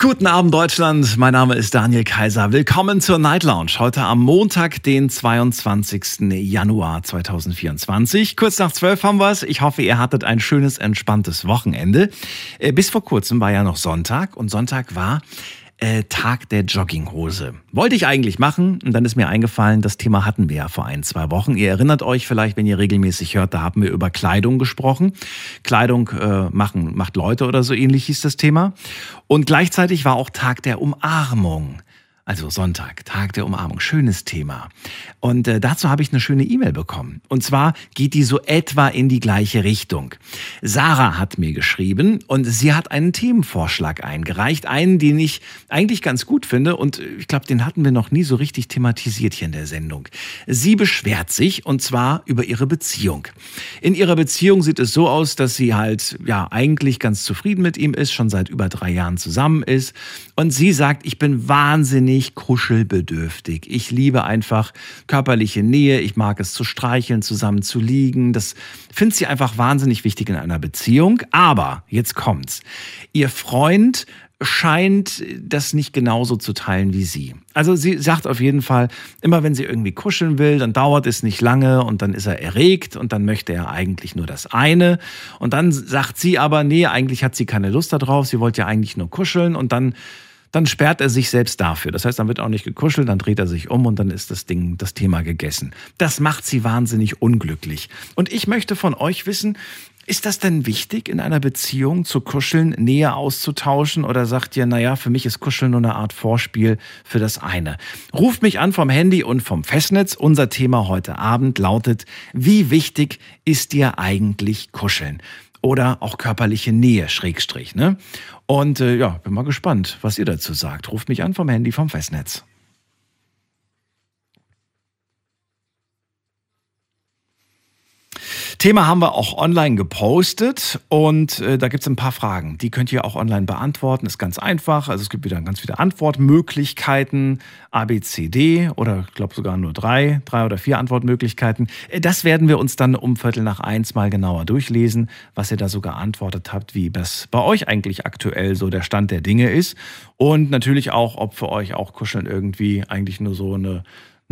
Guten Abend Deutschland, mein Name ist Daniel Kaiser. Willkommen zur Night Lounge. Heute am Montag, den 22. Januar 2024. Kurz nach 12 haben wir es. Ich hoffe, ihr hattet ein schönes, entspanntes Wochenende. Äh, bis vor kurzem war ja noch Sonntag und Sonntag war äh, Tag der Jogginghose. Wollte ich eigentlich machen und dann ist mir eingefallen, das Thema hatten wir ja vor ein, zwei Wochen. Ihr erinnert euch vielleicht, wenn ihr regelmäßig hört, da haben wir über Kleidung gesprochen. Kleidung äh, machen, macht Leute oder so ähnlich hieß das Thema. Und gleichzeitig war auch Tag der Umarmung. Also Sonntag, Tag der Umarmung, schönes Thema. Und äh, dazu habe ich eine schöne E-Mail bekommen. Und zwar geht die so etwa in die gleiche Richtung. Sarah hat mir geschrieben und sie hat einen Themenvorschlag eingereicht, einen, den ich eigentlich ganz gut finde und ich glaube, den hatten wir noch nie so richtig thematisiert hier in der Sendung. Sie beschwert sich und zwar über ihre Beziehung. In ihrer Beziehung sieht es so aus, dass sie halt ja eigentlich ganz zufrieden mit ihm ist, schon seit über drei Jahren zusammen ist und sie sagt, ich bin wahnsinnig kuschelbedürftig. Ich liebe einfach körperliche Nähe. Ich mag es zu streicheln, zusammen zu liegen. Das findet sie einfach wahnsinnig wichtig in einer Beziehung. Aber jetzt kommt's. Ihr Freund scheint das nicht genauso zu teilen wie sie. Also sie sagt auf jeden Fall, immer wenn sie irgendwie kuscheln will, dann dauert es nicht lange und dann ist er erregt und dann möchte er eigentlich nur das eine. Und dann sagt sie aber, nee, eigentlich hat sie keine Lust darauf, sie wollte ja eigentlich nur kuscheln und dann dann sperrt er sich selbst dafür. Das heißt, dann wird auch nicht gekuschelt, dann dreht er sich um und dann ist das Ding, das Thema gegessen. Das macht sie wahnsinnig unglücklich. Und ich möchte von euch wissen, ist das denn wichtig, in einer Beziehung zu kuscheln, Nähe auszutauschen oder sagt ihr, naja, für mich ist Kuscheln nur eine Art Vorspiel für das eine? Ruft mich an vom Handy und vom Festnetz. Unser Thema heute Abend lautet, wie wichtig ist dir eigentlich Kuscheln? Oder auch körperliche Nähe, Schrägstrich, ne? Und äh, ja, bin mal gespannt, was ihr dazu sagt. Ruft mich an vom Handy vom Festnetz. Thema haben wir auch online gepostet und äh, da gibt es ein paar Fragen. Die könnt ihr auch online beantworten. Ist ganz einfach. Also es gibt wieder ganz viele Antwortmöglichkeiten. A, B, C, D oder ich glaube sogar nur drei, drei oder vier Antwortmöglichkeiten. Äh, das werden wir uns dann um Viertel nach eins mal genauer durchlesen, was ihr da so geantwortet habt, wie das bei euch eigentlich aktuell so der Stand der Dinge ist. Und natürlich auch, ob für euch auch Kuscheln irgendwie eigentlich nur so eine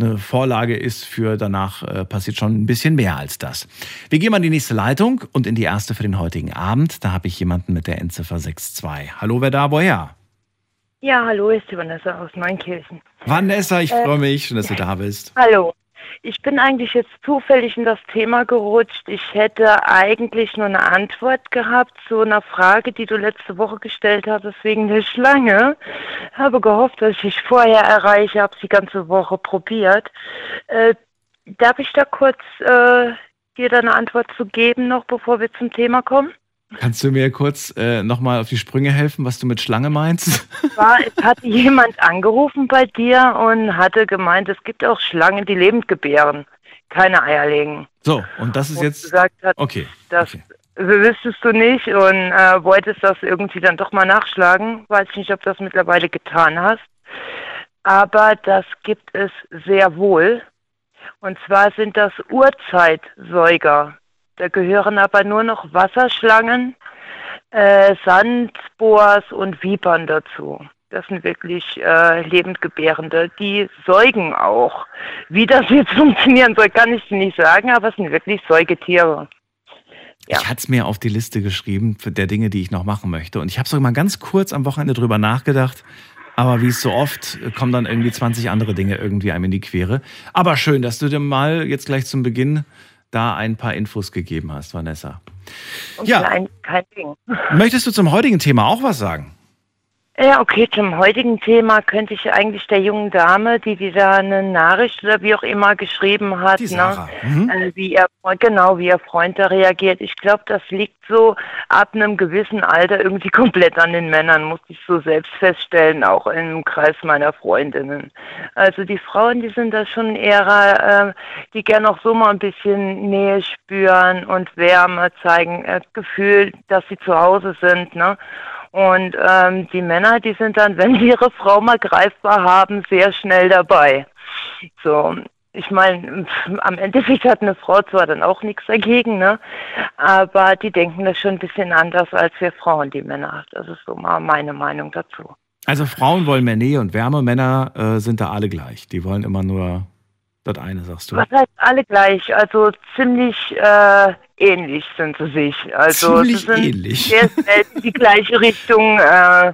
eine Vorlage ist für danach äh, passiert schon ein bisschen mehr als das. Wir gehen mal in die nächste Leitung und in die erste für den heutigen Abend. Da habe ich jemanden mit der Endziffer 62. Hallo, wer da, woher? Ja, hallo, ist die Vanessa aus Neunkirchen. Vanessa, ich äh, freue mich, schön, dass du da bist. Hallo. Ich bin eigentlich jetzt zufällig in das Thema gerutscht. Ich hätte eigentlich nur eine Antwort gehabt zu einer Frage, die du letzte Woche gestellt hattest wegen der Schlange. Habe gehofft, dass ich vorher erreiche, habe sie ganze Woche probiert. Äh, darf ich da kurz äh, dir da eine Antwort zu geben, noch bevor wir zum Thema kommen? Kannst du mir kurz äh, nochmal auf die Sprünge helfen, was du mit Schlange meinst? War, es hat jemand angerufen bei dir und hatte gemeint, es gibt auch Schlangen, die lebend gebären, keine Eier legen. So, und das ist und jetzt. Gesagt hat, okay. Das okay. wüsstest du nicht und äh, wolltest das irgendwie dann doch mal nachschlagen. Weiß nicht, ob du das mittlerweile getan hast. Aber das gibt es sehr wohl. Und zwar sind das Urzeitsäuger. Da gehören aber nur noch Wasserschlangen, äh, Sandboas und Vipern dazu. Das sind wirklich äh, Lebendgebärende. Die säugen auch. Wie das jetzt funktionieren soll, kann ich nicht sagen, aber es sind wirklich Säugetiere. Ja. Ich hatte es mir auf die Liste geschrieben der Dinge, die ich noch machen möchte. Und ich habe so mal ganz kurz am Wochenende drüber nachgedacht. Aber wie es so oft, kommen dann irgendwie 20 andere Dinge irgendwie einem in die Quere. Aber schön, dass du dir mal jetzt gleich zum Beginn da ein paar Infos gegeben hast, Vanessa. Und ja. Kein, kein Ding. Möchtest du zum heutigen Thema auch was sagen? Ja, okay, zum heutigen Thema könnte ich eigentlich der jungen Dame, die wieder eine Nachricht oder wie auch immer geschrieben hat, ne, mhm. äh, wie ihr genau wie ihr Freund da reagiert. Ich glaube, das liegt so ab einem gewissen Alter irgendwie komplett an den Männern, muss ich so selbst feststellen, auch im Kreis meiner Freundinnen. Also die Frauen, die sind da schon eher, äh, die gerne auch so mal ein bisschen Nähe spüren und Wärme zeigen, äh, Gefühl, dass sie zu Hause sind, ne? Und ähm, die Männer, die sind dann, wenn sie ihre Frau mal greifbar haben, sehr schnell dabei. So, ich meine, am Endeffekt hat eine Frau zwar dann auch nichts dagegen, ne? aber die denken das schon ein bisschen anders als wir Frauen, die Männer. Das ist so mal meine Meinung dazu. Also Frauen wollen mehr Nähe und Wärme, Männer äh, sind da alle gleich. Die wollen immer nur das eine, sagst du. Was heißt alle gleich? Also ziemlich äh, ähnlich sind sie sich. Also Ziemlich sie sind ähnlich. sehr selten die gleiche Richtung. Äh, Ja.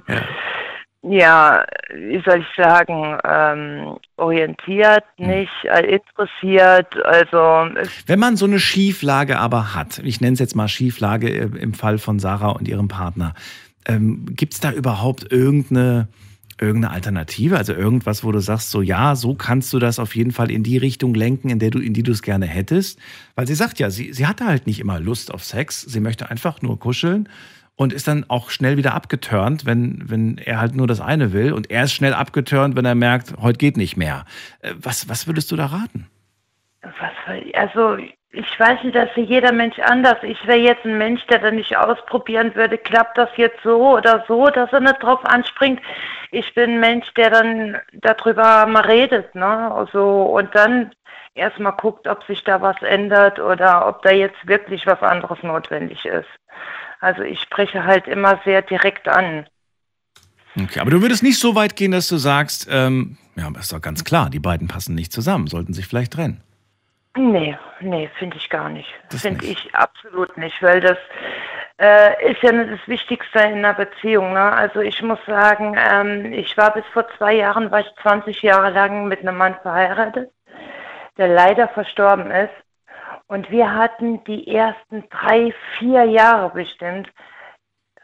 ja, wie soll ich sagen, ähm, orientiert, Hm. nicht äh, interessiert. Also Wenn man so eine Schieflage aber hat, ich nenne es jetzt mal Schieflage äh, im Fall von Sarah und ihrem Partner, ähm, gibt es da überhaupt irgendeine, irgendeine Alternative? Also irgendwas, wo du sagst, so ja, so kannst du das auf jeden Fall in die Richtung lenken, in der du, in die du es gerne hättest? Weil sie sagt ja, sie, sie hatte halt nicht immer Lust auf Sex, sie möchte einfach nur kuscheln und ist dann auch schnell wieder abgeturnt, wenn, wenn er halt nur das eine will. Und er ist schnell abgeturnt, wenn er merkt, heute geht nicht mehr. Äh, Was, was würdest du da raten? was, also ich weiß nicht, das ist für jeder Mensch anders. Ich wäre jetzt ein Mensch, der dann nicht ausprobieren würde, klappt das jetzt so oder so, dass er nicht drauf anspringt. Ich bin ein Mensch, der dann darüber mal redet, ne? Also und dann erstmal guckt, ob sich da was ändert oder ob da jetzt wirklich was anderes notwendig ist. Also ich spreche halt immer sehr direkt an. Okay, aber du würdest nicht so weit gehen, dass du sagst, ähm, ja, ist doch ganz klar, die beiden passen nicht zusammen, sollten sich vielleicht trennen. Nee, nee, finde ich gar nicht. Finde ich absolut nicht, weil das äh, ist ja nicht das Wichtigste in einer Beziehung. Ne? Also ich muss sagen, ähm, ich war bis vor zwei Jahren, war ich 20 Jahre lang mit einem Mann verheiratet, der leider verstorben ist. Und wir hatten die ersten drei, vier Jahre bestimmt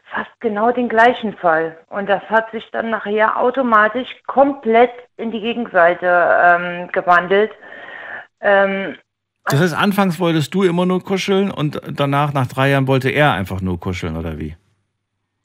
fast genau den gleichen Fall. Und das hat sich dann nachher automatisch komplett in die Gegenseite ähm, gewandelt. Ähm, Das heißt, anfangs wolltest du immer nur kuscheln und danach, nach drei Jahren, wollte er einfach nur kuscheln, oder wie?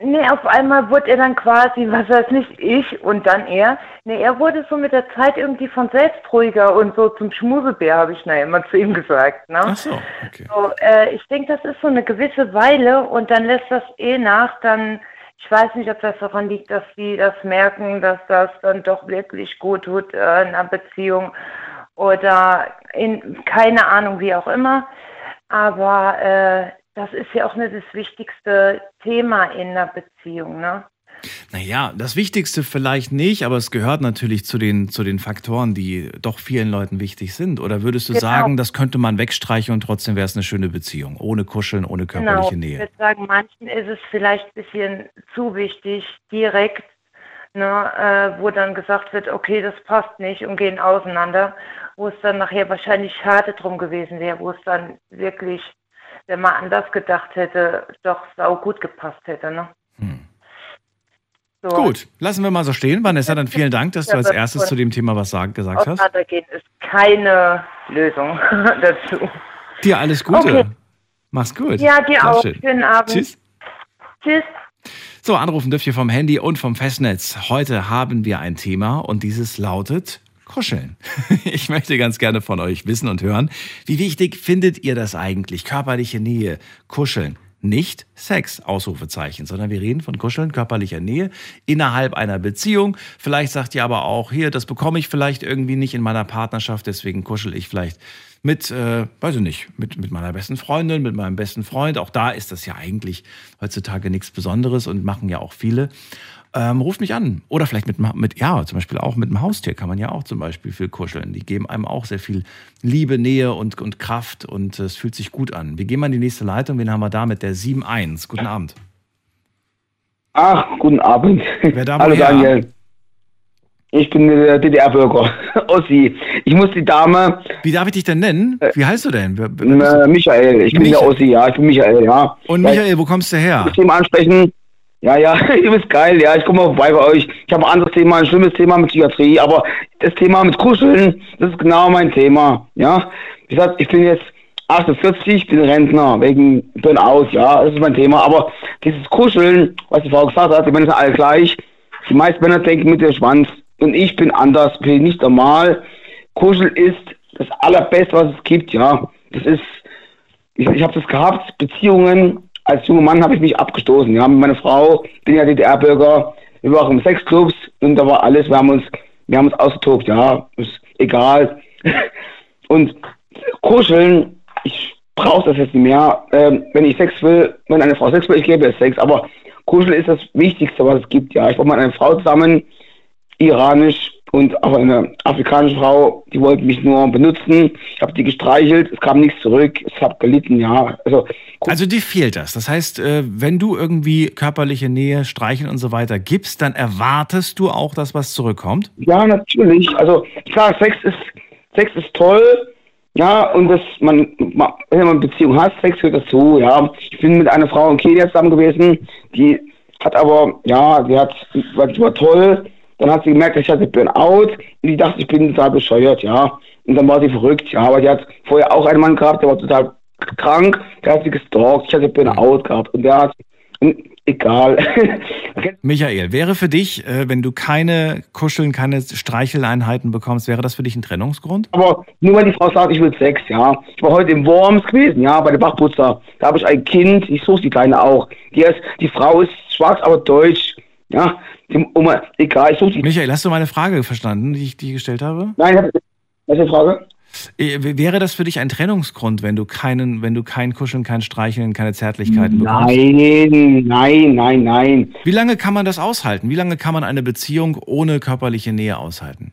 Nee, auf einmal wurde er dann quasi, was heißt nicht ich und dann er. Nee, er wurde so mit der Zeit irgendwie von selbst ruhiger und so zum Schmusebär, habe ich nachher immer zu ihm gesagt. Ne? Ach so, okay. So, äh, ich denke, das ist so eine gewisse Weile und dann lässt das eh nach. Dann, ich weiß nicht, ob das daran liegt, dass sie das merken, dass das dann doch wirklich gut tut äh, in einer Beziehung oder in keine Ahnung, wie auch immer. Aber äh, das ist ja auch nicht das wichtigste Thema in einer Beziehung, ne? Naja, das Wichtigste vielleicht nicht, aber es gehört natürlich zu den, zu den Faktoren, die doch vielen Leuten wichtig sind. Oder würdest du Genau. sagen, das könnte man wegstreichen und trotzdem wäre es eine schöne Beziehung, ohne Kuscheln, ohne körperliche genau. Ich Nähe? würde sagen, manchen ist es vielleicht ein bisschen zu wichtig, direkt, ne, äh, wo dann gesagt wird, okay, das passt nicht und gehen auseinander, wo es dann nachher wahrscheinlich schade drum gewesen wäre, wo es dann wirklich, wenn man anders gedacht hätte, doch sau gut gepasst hätte. Ne? Hm. So. Gut, lassen wir mal so stehen. Vanessa, dann vielen Dank, dass du als erstes zu dem Thema was sagen, gesagt hast. Auseinandergehen ist keine Lösung dazu. Dir alles Gute. Okay. Mach's gut. Ja, dir Schlaf auch. schön. Schönen Abend. Tschüss. Tschüss. So, anrufen dürft ihr vom Handy und vom Festnetz. Heute haben wir ein Thema und dieses lautet Kuscheln. Ich möchte ganz gerne von euch wissen und hören, wie wichtig findet ihr das eigentlich? Körperliche Nähe, Kuscheln. Nicht Sex, Ausrufezeichen, sondern wir reden von Kuscheln, körperlicher Nähe innerhalb einer Beziehung. Vielleicht sagt ihr aber auch, hier, das bekomme ich vielleicht irgendwie nicht in meiner Partnerschaft, deswegen kuschel ich vielleicht mit, äh, weiß ich nicht, mit, mit meiner besten Freundin, mit meinem besten Freund. Auch da ist das ja eigentlich heutzutage nichts Besonderes und machen ja auch viele. Ähm, ruft mich an. Oder vielleicht mit, mit, ja, zum Beispiel auch mit einem Haustier kann man ja auch zum Beispiel viel kuscheln. Die geben einem auch sehr viel Liebe, Nähe und, und Kraft und es fühlt sich gut an. Wir gehen mal in die nächste Leitung. Wen haben wir da mit der 7.1? Guten Abend. Ach, guten Abend. Wer da Hallo? Daniel. Ich bin der DDR-Bürger. Ossi. Ich muss die Dame, Wie darf ich dich denn nennen? Wie heißt du denn? Äh, Michael. Ich bin Michael. der Ossi, ja. Ich bin Michael, ja. Und Ja, Michael, wo kommst du her? das Thema ansprechen. Ja, ja, du bist geil, ja, ich komme mal vorbei bei euch. Ich habe ein anderes Thema, ein schlimmes Thema mit Psychiatrie, aber das Thema mit Kuscheln, das ist genau mein Thema, ja. Wie gesagt, ich bin jetzt 48, bin Rentner, wegen Burnout, ja, das ist mein Thema, aber dieses Kuscheln, was die Frau gesagt hat, die Männer sind alle gleich, die meisten Männer denken mit dem Schwanz und ich bin anders, bin nicht normal. Kuscheln ist das Allerbeste, was es gibt, ja. Das ist, ich, ich habe das gehabt, Beziehungen, als junger Mann habe ich mich abgestoßen. Ja, mit meiner Frau, bin ja DDR-Bürger, wir waren im Sexclubs und da war alles, wir haben uns, wir haben uns ausgetobt, ja, ist egal. Und kuscheln, ich brauche das jetzt nicht mehr. Ähm, wenn ich Sex will, wenn eine Frau Sex will, ich gebe ihr Sex, aber Kuscheln ist das Wichtigste, was es gibt, ja. Ich war mit einer Frau zusammen, iranisch, und auch eine afrikanische Frau, die wollte mich nur benutzen. Ich habe die gestreichelt, es kam nichts zurück, es hat gelitten, ja. Also, also dir fehlt das. Das heißt, äh, wenn du irgendwie körperliche Nähe, Streicheln und so weiter gibst, dann erwartest du auch, dass was zurückkommt? Ja, natürlich. Also klar, Sex ist, Sex ist toll, ja, und das, man, wenn man eine Beziehung hat, Sex gehört dazu, ja. Ich bin mit einer Frau in Kenia zusammen gewesen, die hat aber, ja, die hat, war, die war toll, dann hat sie gemerkt, ich hatte Burnout und die dachte, ich bin total bescheuert, ja. Und dann war sie verrückt, ja. Aber die hat vorher auch einen Mann gehabt, der war total krank, der hat sie gestalkt, ich hatte Burnout gehabt und der hat, und egal. Michael, wäre für dich, äh, wenn du keine Kuscheln, keine Streicheleinheiten bekommst, wäre das für dich ein Trennungsgrund? Aber nur weil die Frau sagt, ich will Sex, ja. Ich war heute im Worms gewesen, ja, bei der Bachputzer. Da habe ich ein Kind, ich suche die Kleine auch. Die, ist, die Frau ist schwarz, aber deutsch. Ja, um, egal, ich suche die. Michael, hast du meine Frage verstanden, die ich dir gestellt habe? Nein, die Frage? Äh, wäre das für dich ein Trennungsgrund, wenn du keinen, wenn du kein Kuscheln, kein Streicheln, keine Zärtlichkeiten bekommst? Nein, nein, nein, nein. Wie lange kann man das aushalten? Wie lange kann man eine Beziehung ohne körperliche Nähe aushalten?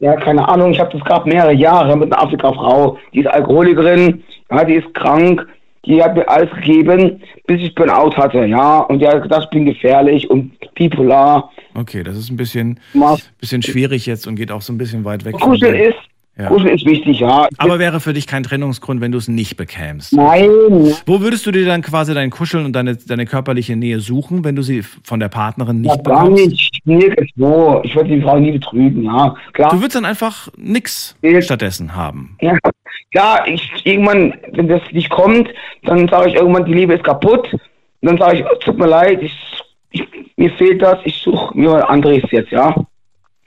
Ja, keine Ahnung. Ich habe das gerade mehrere Jahre mit einer Afrika-Frau. Die ist Alkoholikerin, ja, die ist krank die hat mir alles gegeben, bis ich Burnout hatte, ja. Und die hat gedacht, ich bin gefährlich und bipolar. Okay, das ist ein bisschen, bisschen schwierig jetzt und geht auch so ein bisschen weit weg. Kuscheln ist, ja. Kuscheln ist wichtig, ja. Aber wäre für dich kein Trennungsgrund, wenn du es nicht bekämst? Nein. Wo würdest du dir dann quasi dein Kuscheln und deine, deine körperliche Nähe suchen, wenn du sie von der Partnerin nicht ja, gar bekommst? nicht, nirgendwo. Ich würde die Frau nie betrügen, ja. Klar. Du würdest dann einfach nichts stattdessen haben. Ja, ja, ich irgendwann, wenn das nicht kommt, dann sage ich irgendwann, die Liebe ist kaputt. Und dann sage ich, tut mir leid, ich, ich, mir fehlt das, ich suche mir was anderes jetzt, ja.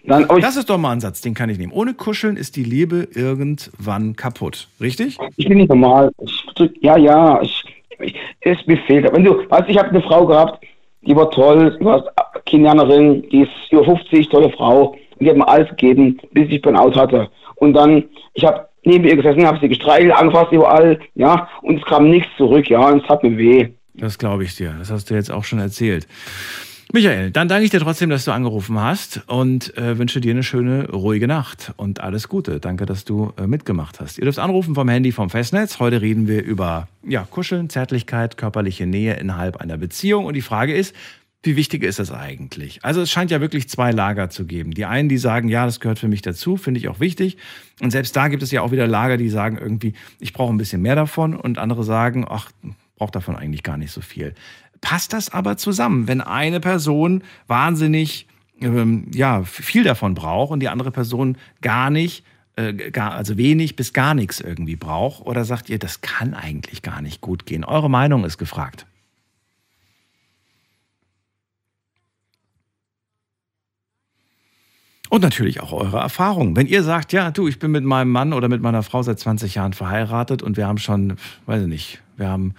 Dann, das ist doch mal ein Satz, den kann ich nehmen. Ohne Kuscheln ist die Liebe irgendwann kaputt, richtig? Ich bin nicht normal. Ich, ja, ja, ich, ich, es mir fehlt. Wenn du, weißt, ich habe eine Frau gehabt, die war toll, die war Kenianerin, die ist über 50, tolle Frau. Und die hat mir alles gegeben, bis ich Burnout hatte. Und dann, ich habe neben ihr gesessen, habe sie gestreichelt, angefasst überall, ja, und es kam nichts zurück, ja, und es hat mir weh. Das glaube ich dir. Das hast du jetzt auch schon erzählt. Michael, dann danke ich dir trotzdem, dass du angerufen hast und äh, wünsche dir eine schöne, ruhige Nacht und alles Gute. Danke, dass du äh, mitgemacht hast. Ihr dürft anrufen vom Handy vom Festnetz. Heute reden wir über ja, Kuscheln, Zärtlichkeit, körperliche Nähe innerhalb einer Beziehung. Und die Frage ist, wie wichtig ist das eigentlich? Also es scheint ja wirklich zwei Lager zu geben. Die einen, die sagen, ja, das gehört für mich dazu, finde ich auch wichtig. Und selbst da gibt es ja auch wieder Lager, die sagen irgendwie, ich brauche ein bisschen mehr davon. Und andere sagen, ach, braucht davon eigentlich gar nicht so viel. Passt das aber zusammen, wenn eine Person wahnsinnig, ähm, ja, viel davon braucht und die andere Person gar nicht, äh, gar, also wenig bis gar nichts irgendwie braucht? Oder sagt ihr, das kann eigentlich gar nicht gut gehen? Eure Meinung ist gefragt. Und natürlich auch eure Erfahrungen. Wenn ihr sagt, ja, du, ich bin mit meinem Mann oder mit meiner Frau seit 20 Jahren verheiratet und wir haben schon, weiß ich nicht, wir haben,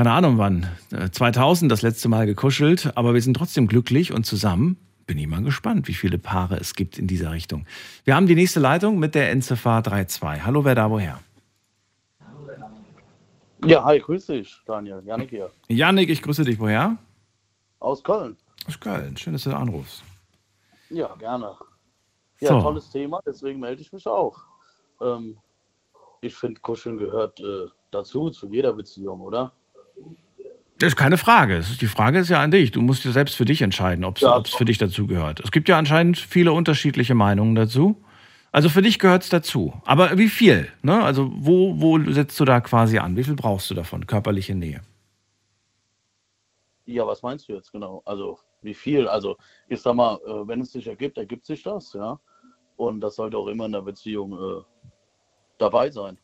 keine Ahnung wann, 2000 äh, das letzte Mal gekuschelt, aber wir sind trotzdem glücklich und zusammen. Bin ich mal gespannt, wie viele Paare es gibt in dieser Richtung. Wir haben die nächste Leitung mit der Endziffer 32. Hallo, wer da woher? Ja, hi, grüß dich, Daniel. Janik hier. Janik, ich grüße dich. Woher? Aus Köln. Aus Köln. Schön, dass du anrufst. Ja, gerne. Ja, so. tolles Thema, deswegen melde ich mich auch. Ähm, ich finde, Kuscheln gehört äh, dazu, zu jeder Beziehung, oder? Das ist keine Frage. Die Frage ist ja an dich. Du musst dir selbst für dich entscheiden, ob es ja, für dich dazu gehört. Es gibt ja anscheinend viele unterschiedliche Meinungen dazu. Also für dich gehört es dazu. Aber wie viel? Ne? Also wo, wo setzt du da quasi an? Wie viel brauchst du davon? Körperliche Nähe? Ja, was meinst du jetzt genau? Also wie viel? Also ich sag mal, äh, wenn es sich ergibt, ergibt sich das, ja. Und das sollte auch immer in der Beziehung äh, dabei sein.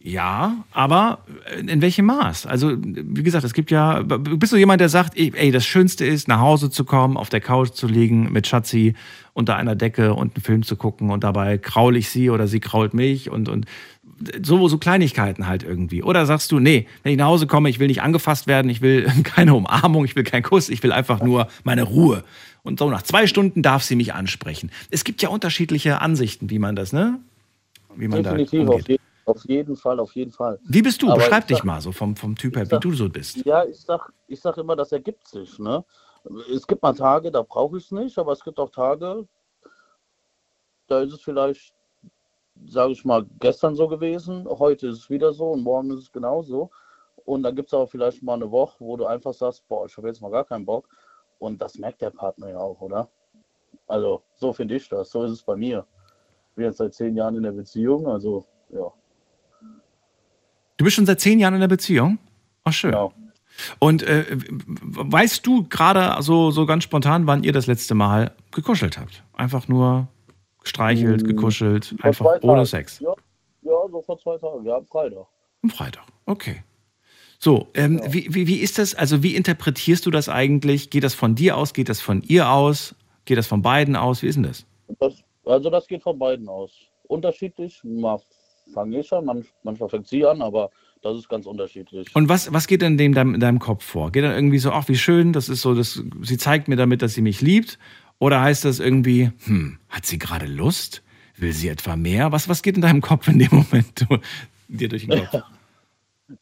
Ja, aber in welchem Maß? Also, wie gesagt, es gibt ja, bist du jemand, der sagt, ey, das Schönste ist, nach Hause zu kommen, auf der Couch zu liegen, mit Schatzi unter einer Decke und einen Film zu gucken und dabei kraul ich sie oder sie krault mich und, und so, so Kleinigkeiten halt irgendwie. Oder sagst du, nee, wenn ich nach Hause komme, ich will nicht angefasst werden, ich will keine Umarmung, ich will keinen Kuss, ich will einfach nur meine Ruhe. Und so nach zwei Stunden darf sie mich ansprechen. Es gibt ja unterschiedliche Ansichten, wie man das, ne? Wie man Definitiv, da auf, je, auf jeden Fall, auf jeden Fall. Wie bist du? Aber Beschreib dich sag, mal so vom, vom Typ her, sag, wie du so bist. Ja, ich sag, ich sag immer, das ergibt sich, ne? Es gibt mal Tage, da brauche ich es nicht, aber es gibt auch Tage, da ist es vielleicht sage ich mal, gestern so gewesen, heute ist es wieder so und morgen ist es genauso. Und dann gibt es auch vielleicht mal eine Woche, wo du einfach sagst, boah, ich habe jetzt mal gar keinen Bock. Und das merkt der Partner ja auch, oder? Also, so finde ich das. So ist es bei mir. Ich bin jetzt seit zehn Jahren in der Beziehung, also, ja. Du bist schon seit zehn Jahren in der Beziehung? Ach, schön. Genau. Und äh, weißt du gerade so, so ganz spontan, wann ihr das letzte Mal gekuschelt habt? Einfach nur gestreichelt, hm, gekuschelt, einfach ohne Sex. Ja, ja, so vor zwei Tagen, ja, am Freitag. Am Freitag, okay. So, ähm, ja. wie, wie, wie ist das, also wie interpretierst du das eigentlich? Geht das von dir aus, geht das von ihr aus, geht das von beiden aus? Wie ist denn das? das also das geht von beiden aus. Unterschiedlich, mal fange ich an, manchmal fängt sie an, aber das ist ganz unterschiedlich. Und was, was geht denn in deinem, in deinem Kopf vor? Geht dann irgendwie so, ach, wie schön, das ist so, das, sie zeigt mir damit, dass sie mich liebt? Oder heißt das irgendwie, hm, hat sie gerade Lust? Will sie etwa mehr? Was, was geht in deinem Kopf in dem Moment du, dir durch den Kopf?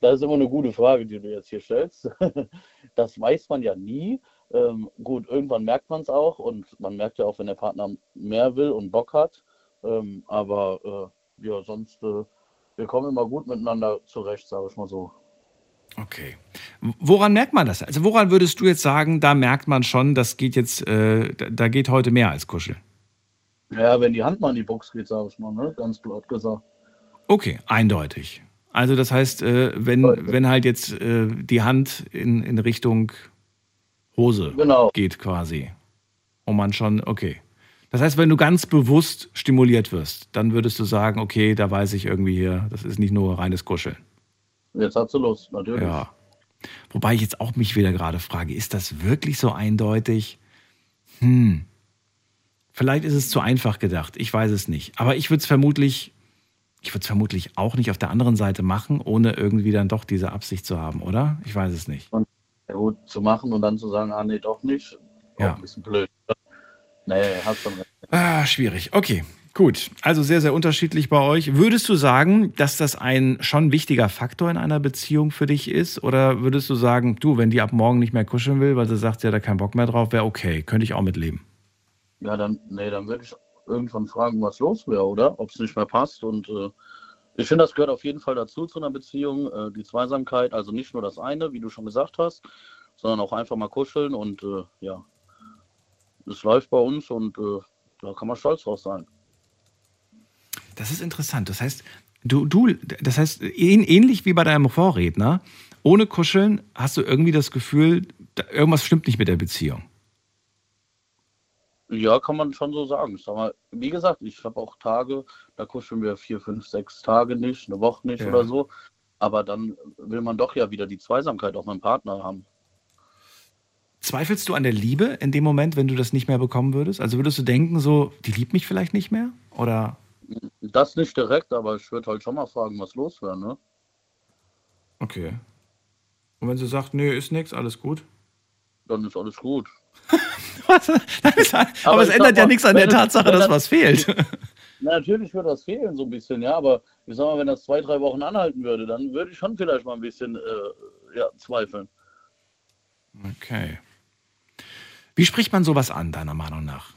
Das ist immer eine gute Frage, die du jetzt hier stellst. Das weiß man ja nie. Ähm, gut, irgendwann merkt man es auch und man merkt ja auch, wenn der Partner mehr will und Bock hat. Ähm, aber äh, ja, sonst, äh, wir kommen immer gut miteinander zurecht, sage ich mal so. Okay. Woran merkt man das? Also woran würdest du jetzt sagen, da merkt man schon, das geht jetzt, äh, da geht heute mehr als Kuscheln? Ja, wenn die Hand mal in die Box geht, sage ich mal, ne? ganz platt gesagt. Okay, eindeutig. Also das heißt, äh, wenn, wenn halt jetzt äh, die Hand in, in Richtung Hose genau. geht quasi. Und man schon, okay. Das heißt, wenn du ganz bewusst stimuliert wirst, dann würdest du sagen, okay, da weiß ich irgendwie hier, das ist nicht nur reines Kuscheln. Jetzt hat sie Lust, natürlich. Ja. Wobei ich jetzt auch mich wieder gerade frage, ist das wirklich so eindeutig? Hm. Vielleicht ist es zu einfach gedacht, ich weiß es nicht. Aber ich würde es vermutlich, ich würde es vermutlich auch nicht auf der anderen Seite machen, ohne irgendwie dann doch diese Absicht zu haben, oder? Ich weiß es nicht. Und ja, gut zu machen und dann zu sagen, ah nee, doch nicht. Ja. Ein bisschen blöd. Nee, hast schon recht. Ah, schwierig. Okay. Gut, also sehr, sehr unterschiedlich bei euch. Würdest du sagen, dass das ein schon wichtiger Faktor in einer Beziehung für dich ist? Oder würdest du sagen, du, wenn die ab morgen nicht mehr kuscheln will, weil sie sagt, sie hat da keinen Bock mehr drauf, wäre okay, könnte ich auch mitleben? Ja, dann, nee, dann würde ich irgendwann fragen, was los wäre, oder? Ob es nicht mehr passt. Und äh, ich finde, das gehört auf jeden Fall dazu zu einer Beziehung, äh, die Zweisamkeit. Also nicht nur das eine, wie du schon gesagt hast, sondern auch einfach mal kuscheln. Und äh, ja, es läuft bei uns und äh, da kann man stolz drauf sein. Das ist interessant. Das heißt, du, du, das heißt, ähnlich wie bei deinem Vorredner, ohne Kuscheln hast du irgendwie das Gefühl, irgendwas stimmt nicht mit der Beziehung. Ja, kann man schon so sagen. Sag mal, wie gesagt, ich habe auch Tage, da kuscheln wir vier, fünf, sechs Tage nicht, eine Woche nicht ja. oder so. Aber dann will man doch ja wieder die Zweisamkeit auch mit dem Partner haben. Zweifelst du an der Liebe in dem Moment, wenn du das nicht mehr bekommen würdest? Also würdest du denken, so, die liebt mich vielleicht nicht mehr? Oder? Das nicht direkt, aber ich würde halt schon mal fragen, was los wäre, ne? Okay. Und wenn sie sagt, nö, ist nichts, alles gut? Dann ist alles gut. was? Ist, aber, aber, es ändert ja nichts an der Tatsache, dass was fehlt. Na, natürlich würde das fehlen, so ein bisschen, ja, aber ich sag mal, wenn das zwei, drei Wochen anhalten würde, dann würde ich schon vielleicht mal ein bisschen äh, ja, zweifeln. Okay. Wie spricht man sowas an, deiner Meinung nach?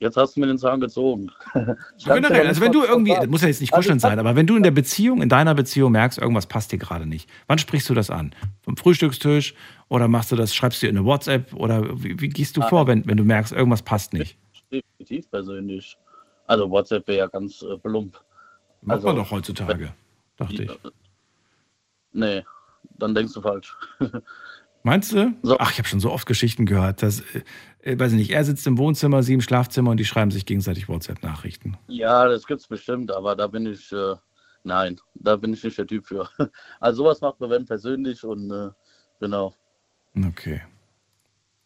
Jetzt hast du mir den Zahn gezogen. Generell, also wenn du irgendwie, das muss ja jetzt nicht kuscheln sein, aber wenn du in der Beziehung, in deiner Beziehung merkst, irgendwas passt dir gerade nicht, wann sprichst du das an? Vom Frühstückstisch oder machst du das, schreibst du in eine WhatsApp oder wie, wie gehst du vor, wenn, wenn du merkst, irgendwas passt nicht? Definitiv persönlich. Also WhatsApp wäre ja ganz äh, plump. Macht also, man doch heutzutage, dachte ich. Nee, dann denkst du falsch. Meinst du? So. Ach, ich habe schon so oft Geschichten gehört, dass, äh, weiß ich nicht, er sitzt im Wohnzimmer, sie im Schlafzimmer und die schreiben sich gegenseitig WhatsApp-Nachrichten. Ja, das gibt's bestimmt, aber da bin ich, äh, nein, da bin ich nicht der Typ für. Also sowas macht man wenn persönlich und äh, genau. Okay,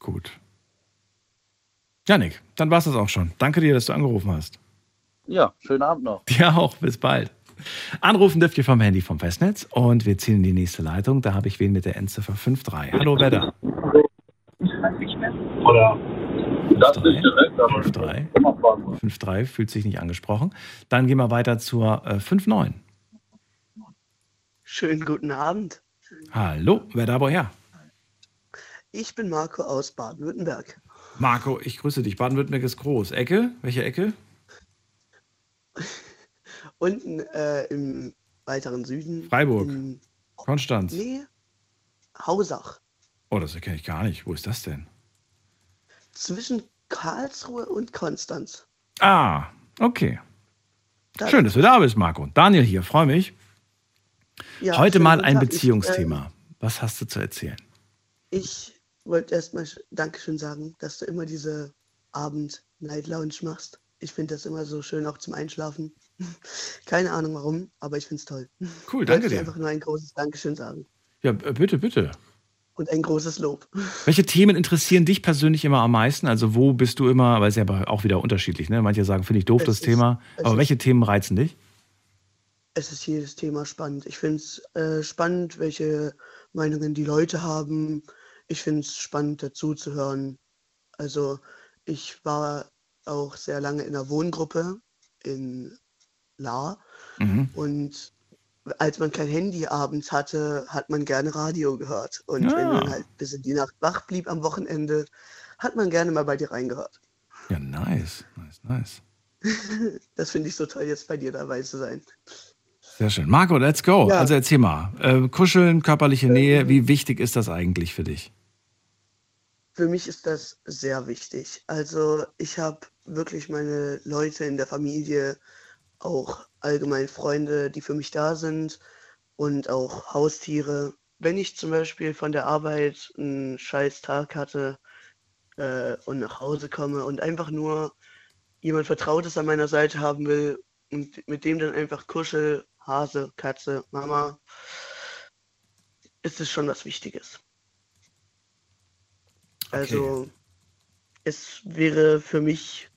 gut. Janik, dann war es das auch schon. Danke dir, dass du angerufen hast. Ja, schönen Abend noch. Dir auch, bis bald. Anrufen dürft ihr vom Handy vom Festnetz und wir ziehen in die nächste Leitung. Da habe ich wen mit der Endziffer 53. Hallo, wer da? Oder? Das 5-3. nicht direkt, aber 5-3. immer fragen. 5-3 fühlt sich nicht angesprochen. Dann gehen wir weiter zur äh, 5-9. Schönen guten Abend. Hallo, wer da woher? Ich bin Marco aus Baden-Württemberg. Marco, ich grüße dich. Baden-Württemberg ist groß. Ecke? Welche Ecke? Unten äh, im weiteren Süden. Freiburg. In, Konstanz. nee, Hausach. Oh, das erkenne ich gar nicht. Wo ist das denn? Zwischen Karlsruhe und Konstanz. Ah, okay. Da- Schön, dass du da bist, Marco. Daniel hier, freue mich. Ja, Heute mal ein Tag. Beziehungsthema. Was hast du zu erzählen? Ich, äh, ich wollte erstmal sch- Dankeschön sagen, dass du immer diese Abend-Night-Lounge machst. Ich finde das immer so schön, auch zum Einschlafen. Keine Ahnung warum, aber ich finde es toll. Cool, Ich danke dir. einfach nur ein großes Dankeschön sagen. Ja, bitte, bitte. Und ein großes Lob. Welche Themen interessieren dich persönlich immer am meisten? Also wo bist du immer, weil es ja auch wieder unterschiedlich, ne? Manche sagen, finde ich doof, Es das ist- Thema. Aber welche Themen reizen dich? Es ist jedes Thema spannend. Ich finde es äh, spannend, welche Meinungen die Leute haben. Ich finde es spannend, dazu zu hören. Also ich war auch sehr lange in einer Wohngruppe in La Mhm. und als man kein Handy abends hatte, hat man gerne Radio gehört. Und wenn Ah. man halt bis in die Nacht wach blieb am Wochenende, hat man gerne mal bei dir reingehört. Ja, nice, nice, nice. Das finde ich so toll, jetzt bei dir dabei zu sein. Sehr schön. Marco, let's go. Ja. Also erzähl mal. Äh, kuscheln, körperliche Nähe, wie wichtig ist das eigentlich für dich? Für mich ist das sehr wichtig. Also ich habe wirklich meine Leute in der Familie, auch allgemein Freunde, die für mich da sind und auch Haustiere. Wenn ich zum Beispiel von der Arbeit einen scheiß Tag hatte äh, und nach Hause komme und einfach nur jemand Vertrautes an meiner Seite haben will und mit dem dann einfach kuschel, Hase, Katze, Mama, ist es schon was Wichtiges. Also es wäre für mich,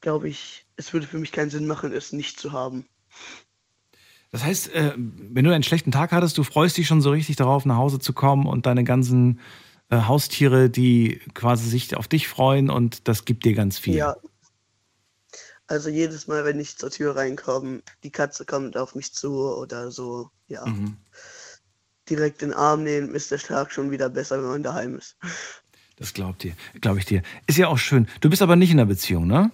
glaube ich, es würde für mich keinen Sinn machen, es nicht zu haben. Das heißt, äh, wenn du einen schlechten Tag hattest, du freust dich schon so richtig darauf, nach Hause zu kommen und deine ganzen äh, Haustiere, die quasi sich auf dich freuen und das gibt dir ganz viel. Ja. Also jedes Mal, wenn ich zur Tür reinkomme, die Katze kommt auf mich zu oder so, ja. Mhm. Direkt in den Arm nehmen, ist der Tag schon wieder besser, wenn man daheim ist. Das glaubt dir, glaube ich dir. Ist ja auch schön. Du bist aber nicht in einer Beziehung, ne?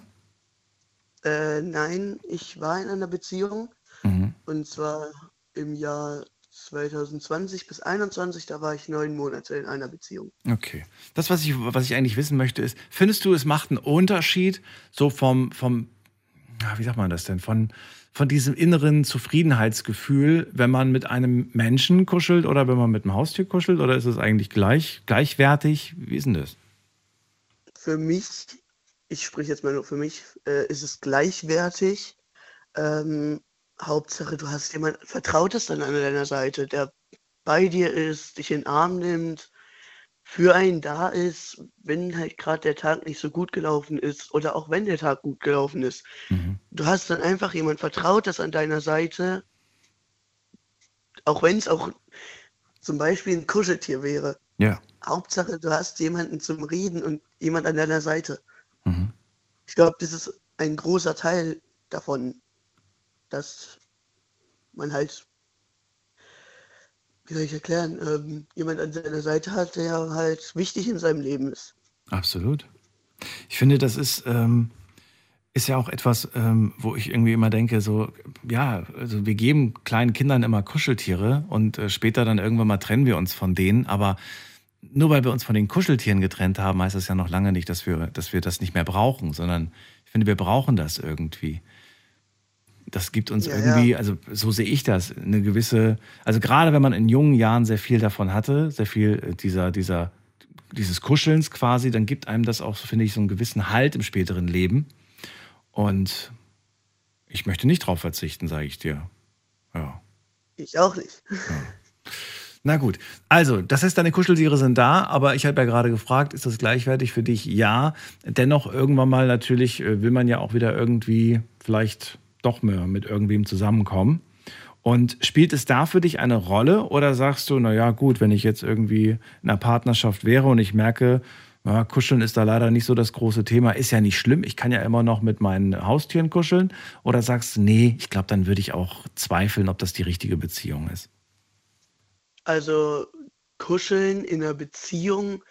Äh, nein, ich war in einer Beziehung Mhm. und zwar im Jahr 2020 bis 2021, da war ich neun Monate in einer Beziehung. Okay. Das, was ich, was ich eigentlich wissen möchte, ist, findest du, es macht einen Unterschied, so vom, vom wie sagt man das denn, von, von diesem inneren Zufriedenheitsgefühl, wenn man mit einem Menschen kuschelt oder wenn man mit einem Haustier kuschelt? Oder ist es eigentlich gleich, gleichwertig? Wie ist denn das? Für mich, ich spreche jetzt mal nur für mich, äh, ist es gleichwertig. Ähm, Hauptsache, du hast jemand Vertrautes dann an deiner Seite, der bei dir ist, dich in den Arm nimmt, für einen da ist, wenn halt gerade der Tag nicht so gut gelaufen ist oder auch wenn der Tag gut gelaufen ist. Mhm. Du hast dann einfach jemand Vertrautes an deiner Seite, auch wenn es auch zum Beispiel ein Kuscheltier wäre. Ja. Hauptsache, du hast jemanden zum Reden und jemand an deiner Seite. Ich glaube, das ist ein großer Teil davon, dass man halt, wie soll ich erklären, ähm, jemand an seiner Seite hat, der halt wichtig in seinem Leben ist. Absolut. Ich finde, das ist, ähm, ist ja auch etwas, ähm, wo ich irgendwie immer denke, so, ja, also wir geben kleinen Kindern immer Kuscheltiere und äh, später dann irgendwann mal trennen wir uns von denen, aber nur weil wir uns von den Kuscheltieren getrennt haben, heißt das ja noch lange nicht, dass wir, dass wir das nicht mehr brauchen, sondern ich finde, wir brauchen das irgendwie. Das gibt uns Ja, irgendwie, ja. also so sehe ich das, eine gewisse, also gerade wenn man in jungen Jahren sehr viel davon hatte, sehr viel äh, dieser, dieser, dieses Kuschelns quasi, dann gibt einem das auch, finde ich, so einen gewissen Halt im späteren Leben. Und ich möchte nicht drauf verzichten, sage ich dir. Ja. Ich auch nicht. Na gut, also das heißt, deine Kuscheltiere sind da, aber ich habe ja gerade gefragt, ist das gleichwertig für dich? Ja. Dennoch irgendwann mal natürlich äh, will man ja auch wieder irgendwie vielleicht doch mehr mit irgendwem zusammenkommen. Und spielt es da für dich eine Rolle oder sagst du, naja gut, wenn ich jetzt irgendwie in einer Partnerschaft wäre und ich merke, ja, Kuscheln ist da leider nicht so das große Thema, ist ja nicht schlimm, ich kann ja immer noch mit meinen Haustieren kuscheln oder sagst du, nee, ich glaube, dann würde ich auch zweifeln, ob das die richtige Beziehung ist. Also kuscheln in einer Beziehung,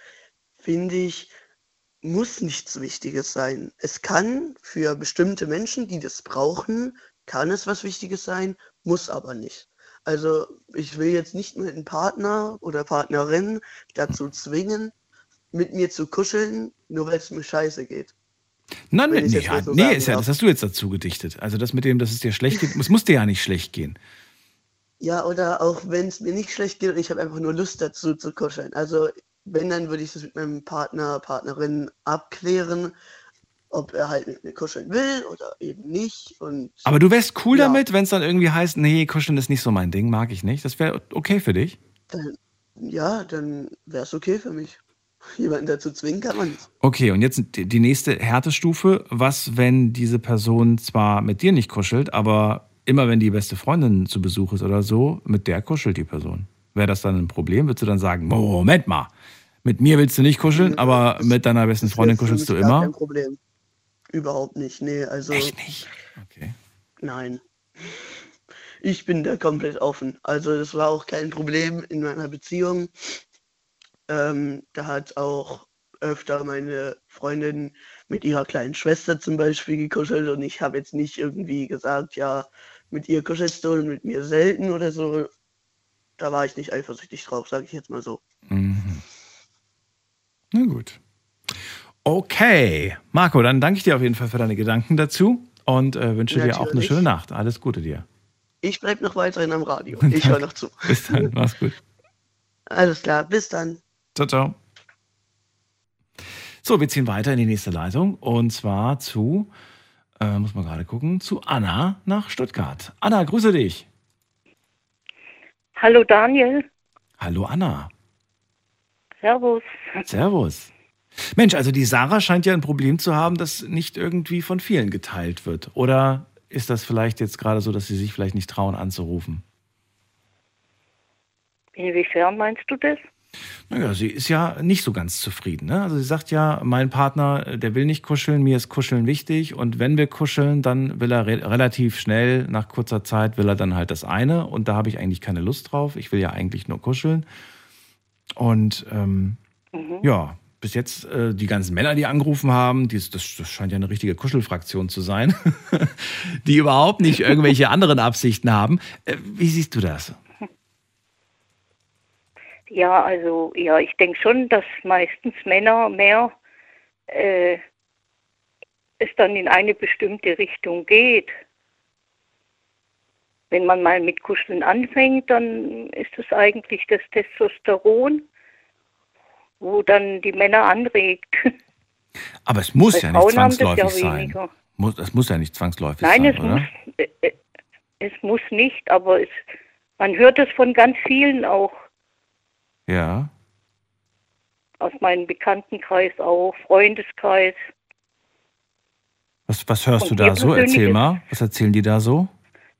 finde ich, muss nichts Wichtiges sein. Es kann für bestimmte Menschen, die das brauchen, kann es was Wichtiges sein, muss aber nicht. Also ich will jetzt nicht mit einem Partner oder Partnerin dazu zwingen, mit mir zu kuscheln, nur weil es mir scheiße geht. Nein, nee, so nee ist ja, das hast du jetzt dazu gedichtet. Also das mit dem, dass es dir schlecht geht, es muss dir ja nicht schlecht gehen. Ja, oder auch wenn es mir nicht schlecht geht und ich habe einfach nur Lust dazu zu kuscheln. Also wenn, dann würde ich das mit meinem Partner, Partnerin abklären, ob er halt mit mir kuscheln will oder eben nicht. Und Aber du wärst cool Ja. damit, wenn es dann irgendwie heißt, nee, kuscheln ist nicht so mein Ding, mag ich nicht. Das wäre okay für dich. dann, ja, dann wäre es okay für mich. Jemanden dazu zwingen kann man nicht. Okay, und jetzt die die nächste Härtestufe. Was, wenn diese Person zwar mit dir nicht kuschelt, aber immer wenn die beste Freundin zu Besuch ist oder so, mit der kuschelt die Person? Wäre das dann ein Problem? Würdest du dann sagen, Moment mal, mit mir willst du nicht kuscheln, aber das- mit deiner besten Freundin kuschelst du immer? Kein Problem. Überhaupt nicht. Nee, also Echt nicht? Okay. nein. Ich bin da komplett offen. Also das war auch kein Problem in meiner Beziehung. Ähm, da hat auch öfter meine Freundin mit ihrer kleinen Schwester zum Beispiel gekuschelt und ich habe jetzt nicht irgendwie gesagt, ja, mit ihr du und mit mir selten oder so. Da war ich nicht eifersüchtig drauf, sage ich jetzt mal so. Mhm. Na gut. Okay. Marco, dann danke ich dir auf jeden Fall für deine Gedanken dazu und äh, wünsche dir auch eine Natürlich. schöne Nacht. Alles Gute dir. Ich bleibe noch weiterhin am Radio. Ich höre noch zu. Bis dann. Mach's gut. Alles klar, bis dann. Ciao, ciao. So, wir ziehen weiter in die nächste Leitung und zwar zu, äh, muss man gerade gucken, zu Anna nach Stuttgart. Anna, grüße dich. Hallo Daniel, Hallo Anna. Servus. Servus. Mensch, also die Sarah scheint ja ein Problem zu haben, das nicht irgendwie von vielen geteilt wird. Oder ist das vielleicht jetzt gerade so, dass sie sich vielleicht nicht trauen anzurufen? Inwiefern meinst du das? Naja, sie ist ja nicht so ganz zufrieden. Ne? Also sie sagt ja, mein Partner, äh, der will nicht kuscheln, mir ist Kuscheln wichtig. Und wenn wir kuscheln, dann will er re relativ schnell, nach kurzer Zeit, will er dann halt das eine. Und da habe ich eigentlich keine Lust drauf. Ich will ja eigentlich nur kuscheln. Und ähm, ja, bis jetzt äh, die ganzen Männer, die angerufen haben, die, das, das scheint ja eine richtige Kuschelfraktion zu sein, die überhaupt nicht irgendwelche anderen Absichten haben. Äh, wie siehst du das? Ja, also ja, ich denke schon, dass meistens Männer mehr äh, es dann in eine bestimmte Richtung geht. Wenn man mal mit Kuscheln anfängt, dann ist es eigentlich das Testosteron, wo dann die Männer anregt. Aber es muss Bei ja nicht Frauen haben das zwangsläufig ja sein. weniger. Muss, das muss ja nicht zwangsläufig Nein, sein, es oder? muss, äh, äh, es muss nicht, aber es, man hört es von ganz vielen auch, Ja. aus meinem Bekanntenkreis auch, Freundeskreis. Was, was hörst Und du da so? Erzähl mal. Was erzählen die da so?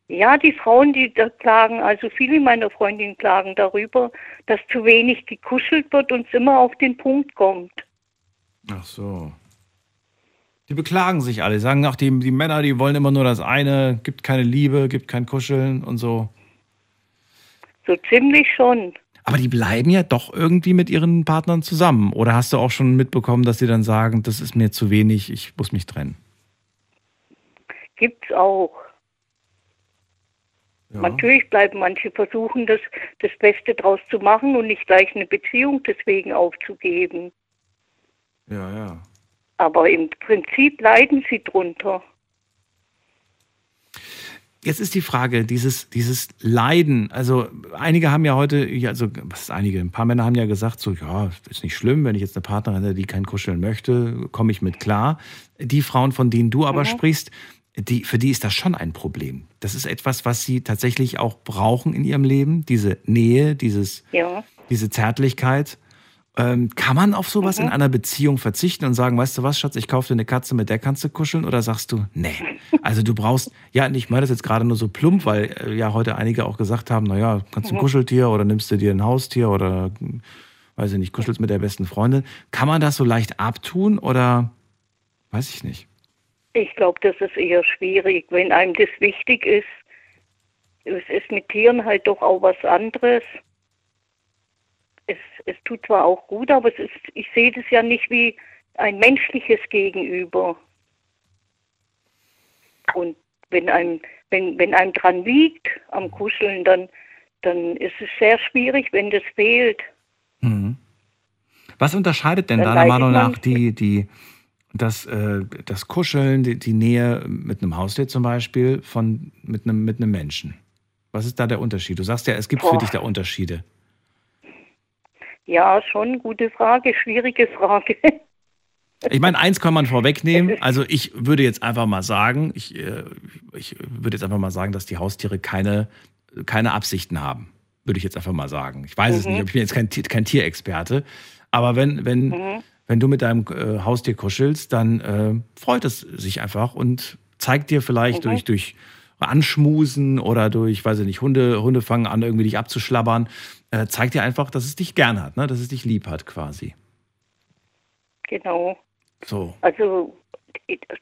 Ja, die Frauen, die da klagen, also viele meiner Freundinnen klagen darüber, dass zu wenig gekuschelt wird und es immer auf den Punkt kommt. Ach so. Die beklagen sich alle. Sagen, ach, die, die Männer, die wollen immer nur das eine, gibt keine Liebe, gibt kein Kuscheln und so. So ziemlich schon. Aber die bleiben ja doch irgendwie mit ihren Partnern zusammen. Oder hast du auch schon mitbekommen, dass sie dann sagen, das ist mir zu wenig, ich muss mich trennen? Gibt's auch. Ja. Natürlich bleiben manche versuchen, das, das Beste draus zu machen und nicht gleich eine Beziehung deswegen aufzugeben. Ja, ja. Aber im Prinzip leiden sie drunter. Jetzt ist die Frage, dieses, dieses Leiden, also einige haben ja heute, also was ist einige, ein paar Männer haben ja gesagt, so, ja, ist nicht schlimm, wenn ich jetzt eine Partnerin hätte, die kein Kuscheln möchte, komme ich mit klar. Die Frauen, von denen du aber sprichst, die, für die ist das schon ein Problem. Das ist etwas, was sie tatsächlich auch brauchen in ihrem Leben, diese Nähe, dieses, Ja. diese Zärtlichkeit. Ähm, kann man auf sowas Mhm. in einer Beziehung verzichten und sagen, weißt du was, Schatz, ich kaufe dir eine Katze, mit der kannst du kuscheln? Oder sagst du, nee. Also du brauchst, ja, und ich meine das jetzt gerade nur so plump, weil äh, ja heute einige auch gesagt haben, naja, kannst du ein Mhm. Kuscheltier oder nimmst du dir ein Haustier oder, weiß ich nicht, kuschelst mit der besten Freundin. Kann man das so leicht abtun oder weiß ich nicht? Ich glaube, das ist eher schwierig, wenn einem das wichtig ist. Es ist mit Tieren halt doch auch was anderes. Es, es tut zwar auch gut, aber es ist, ich sehe das ja nicht wie ein menschliches Gegenüber. Und wenn einem, wenn, wenn einem dran liegt am Kuscheln, dann, dann ist es sehr schwierig, wenn das fehlt. Mhm. Was unterscheidet denn Dann deiner Meinung nach die, die, das, äh, das Kuscheln, die, die Nähe mit einem Haustier zum Beispiel von mit einem, mit einem Menschen? Was ist da der Unterschied? Du sagst ja, es gibt für Boah. dich da Unterschiede. Ja, schon gute Frage, schwierige Frage. Ich meine, eins kann man vorwegnehmen. Also ich würde jetzt einfach mal sagen, ich, äh, ich würde jetzt einfach mal sagen, dass die Haustiere keine, keine Absichten haben. Würde ich jetzt einfach mal sagen. Ich weiß es Mhm. nicht, ich bin jetzt kein, kein Tierexperte. Aber wenn, wenn, Mhm. wenn du mit deinem äh, Haustier kuschelst, dann äh, freut es sich einfach und zeigt dir vielleicht Mhm. durch, durch Anschmusen oder durch, weiß ich nicht, Hunde, Hunde fangen an, irgendwie dich abzuschlabbern, äh, zeigt dir einfach, dass es dich gern hat, ne? dass es dich lieb hat quasi. genau. So. Also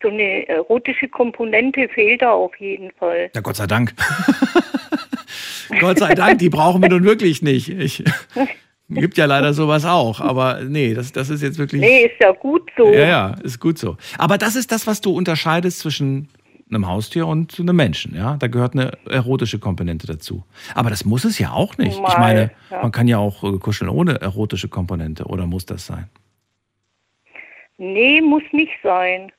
so eine erotische Komponente fehlt da auf jeden Fall. Ja, Gott sei Dank. Gott sei Dank, die brauchen wir nun wirklich nicht. Ich, gibt ja leider sowas auch, aber nee, das, das ist jetzt wirklich. Nee, ist ja gut so. Ja, ja, ist gut so. Aber das ist das, was du unterscheidest zwischen einem Haustier und einem Menschen, ja? Da gehört eine erotische Komponente dazu. Aber das muss es ja auch nicht. ich meine, ja. man kann ja auch äh, kuscheln ohne erotische Komponente, oder muss das sein? Nee, muss nicht sein.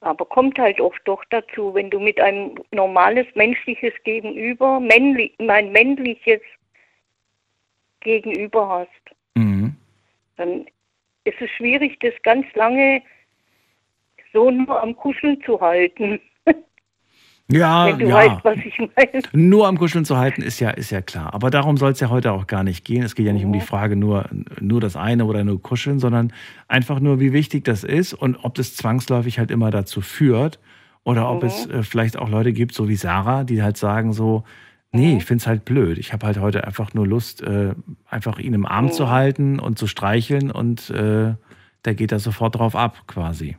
Aber kommt halt oft doch dazu, wenn du mit einem normales menschliches Gegenüber, männlich, mein männliches Gegenüber hast, Mhm. dann ist es schwierig, das ganz lange so nur am Kuscheln zu halten. Ja, wenn du ja. weißt, was ich meine. Nur am Kuscheln zu halten, ist ja, ist ja klar. Aber darum soll es ja heute auch gar nicht gehen. Es geht ja nicht um die Frage nur, nur das eine oder nur kuscheln, sondern einfach nur, wie wichtig das ist und ob das zwangsläufig halt immer dazu führt oder ob Mhm. es äh, vielleicht auch Leute gibt, so wie Sarah, die halt sagen so, nee, ich finde es halt blöd. Ich habe halt heute einfach nur Lust, äh, einfach ihn im Arm zu halten und zu streicheln und äh, der geht da sofort drauf ab quasi.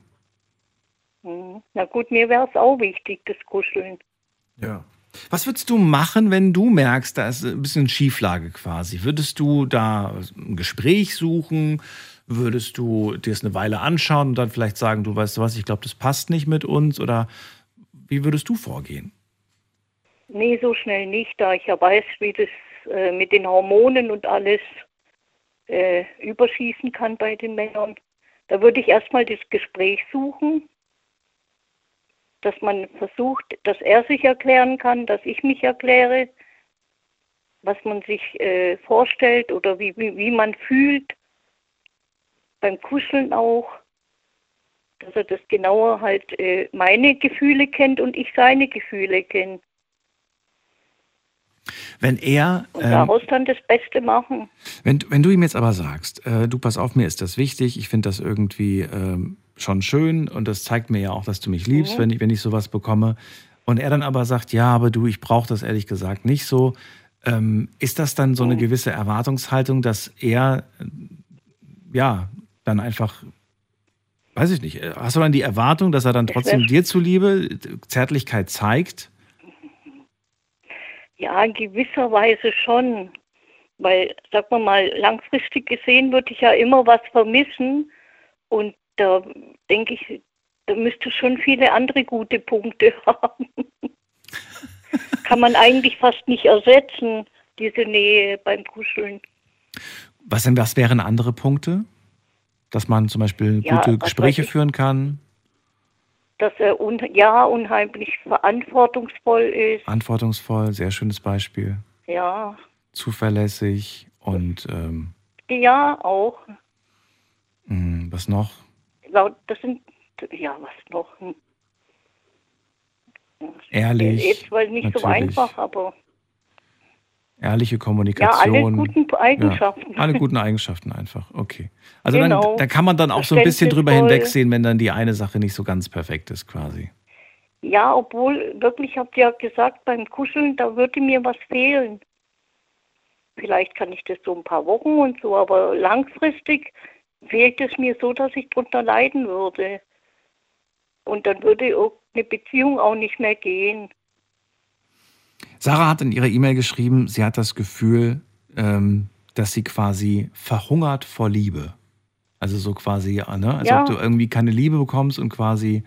Mhm. Na gut, mir wäre es auch wichtig, das Kuscheln. Ja. Was würdest du machen, wenn du merkst, da ist ein bisschen Schieflage quasi? Würdest du da ein Gespräch suchen? Würdest du dir es eine Weile anschauen und dann vielleicht sagen, du weißt du was, ich glaube, das passt nicht mit uns? Oder wie würdest du vorgehen? Nee, so schnell nicht, da ich ja weiß, wie das äh, mit den Hormonen und alles äh, überschießen kann bei den Männern. Da würde ich erstmal das Gespräch suchen, dass man versucht, dass er sich erklären kann, dass ich mich erkläre, was man sich äh, vorstellt oder wie, wie, wie man fühlt. Beim Kuscheln auch, dass er das genauer halt äh, meine Gefühle kennt und ich seine Gefühle kenne. Wenn er, Und ähm, daraus dann das Beste machen. wenn, wenn du ihm jetzt aber sagst, äh, du pass auf, mir ist das wichtig, ich finde das irgendwie ähm, schon schön und das zeigt mir ja auch, dass du mich liebst, Mhm. wenn, ich, wenn ich sowas bekomme. Und er dann aber sagt, ja, aber du, ich brauche das ehrlich gesagt nicht so. Ähm, ist das dann so eine gewisse Erwartungshaltung, dass er, äh, ja, dann einfach, weiß ich nicht, hast du dann die Erwartung, dass er dann trotzdem dir zuliebe Zärtlichkeit zeigt? Ja, in gewisser Weise schon. Weil, sag mal mal, langfristig gesehen würde ich ja immer was vermissen. Und da denke ich, da müsste schon viele andere gute Punkte haben. Kann man eigentlich fast nicht ersetzen, diese Nähe beim Kuscheln. Was, denn, was wären andere Punkte? Dass man zum Beispiel Ja, gute Gespräche führen kann, Dass er un ja unheimlich verantwortungsvoll ist. verantwortungsvoll, sehr schönes Beispiel, Ja, zuverlässig und ähm, ja auch. mh, was noch? Laut- Das sind, ja, was noch? Hm. ehrlich. Jetzt war nicht so natürlich. einfach, aber Ehrliche ja, Kommunikation. alle guten Eigenschaften. Ja, alle guten Eigenschaften einfach. Okay. Also Genau. dann, da kann man dann auch so ein bisschen drüber hinwegsehen, wenn dann die eine Sache nicht so ganz perfekt ist, quasi. Ja, obwohl, wirklich habt ihr ja gesagt, beim Kuscheln, da würde mir was fehlen. Vielleicht kann ich das so ein paar Wochen und so, aber langfristig fehlt es mir so, dass ich drunter leiden würde. Und dann würde auch eine Beziehung auch nicht mehr gehen. Sarah hat in ihrer E-Mail geschrieben, sie hat das Gefühl, ähm, dass sie quasi verhungert vor Liebe. Also so quasi, ne? als Ja. ob du irgendwie keine Liebe bekommst und quasi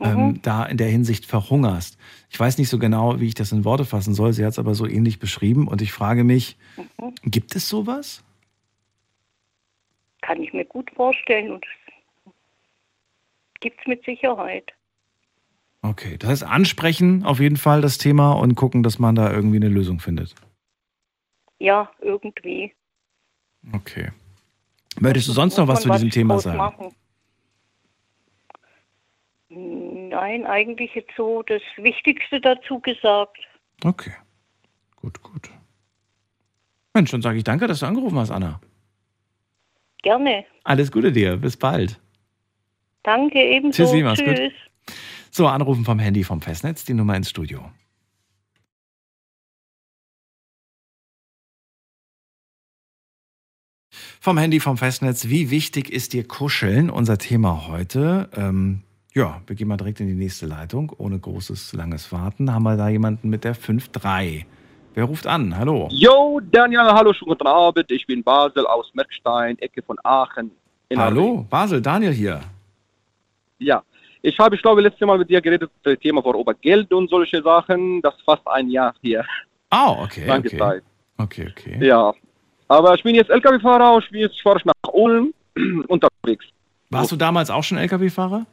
ähm, Mhm. da in der Hinsicht verhungerst. Ich weiß nicht so genau, wie ich das in Worte fassen soll. Sie hat es aber so ähnlich beschrieben und ich frage mich, Mhm. gibt es sowas? Kann ich mir gut vorstellen und gibt es mit Sicherheit. Okay, das heißt ansprechen auf jeden Fall das Thema und gucken, dass man da irgendwie eine Lösung findet. Ja, irgendwie. Okay. Möchtest du sonst noch was zu diesem Thema sagen? machen. Nein, eigentlich jetzt so das Wichtigste dazu gesagt. Okay. Gut, gut. Mensch, dann sage ich danke, dass du angerufen hast, Anna. Gerne. Alles Gute dir. Bis bald. Danke ebenso. Tschüssi, mach's gut. Tschüss. So, anrufen vom Handy vom Festnetz, die Nummer ins Studio. Vom Handy vom Festnetz, wie wichtig ist dir Kuscheln? Unser Thema heute. Ähm, ja, wir gehen mal direkt in die nächste Leitung, ohne großes, langes Warten. Haben wir da jemanden mit der 5-3? Wer ruft an? Hallo. Jo, Daniel, hallo, schönen guten Abend. Ich bin Basel aus Merkstein, Ecke von Aachen. Hallo, Basel, Daniel hier. Ja, ich habe, ich glaube, letztes Mal mit dir geredet, das Thema war über Geld und solche Sachen. Das ist fast ein Jahr hier. Ah, okay. Lange okay. Zeit. Okay, okay. Ja. Aber ich bin jetzt LKW-Fahrer und ich bin jetzt fahre ich nach Ulm unterwegs. Warst du damals auch schon LKW-Fahrer?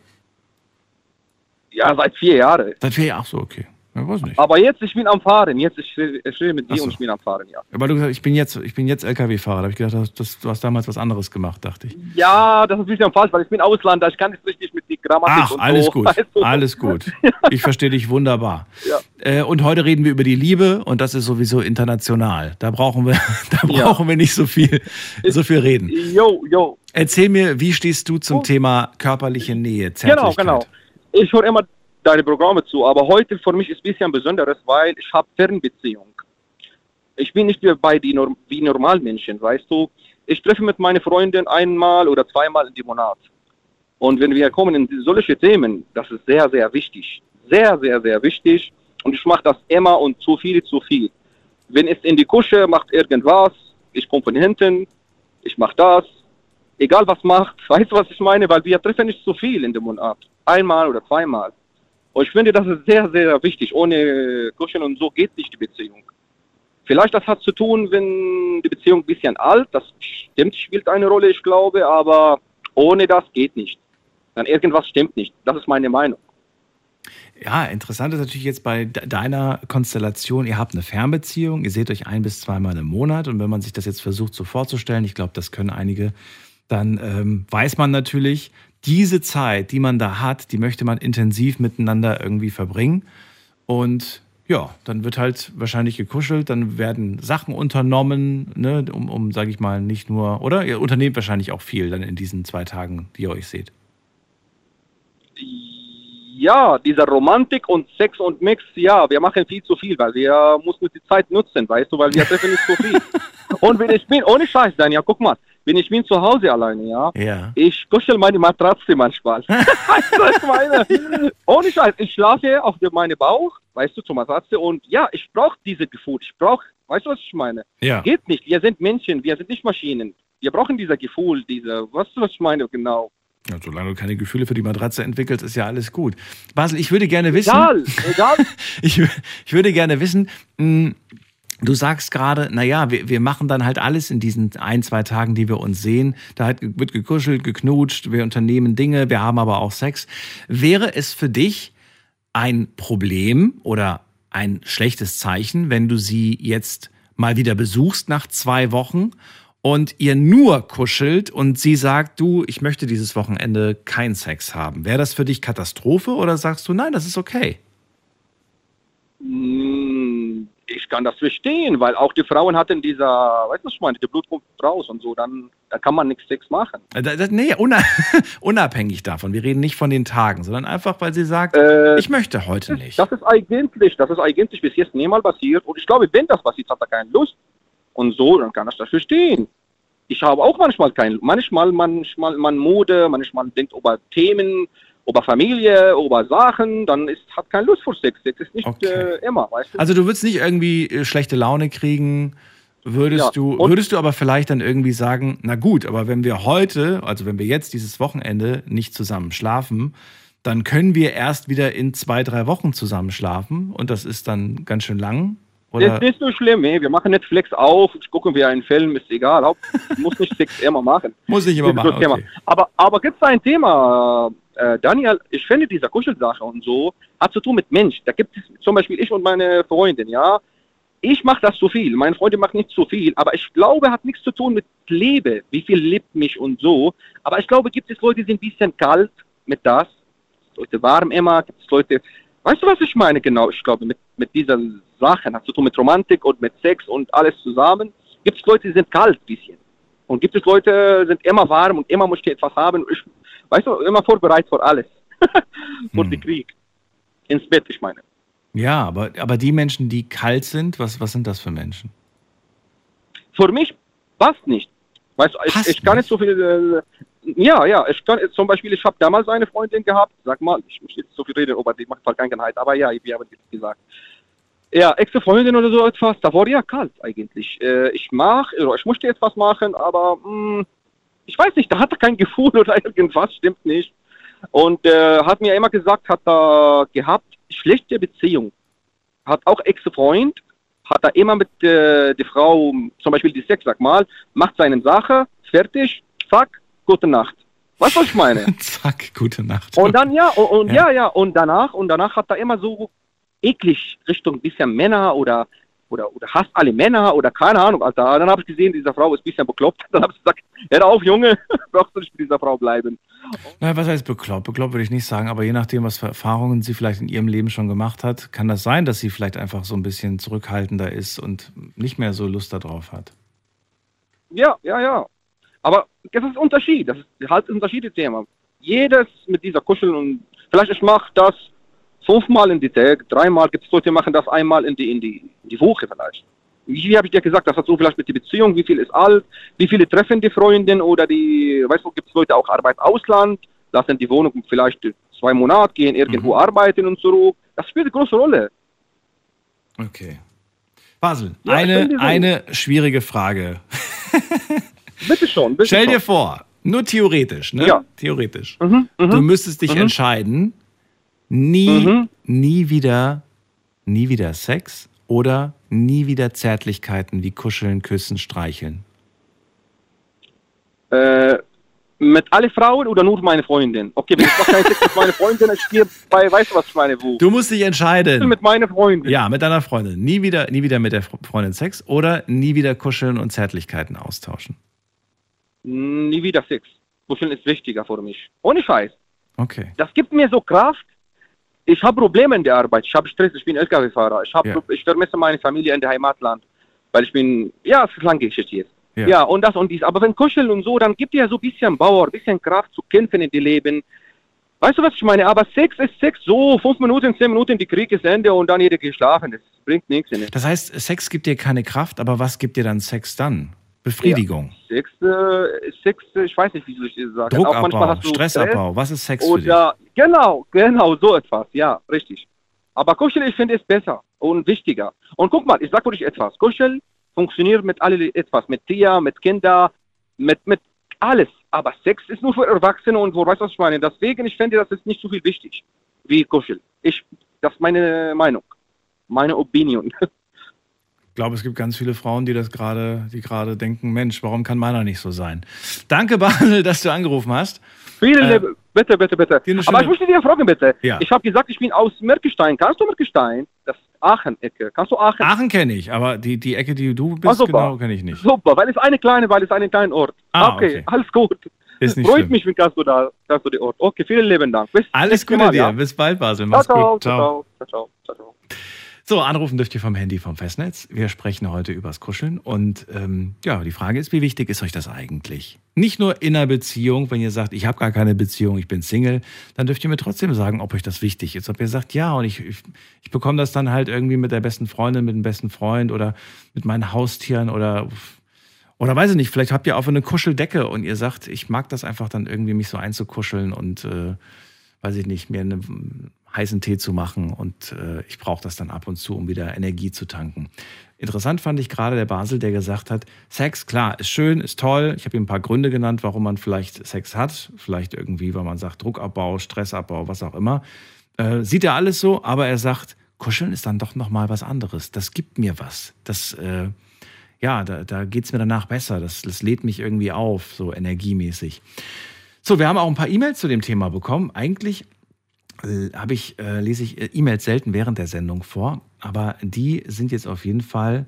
Ja, seit vier Jahren. Seit vier Jahren? Ach so, okay. Ja, weiß nicht. Aber jetzt, ich bin am Fahren. Jetzt, ich, ich rede mit dir so. und ich bin am Fahren, ja. Aber du gesagt, ich bin jetzt, ich bin jetzt LKW-Fahrer. Da habe ich gedacht, das, das, du hast damals was anderes gemacht, dachte ich. Ja, das ist ein bisschen falsch, weil ich bin Ausländer. Ich kann nicht richtig mit die Grammatik Ach, und alles so. gut, Weißt du? alles gut. Ich verstehe dich wunderbar. Ja. Äh, und heute reden wir über die Liebe und das ist sowieso international. Da brauchen wir, da Ja. brauchen wir nicht so viel, so viel reden. Jo, jo. Erzähl mir, wie stehst du zum Thema körperliche Nähe, Genau, Zärtlichkeit? genau. Ich höre immer deine Programme zu, aber heute für mich ist ein bisschen Besonderes, weil ich habe Fernbeziehung. Ich bin nicht wie bei die Norm wie Normalmenschen, weißt du. Ich treffe mit meinen Freunden einmal oder zweimal im Monat. Und wenn wir kommen in solche Themen, das ist sehr, sehr wichtig. Sehr, sehr, sehr wichtig. Und ich mache das immer und zu viel, zu viel. Wenn es in die Kusche macht irgendwas, ich komme von hinten, ich mache das, egal was macht, weißt du, was ich meine? Weil wir treffen nicht so viel in dem Monat. Einmal oder zweimal. Und ich finde, das ist sehr, sehr wichtig. Ohne Kuscheln und so geht nicht die Beziehung. Vielleicht das hat zu tun, wenn die Beziehung ein bisschen alt, das stimmt, spielt eine Rolle, ich glaube, aber ohne das geht nicht. Dann irgendwas stimmt nicht. Das ist meine Meinung. Ja, interessant ist natürlich jetzt bei de- deiner Konstellation, ihr habt eine Fernbeziehung, ihr seht euch ein bis zweimal im Monat und wenn man sich das jetzt versucht so vorzustellen, ich glaube, das können einige, dann ähm, weiß man natürlich, diese Zeit, die man da hat, die möchte man intensiv miteinander irgendwie verbringen und ja, dann wird halt wahrscheinlich gekuschelt, dann werden Sachen unternommen, ne, um, um sage ich mal, nicht nur, oder? Ihr unternehmt wahrscheinlich auch viel dann in diesen zwei Tagen, die ihr euch seht. Diese Romantik und Sex und Mix, ja, wir machen viel zu viel, weil wir müssen die Zeit nutzen, weißt du, weil wir treffen nicht so viel. und wenn ich bin, ohne Scheiß, dann, ja, guck mal, wenn ich bin zu Hause alleine, ja, Ja. ich kuschel meine Matratze manchmal. weißt du, was ich meine? Ohne Scheiß, ich schlafe auf meinem Bauch, weißt du, zur Matratze und ja, ich brauche diese Gefühl, ich brauche, weißt du, was ich meine? Ja. Geht nicht, wir sind Menschen, wir sind nicht Maschinen. Wir brauchen dieser Gefühl, diese, weißt du, was ich meine, genau. Ja, solange du keine Gefühle für die Matratze entwickelst, ist ja alles gut. Basel, ich würde gerne wissen. Egal, egal. ich, ich würde gerne wissen, mh, du sagst gerade, naja, wir, wir machen dann halt alles in diesen ein, zwei Tagen, die wir uns sehen. Da halt wird gekuschelt, geknutscht, wir unternehmen Dinge, wir haben aber auch Sex. Wäre es für dich ein Problem oder ein schlechtes Zeichen, wenn du sie jetzt mal wieder besuchst nach zwei Wochen und ihr nur kuschelt und sie sagt, du, ich möchte dieses Wochenende keinen Sex haben. Wäre das für dich Katastrophe oder sagst du, nein, das ist okay? Mm, Ich kann das verstehen, weil auch die Frauen hatten dieser, weißt du, was ich meine, der Blut kommt raus und so, dann, dann kann man nichts Sex machen. Äh, da- da- Nee, una unabhängig davon. Wir reden nicht von den Tagen, sondern einfach, weil sie sagt, Äh, ich möchte heute nicht. Das ist eigentlich, das ist eigentlich bis jetzt niemals passiert. Und ich glaube, wenn das passiert, hat er keine Lust. Und so, dann kann ich das verstehen. Ich habe auch manchmal keine, manchmal, manchmal man Mode, manchmal denkt über Themen, über Familie, über Sachen, dann ist, hat keine Lust für Sex. Sex ist nicht Okay. äh, immer, weißt du? Also du würdest nicht irgendwie äh, schlechte Laune kriegen, würdest Ja, du, und- würdest du aber vielleicht dann irgendwie sagen, na gut, aber wenn wir heute, also wenn wir jetzt dieses Wochenende nicht zusammen schlafen, dann können wir erst wieder in zwei, drei Wochen zusammen schlafen und das ist dann ganz schön lang. Das Oder? ist nicht so schlimm, ey. wir machen Netflix auf, gucken wir einen Film, ist egal, Haupt, muss nicht Sex immer machen. Muss ich immer Das machen. das Thema. Okay. Aber, aber gibt es ein Thema, äh, Daniel, ich finde diese Kuschelsache und so, hat zu tun mit Mensch. Da gibt es zum Beispiel ich und meine Freundin, ja. Ich mache das zu viel, meine Freundin macht nicht zu viel, aber ich glaube, hat nichts zu tun mit Lebe, wie viel lebt mich und so. Aber ich glaube, gibt es Leute, die sind ein bisschen kalt mit das, Leute warm immer, gibt es Leute, weißt du, was ich meine genau? Ich glaube, mit, mit dieser Sachen hat zu tun mit Romantik und mit Sex und alles zusammen. Gibt es Leute, die sind kalt ein bisschen. Und gibt es Leute, die sind immer warm und immer muss ich etwas haben. Ich, weißt du, immer vorbereitet für alles. für Hm. den Krieg. Ins Bett, ich meine. Ja, aber, aber die Menschen, die kalt sind, was, was sind das für Menschen? Für mich passt nicht. Weißt du, ich, ich kann nicht? nicht so viel. Ja, ja, ich kann zum Beispiel, ich habe damals eine Freundin gehabt, sag mal, ich muss jetzt so viel reden über die Vergangenheit, aber ja, wir haben jetzt gesagt. Ja, Ex-Freundin oder so etwas, da war ja kalt eigentlich. Äh, ich mach, oder ich musste etwas machen, aber mh, ich weiß nicht, da hat er kein Gefühl oder irgendwas, stimmt nicht. Und äh, hat mir immer gesagt, hat er gehabt, schlechte Beziehung. Hat auch Ex-Freund, hat er immer mit äh, der Frau, zum Beispiel die Sex, sag mal, macht seine Sache, fertig, zack, gute Nacht. Weißt du, was ich meine? Zack, gute Nacht. Und dann ja, und, und Ja. ja. ja, und danach, und danach hat er immer so eklig Richtung bisschen Männer oder oder oder hasst alle Männer oder keine Ahnung, Alter. Dann habe ich gesehen, diese Frau ist ein bisschen bekloppt. Dann habe ich gesagt, hör auf, Junge, brauchst du nicht mit dieser Frau bleiben. Na, was heißt bekloppt? Bekloppt würde ich nicht sagen, aber je nachdem, was für Erfahrungen sie vielleicht in ihrem Leben schon gemacht hat, kann das sein, dass sie vielleicht einfach so ein bisschen zurückhaltender ist und nicht mehr so Lust darauf hat. Ja, ja, ja. Aber das ist ein Unterschied. Das ist halt ein Unterschied-Thema. Jedes mit dieser Kuscheln und vielleicht ich mache das fünfmal in die Tag, dreimal gibt es Leute, die machen das einmal in die, in die, in die Woche vielleicht. Wie habe ich dir gesagt, das hat so vielleicht mit der Beziehung, wie viel ist alt, wie viele treffen die Freundin oder die, weißt du, gibt es Leute auch Arbeit Ausland, lassen die Wohnung vielleicht zwei Monate gehen, irgendwo arbeiten und zurück. Das spielt eine große Rolle. Okay. Basel, Ja, eine, so. eine schwierige Frage. Bitte schon, bitte Stell schon. dir vor, nur theoretisch, ne? Ja. Theoretisch. Mhm, mhm. Du müsstest dich Mhm. entscheiden, nie, Mhm. nie wieder, nie wieder Sex oder nie wieder Zärtlichkeiten wie Kuscheln, Küssen, Streicheln. Äh, mit alle Frauen oder nur meine Freundin? Okay, wenn ich noch keinen Sex mit meiner Freundin, ich gehe bei, weißt du, was ich meine, wo? Du musst dich entscheiden. mit meiner Freundin. Ja, mit deiner Freundin. Nie wieder, nie wieder mit der Fre- Freundin Sex oder nie wieder kuscheln und Zärtlichkeiten austauschen. Nie wieder Sex. Kuscheln ist wichtiger für mich. Ohne Scheiß. Okay. Das gibt mir so Kraft. Ich habe Probleme in der Arbeit. Ich habe Stress. Ich bin LKW-Fahrer. Ich, hab- Ja. ich vermisse meine Familie in der Heimatland. Weil ich bin, ja, es ist lange Geschichte jetzt. Ja. Ja. und das und dies. Aber wenn Kuscheln und so, dann gibt dir so ein bisschen Power, ein bisschen Kraft zu kämpfen in die Leben. Weißt du, was ich meine? Aber Sex ist Sex. So, fünf Minuten, zehn Minuten, die Krieg ist Ende und dann jeder geht schlafen. Das bringt nichts. In Das heißt, Sex gibt dir keine Kraft, aber was gibt dir dann Sex dann? Befriedigung, Sex, äh, Sex, äh, ich weiß nicht, wie sagen. Auch manchmal Druckabbau, du Stressabbau. Was ist Sex für dich? Oder, genau, genau, so etwas, ja, richtig. Aber Kuscheln, ich finde es besser und wichtiger. Und guck mal, ich sag euch etwas. Kuscheln funktioniert mit alle etwas, mit Tier, mit Kinder, mit, mit alles. Aber Sex ist nur für Erwachsene und wo weißt du, was ich meine? Deswegen, ich finde, das ist nicht so viel wichtig wie Kuscheln. Ich, das ist meine Meinung, meine Opinion. Ich glaube, es gibt ganz viele Frauen, die das gerade, die gerade denken, Mensch, warum kann meiner nicht so sein? Danke, Basel, dass du angerufen hast. Vielen Äh, bitte, bitte, bitte. Aber ich möchte dir fragen, bitte. Ja. Ich habe gesagt, ich bin aus Märkestein. Kannst du Märkestein? Das ist Aachen-Ecke. Kannst du Aachen? Aachen kenne ich, aber die, die Ecke, die du Ah, bist, super. genau, kenne ich nicht. Super, weil es eine kleine, weil es einen kleinen Ort. Ah, okay, okay. alles gut. Ist nicht Freut schlimm. mich, wenn kannst du da, kannst du den Ort. Okay, vielen lieben Dank. Bis Alles Gute Mal, dir. ja? Bis bald, Basel. Mach's ciao, gut. Ciao. ciao, ciao, ciao, ciao. So, anrufen dürft ihr vom Handy vom Festnetz. Wir sprechen heute übers Kuscheln. Und ähm, ja, die Frage ist, wie wichtig ist euch das eigentlich? Nicht nur in einer Beziehung, wenn ihr sagt, ich habe gar keine Beziehung, ich bin Single, dann dürft ihr mir trotzdem sagen, ob euch das wichtig ist. Ob ihr sagt, ja, und ich, ich, ich bekomme das dann halt irgendwie mit der besten Freundin, mit dem besten Freund oder mit meinen Haustieren oder oder weiß ich nicht, vielleicht habt ihr auch eine Kuscheldecke und ihr sagt, ich mag das einfach dann irgendwie mich so einzukuscheln und äh, weiß ich nicht, mir einen heißen Tee zu machen und äh, ich brauche das dann ab und zu, um wieder Energie zu tanken. Interessant fand ich gerade der Basel, der gesagt hat, Sex, klar, ist schön, ist toll. Ich habe ihm ein paar Gründe genannt, warum man vielleicht Sex hat. Vielleicht irgendwie, weil man sagt Druckabbau, Stressabbau, was auch immer. Äh, sieht er alles so, aber er sagt, Kuscheln ist dann doch nochmal was anderes. Das gibt mir was. Das, äh, ja, da, da geht es mir danach besser. Das, das lädt mich irgendwie auf, so energiemäßig. So, wir haben auch ein paar E-Mails zu dem Thema bekommen. Eigentlich habe ich, äh, lese ich äh, E-Mails selten während der Sendung vor, aber die sind jetzt auf jeden Fall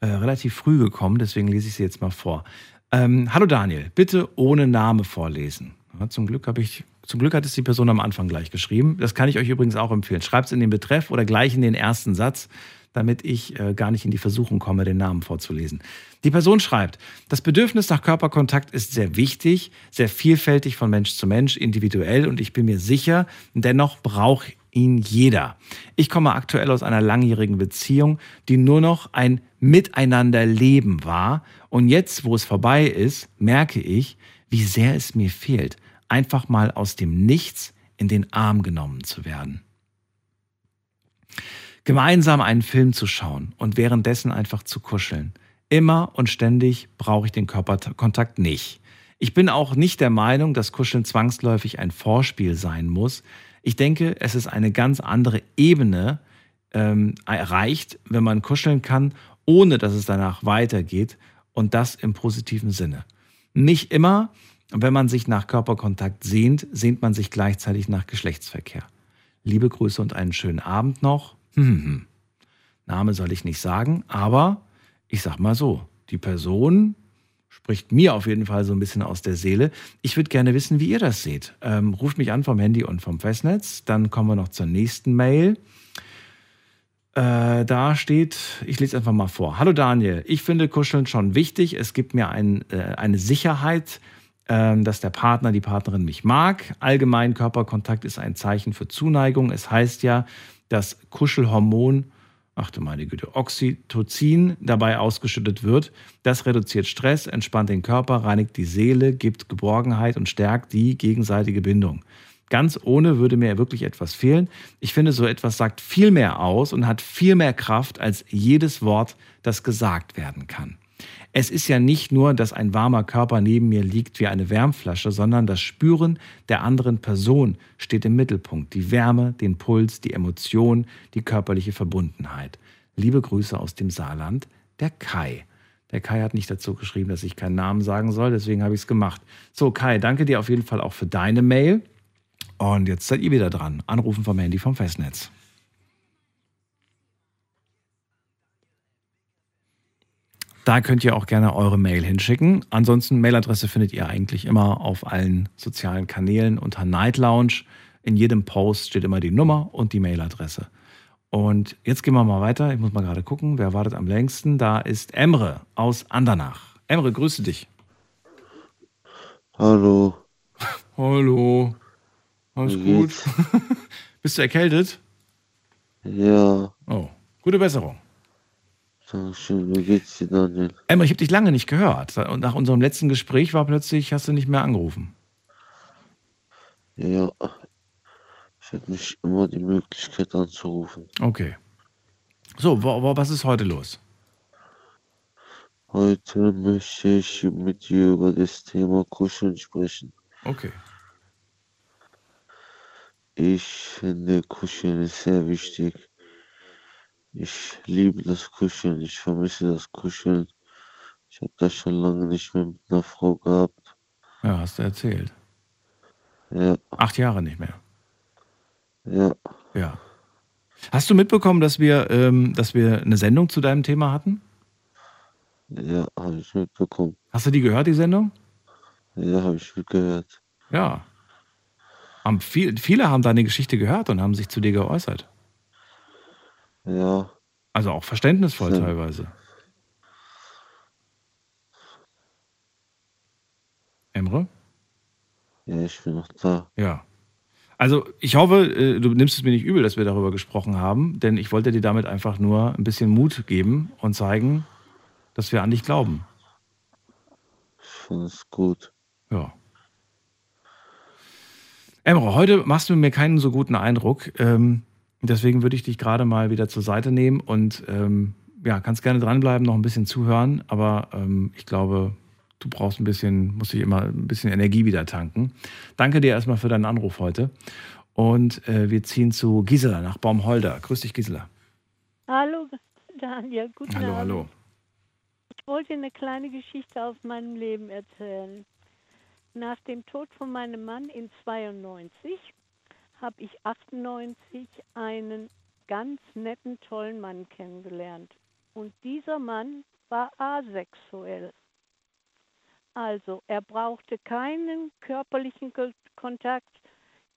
äh, relativ früh gekommen, deswegen lese ich sie jetzt mal vor. Ähm, Hallo Daniel, bitte ohne Name vorlesen. Ja, zum Glück habe ich, zum Glück hat es die Person am Anfang gleich geschrieben. Das kann ich euch übrigens auch empfehlen. Schreibt es in den Betreff oder gleich in den ersten Satz damit ich äh, gar nicht in die Versuchung komme, den Namen vorzulesen. Die Person schreibt, das Bedürfnis nach Körperkontakt ist sehr wichtig, sehr vielfältig von Mensch zu Mensch, individuell und ich bin mir sicher, dennoch braucht ihn jeder. Ich komme aktuell aus einer langjährigen Beziehung, die nur noch ein Miteinanderleben war und jetzt, wo es vorbei ist, merke ich, wie sehr es mir fehlt, einfach mal aus dem Nichts in den Arm genommen zu werden gemeinsam einen Film zu schauen und währenddessen einfach zu kuscheln. Immer und ständig brauche ich den Körperkontakt nicht. Ich bin auch nicht der Meinung, dass Kuscheln zwangsläufig ein Vorspiel sein muss. Ich denke, es ist eine ganz andere Ebene ähm, erreicht, wenn man kuscheln kann, ohne dass es danach weitergeht und das im positiven Sinne. Nicht immer, wenn man sich nach Körperkontakt sehnt, sehnt man sich gleichzeitig nach Geschlechtsverkehr. Liebe Grüße und einen schönen Abend noch. Hm, hm. Name soll ich nicht sagen, aber ich sag mal so, die Person spricht mir auf jeden Fall so ein bisschen aus der Seele. Ich würde gerne wissen, wie ihr das seht. Ähm, ruft mich an vom Handy und vom Festnetz. Dann kommen wir noch zur nächsten Mail. Äh, da steht, ich lese einfach mal vor. Hallo Daniel, ich finde Kuscheln schon wichtig. Es gibt mir ein, äh, eine Sicherheit, äh, dass der Partner, die Partnerin mich mag. Allgemein Körperkontakt ist ein Zeichen für Zuneigung. Es heißt ja, das Kuschelhormon, ach du meine Güte, Oxytocin dabei ausgeschüttet wird. Das reduziert Stress, entspannt den Körper, reinigt die Seele, gibt Geborgenheit und stärkt die gegenseitige Bindung. Ganz ohne würde mir wirklich etwas fehlen. Ich finde, so etwas sagt viel mehr aus und hat viel mehr Kraft als jedes Wort, das gesagt werden kann. Es ist ja nicht nur, dass ein warmer Körper neben mir liegt wie eine Wärmflasche, sondern das Spüren der anderen Person steht im Mittelpunkt. Die Wärme, den Puls, die Emotion, die körperliche Verbundenheit. Liebe Grüße aus dem Saarland, der Kai. Der Kai hat nicht dazu geschrieben, dass ich keinen Namen sagen soll, deswegen habe ich es gemacht. So, Kai, danke dir auf jeden Fall auch für deine Mail. Und jetzt seid ihr wieder dran. Anrufen vom Handy vom Festnetz. Da könnt ihr auch gerne eure Mail hinschicken. Ansonsten Mailadresse findet ihr eigentlich immer auf allen sozialen Kanälen unter Night Lounge. In jedem Post steht immer die Nummer und die Mailadresse. Und jetzt gehen wir mal weiter. Ich muss mal gerade gucken, wer wartet am längsten. Da ist Emre aus Andernach. Emre, grüße dich. Hallo. Hallo. Alles gut? Bist du erkältet? Ja, Oh, gute Besserung. Dankeschön. Wie geht's dir, Daniel? Emre, ich habe dich lange nicht gehört. Und nach unserem letzten Gespräch war plötzlich, hast du nicht mehr angerufen. Ja, ich hätte nicht immer die Möglichkeit anzurufen. Okay. So, was ist heute los? Heute möchte ich mit dir über das Thema Kuscheln sprechen. Okay. Ich finde, Kuscheln ist sehr wichtig. Ich liebe das Kuscheln. Ich vermisse das Kuscheln. Ich habe das schon lange nicht mehr mit einer Frau gehabt. Ja, hast du erzählt. Ja, Acht Jahre nicht mehr. ja, Ja. Hast du mitbekommen, dass wir, ähm, dass wir eine Sendung zu deinem Thema hatten? ja, habe ich mitbekommen. Hast du die gehört, die Sendung? Ja, habe ich mitgehört. Ja. Haben viel, viele haben deine Geschichte gehört und haben sich zu dir geäußert. Ja. Also auch verständnisvoll Ja. teilweise. Emre? Ja, ich bin noch da. Ja. Also ich hoffe, äh, du nimmst es mir nicht übel, dass wir darüber gesprochen haben, denn ich wollte dir damit einfach nur ein bisschen Mut geben und zeigen, dass wir an dich glauben. Ich finde es gut. Ja. Emre, heute machst du mir keinen so guten Eindruck. Ähm, deswegen würde ich dich gerade mal wieder zur Seite nehmen und ähm, ja, kannst gerne dranbleiben, noch ein bisschen zuhören, aber ähm, ich glaube, du brauchst ein bisschen, musst dich immer ein bisschen Energie wieder tanken. Danke dir erstmal für deinen Anruf heute. Und äh, wir ziehen zu Gisela nach Baumholder. Grüß dich, Gisela. Hallo Daniel, guten Hallo, Abend. hallo. Ich wollte eine kleine Geschichte aus meinem Leben erzählen. Nach dem Tod von meinem Mann in 92 habe ich 98 einen ganz netten, tollen Mann kennengelernt. Und dieser Mann war asexuell. Also er brauchte keinen körperlichen Ko- Kontakt,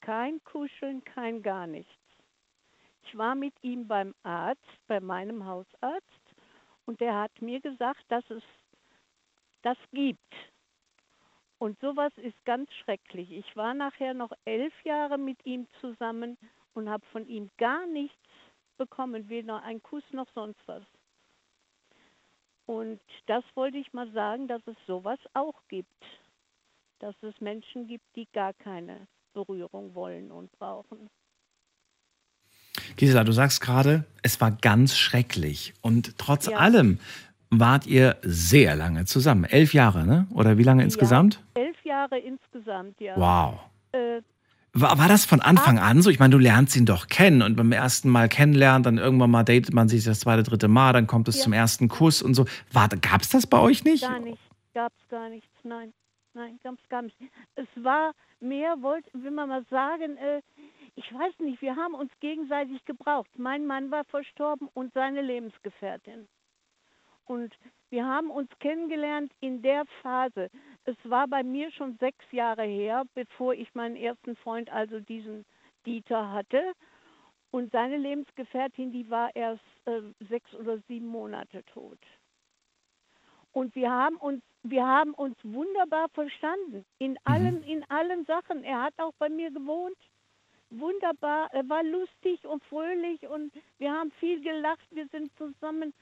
kein Kuscheln, kein gar nichts. Ich war mit ihm beim Arzt, bei meinem Hausarzt, und der hat mir gesagt, dass es das gibt. Und sowas ist ganz schrecklich. Ich war nachher noch elf Jahre mit ihm zusammen und habe von ihm gar nichts bekommen, weder einen Kuss noch sonst was. Und das wollte ich mal sagen, dass es sowas auch gibt. Dass es Menschen gibt, die gar keine Berührung wollen und brauchen. Gisela, du sagst gerade, es war ganz schrecklich. Und trotz Ja. allem wart ihr sehr lange zusammen. Elf Jahre, ne? Oder wie lange insgesamt? Ja, elf Jahre insgesamt, ja. Wow. Äh, War, war das von Anfang an so? Ich meine, du lernst ihn doch kennen und beim ersten Mal kennenlernen, dann irgendwann mal datet man sich das zweite, dritte Mal, dann kommt es Ja. zum ersten Kuss und so. Gab es das bei euch nicht? Gar nicht, gab es gar nichts, nein, nein, gab es gar nicht. Es war mehr, wollte, will man mal sagen, äh, ich weiß nicht, wir haben uns gegenseitig gebraucht. Mein Mann war verstorben und seine Lebensgefährtin. Und wir haben uns kennengelernt in der Phase. Es war bei mir schon sechs Jahre her, bevor ich meinen ersten Freund, also diesen Dieter, hatte. Und seine Lebensgefährtin, die war erst äh, sechs oder sieben Monate tot. Und wir haben uns, wir haben uns wunderbar verstanden. In allen, in allen Sachen. Er hat auch bei mir gewohnt. Wunderbar. Er war lustig und fröhlich und wir haben viel gelacht. Wir sind zusammen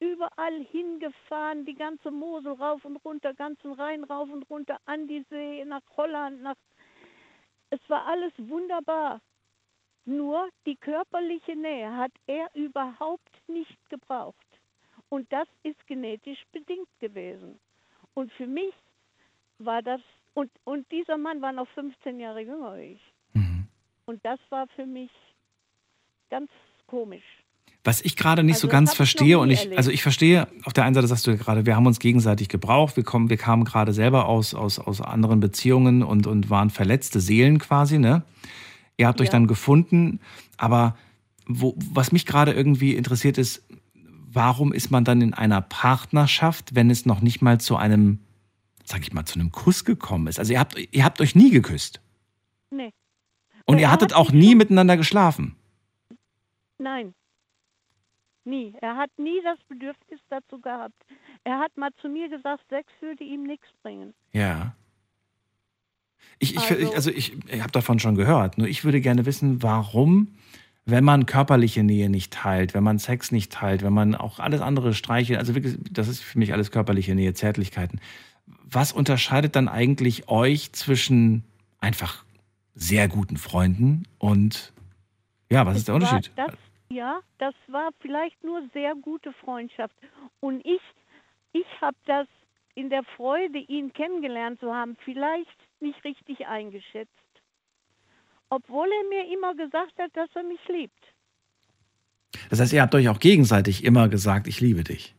überall hingefahren, die ganze Mosel rauf und runter, ganzen Rhein rauf und runter, an die See, nach Holland, nach. Es war alles wunderbar. Nur die körperliche Nähe hat er überhaupt nicht gebraucht. Und das ist genetisch bedingt gewesen. Und für mich war das, und, und dieser Mann war noch 15 Jahre jünger als ich. Und das war für mich ganz komisch. Was ich gerade nicht Also so ganz ich verstehe und ich, erlebt. also ich verstehe, auf der einen Seite sagst du ja gerade, wir haben uns gegenseitig gebraucht, wir, kommen, wir kamen gerade selber aus, aus, aus anderen Beziehungen und, und waren verletzte Seelen quasi, ne? Ihr habt euch Ja. dann gefunden, aber wo, was mich gerade irgendwie interessiert ist, warum ist man dann in einer Partnerschaft, wenn es noch nicht mal zu einem, sag ich mal, zu einem Kuss gekommen ist? Also ihr habt, ihr habt euch nie geküsst Nee. und Er ihr hattet hat auch nie miteinander geschlafen. Nein. Nie. Er hat nie das Bedürfnis dazu gehabt. Er hat mal zu mir gesagt, Sex würde ihm nichts bringen. Ja. Ich, ich, Also- ich, also ich, ich habe davon schon gehört. Nur ich würde gerne wissen, warum, wenn man körperliche Nähe nicht teilt, wenn man Sex nicht teilt, wenn man auch alles andere streichelt, also wirklich, das ist für mich alles körperliche Nähe, Zärtlichkeiten. Was unterscheidet dann eigentlich euch zwischen einfach sehr guten Freunden und ja, was ist der Unterschied? War das, ja, das war vielleicht nur sehr gute Freundschaft. Und ich, ich habe das in der Freude, ihn kennengelernt zu haben, vielleicht nicht richtig eingeschätzt. Obwohl er mir immer gesagt hat, dass er mich liebt. Das heißt, ihr habt euch auch gegenseitig immer gesagt, ich liebe dich.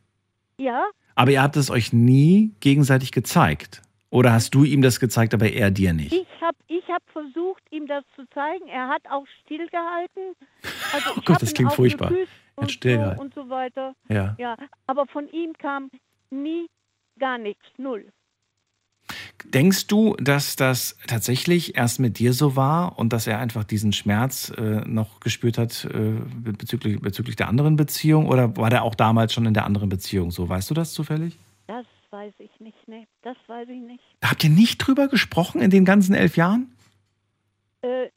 Ja, Aber ihr habt es euch nie gegenseitig gezeigt. Oder hast du ihm das gezeigt, aber er dir nicht? ich habe ich hab versucht, ihm das zu zeigen. Er hat auch stillgehalten. Also Oh Gott, das klingt furchtbar. Er hat so stillgehalten. und so weiter. Ja. ja. Aber von ihm kam nie gar nichts, null. Denkst du, dass das tatsächlich erst mit dir so war und dass er einfach diesen Schmerz äh, noch gespürt hat äh, bezüglich, bezüglich der anderen Beziehung? Oder war der auch damals schon in der anderen Beziehung so? Weißt du das zufällig? Weiß ich nicht, ne? Das weiß ich nicht. Habt ihr nicht drüber gesprochen in den ganzen elf Jahren? Äh,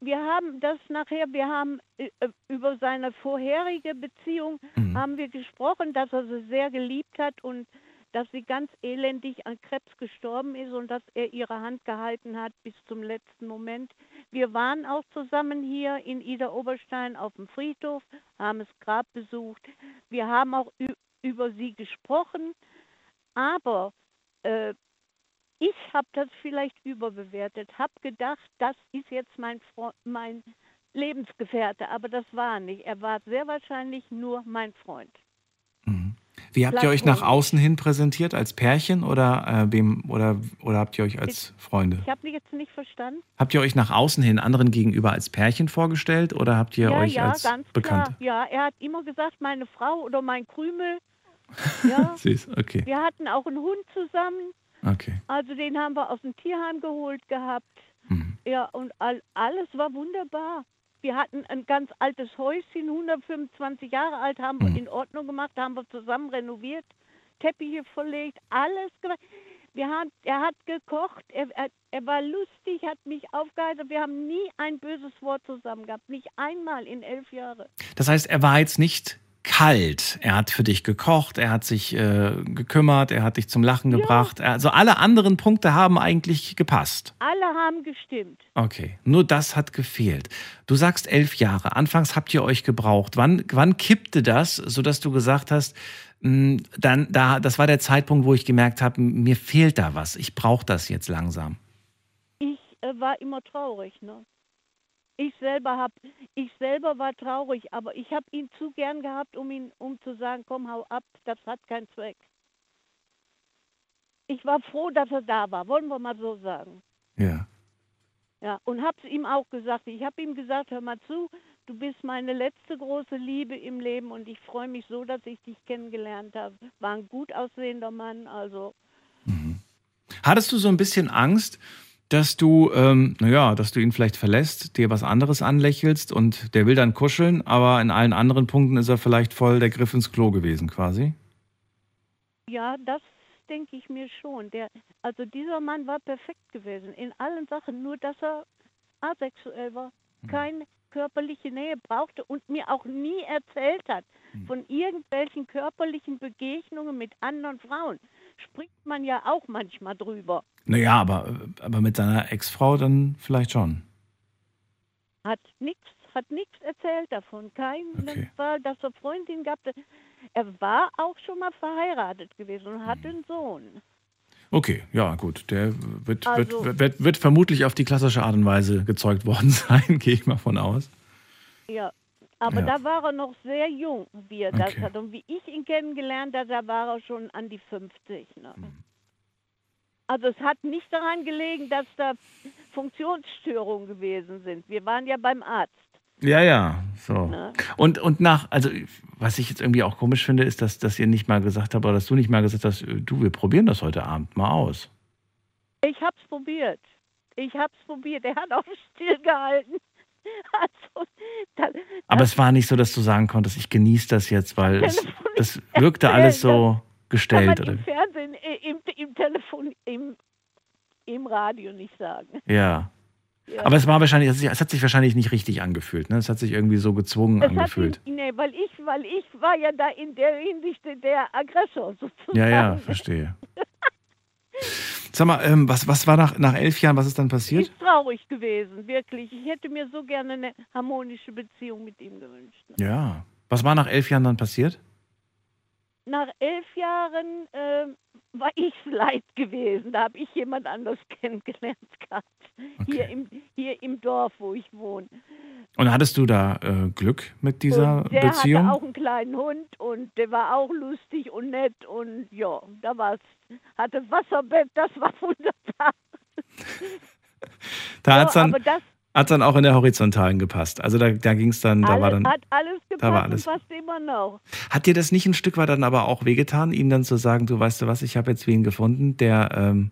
wir haben das nachher, wir haben äh, über seine vorherige Beziehung Mhm. haben wir gesprochen, dass er sie sehr geliebt hat und dass sie ganz elendig an Krebs gestorben ist und dass er ihre Hand gehalten hat bis zum letzten Moment. Wir waren auch zusammen hier in Ida Oberstein auf dem Friedhof, haben das Grab besucht. Wir haben auch über sie gesprochen, aber äh, ich habe das vielleicht überbewertet, habe gedacht, das ist jetzt mein, mein Lebensgefährte, aber das war nicht. Er war sehr wahrscheinlich nur mein Freund. Wie habt ihr euch nach außen hin präsentiert? Als Pärchen oder, äh, wem, oder, oder habt ihr euch als Freunde? Ich habe die jetzt nicht verstanden. Habt ihr euch nach außen hin anderen gegenüber als Pärchen vorgestellt oder habt ihr ja, euch ja, als ganz Bekannte? klar. Ja, er hat immer gesagt, meine Frau oder mein Krümel. Ja, Süß, okay. wir hatten auch einen Hund zusammen. Okay. Also den haben wir aus dem Tierheim geholt gehabt. Mhm. Ja, und all, alles war wunderbar. Wir hatten ein ganz altes Häuschen, 125 Jahre alt, haben Mhm. wir in Ordnung gemacht, haben wir zusammen renoviert, Teppiche verlegt, alles gemacht. Wir haben, er hat gekocht, er, er, er war lustig, hat mich aufgeheitert. Wir haben nie ein böses Wort zusammen gehabt, nicht einmal in elf Jahren. Das heißt, er war jetzt nicht kalt. Er hat für dich gekocht, er hat sich äh, gekümmert, er hat dich zum Lachen gebracht. Also alle anderen Punkte haben eigentlich gepasst. Alle haben gestimmt. Okay, nur das hat gefehlt. Du sagst elf Jahre. Anfangs habt ihr euch gebraucht. Wann, wann kippte das, sodass du gesagt hast, mh, dann, da, das war der Zeitpunkt, wo ich gemerkt habe, mir fehlt da was. Ich brauche das jetzt langsam. Ich äh, war immer traurig, ne? Ich selber hab, ich selber war traurig, aber ich habe ihn zu gern gehabt, um ihn, um zu sagen, komm, hau ab, das hat keinen Zweck. Ich war froh, dass er da war, wollen wir mal so sagen. Ja. Ja, und habe es ihm auch gesagt. Ich habe ihm gesagt, hör mal zu, du bist meine letzte große Liebe im Leben und ich freue mich so, dass ich dich kennengelernt habe. War ein gut aussehender Mann, also Hattest du so ein bisschen Angst, dass du, ähm, naja, dass du ihn vielleicht verlässt, dir was anderes anlächelst und der will dann kuscheln, aber in allen anderen Punkten ist er vielleicht voll der Griff ins Klo gewesen quasi? Ja, das denke ich mir schon. Der, also dieser Mann war perfekt gewesen in allen Sachen, nur dass er asexuell war, keine körperliche Nähe brauchte und mir auch nie erzählt hat von irgendwelchen körperlichen Begegnungen mit anderen Frauen. Spricht man ja auch manchmal drüber. Naja, aber, aber mit seiner Ex-Frau dann vielleicht schon. Hat nichts hat nichts erzählt davon. Keinen Fall, dass er Freundin gab. Er war auch schon mal verheiratet gewesen und hatte einen Sohn. Okay, ja, gut. Der wird, Also- wird, wird, wird vermutlich auf die klassische Art und Weise gezeugt worden sein, gehe ich mal von aus. Ja, aber Ja. da war er noch sehr jung, wie er das Okay. hat. Und wie ich ihn kennengelernt habe, da war er schon an die 50. Ne? Mhm. Also es hat nicht daran gelegen, dass da Funktionsstörungen gewesen sind. Wir waren ja beim Arzt. Ja, ja, so. Ne? Und, und nach, also was ich jetzt irgendwie auch komisch finde, ist, dass, dass ihr nicht mal gesagt habt, oder dass du nicht mal gesagt hast, äh, du, wir probieren das heute Abend mal aus. Ich hab's probiert. Ich hab's probiert. Er hat auch stillgehalten. Also, da, Aber es war nicht so, dass du sagen konntest, ich genieße das jetzt, weil es, das wirkte alles so kann gestellt. man Oder? im Fernsehen, äh, im, im Telefon, im, im Radio nicht sagen. Ja. Ja. Aber es war wahrscheinlich, es hat sich wahrscheinlich nicht richtig angefühlt. Ne? Es hat sich irgendwie so gezwungen Es angefühlt. ihn, nee, weil ich, weil ich war ja da in der Hinsicht der Aggressor sozusagen. Ja, ja, verstehe. Sag mal, ähm, was, was war nach, nach elf Jahren, was ist dann passiert? Ist traurig gewesen, wirklich. Ich hätte mir so gerne eine harmonische Beziehung mit ihm gewünscht. Ja. Was war nach elf Jahren dann passiert? Nach elf Jahren ähm, war ich leid gewesen. Da habe ich jemand anderes kennengelernt gehabt. Hier, im, hier im Dorf, wo ich wohne. Und hattest du da äh, Glück mit dieser und der Beziehung? hatte auch einen kleinen Hund und der war auch lustig und nett und ja, da war es. Hatte Wasserbett, das war wunderbar. da Ja, hat's dann, aber das hat's dann auch in der Horizontalen gepasst. Also da, da ging es dann, da war alles, dann. hat alles gepasst da war alles. fast immer noch. Hat dir das nicht ein Stück weit dann aber auch wehgetan, ihm dann zu sagen, du weißt du was, ich habe jetzt wen gefunden, der, ähm,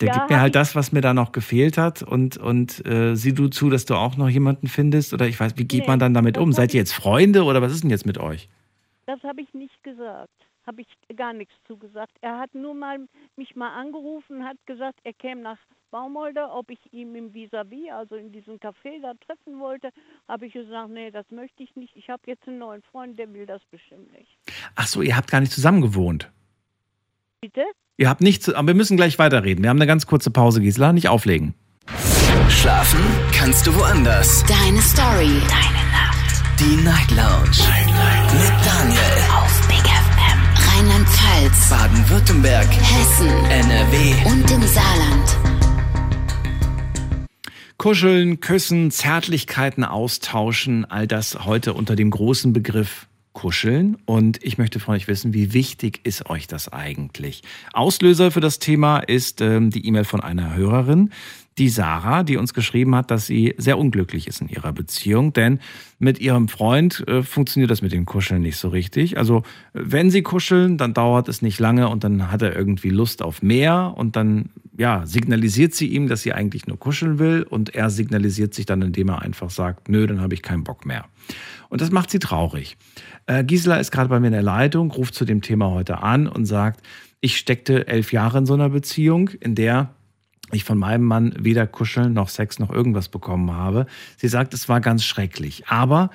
Der Ja, gibt mir halt das, was mir da noch gefehlt hat und, und äh, sieh du zu, dass du auch noch jemanden findest oder ich weiß, wie geht Nee, man dann damit um? Seid ihr jetzt Freunde oder was ist denn jetzt mit euch? Das habe ich nicht gesagt. Habe ich gar nichts zugesagt. Er hat nur mal mich mal angerufen, hat gesagt, er käme nach Baumolder, ob ich ihm im Vis-à-vis, also in diesem Café da treffen wollte. Habe ich gesagt, nee, das möchte ich nicht. Ich habe jetzt einen neuen Freund, der will das bestimmt nicht. Ach so, ihr habt gar nicht zusammen gewohnt. Bitte? Ihr habt nicht, zu- aber wir müssen gleich weiterreden. Wir haben eine ganz kurze Pause, Gisela, nicht auflegen. Schlafen kannst du woanders. Deine Story. Deine Nacht. Die Night Lounge. Mit Daniel. Auf Big FM. Rheinland-Pfalz. Baden-Württemberg. Hessen. NRW. Und im Saarland. Kuscheln, küssen, Zärtlichkeiten austauschen, all das heute unter dem großen Begriff Kuscheln. Und ich möchte von euch wissen, wie wichtig ist euch das eigentlich? Auslöser für das Thema ist ähm, die E-Mail von einer Hörerin, die Sarah, die uns geschrieben hat, dass sie sehr unglücklich ist in ihrer Beziehung, denn mit ihrem Freund äh, funktioniert das mit dem Kuscheln nicht so richtig. Also wenn sie kuscheln, dann dauert es nicht lange und dann hat er irgendwie Lust auf mehr und dann ja, signalisiert sie ihm, dass sie eigentlich nur kuscheln will und er signalisiert sich dann, indem er einfach sagt, nö, dann habe ich keinen Bock mehr. Und das macht sie traurig. Äh, Gisela ist gerade bei mir in der Leitung, ruft zu dem Thema heute an und sagt, ich steckte elf Jahre in so einer Beziehung, in der ich von meinem Mann weder Kuscheln noch Sex noch irgendwas bekommen habe. Sie sagt, es war ganz schrecklich. Aber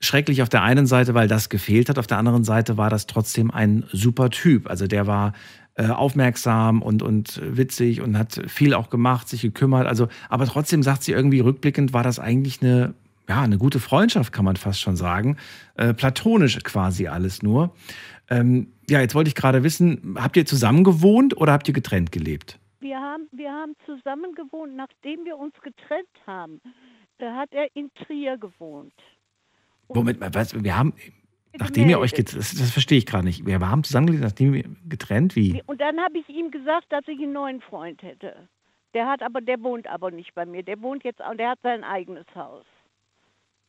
schrecklich auf der einen Seite, weil das gefehlt hat. Auf der anderen Seite war das trotzdem ein super Typ. Also der war äh, aufmerksam und, und witzig und hat viel auch gemacht, sich gekümmert. Also, aber trotzdem sagt sie irgendwie rückblickend, war das eigentlich eine, ja, eine gute Freundschaft, kann man fast schon sagen. Äh, platonisch quasi alles nur. Ähm, ja, jetzt wollte ich gerade wissen, habt ihr zusammen gewohnt oder habt ihr getrennt gelebt? Wir haben, wir haben zusammen gewohnt, nachdem wir uns getrennt haben. Da hat er in Trier gewohnt. Womit, was, wir haben, nachdem ihr euch, get- das, das verstehe ich gerade nicht. Wir haben zusammengelebt, nachdem wir getrennt, wie? Und dann habe ich ihm gesagt, dass ich einen neuen Freund hätte. Der hat aber, der wohnt aber nicht bei mir. Der wohnt jetzt, auch- der hat sein eigenes Haus.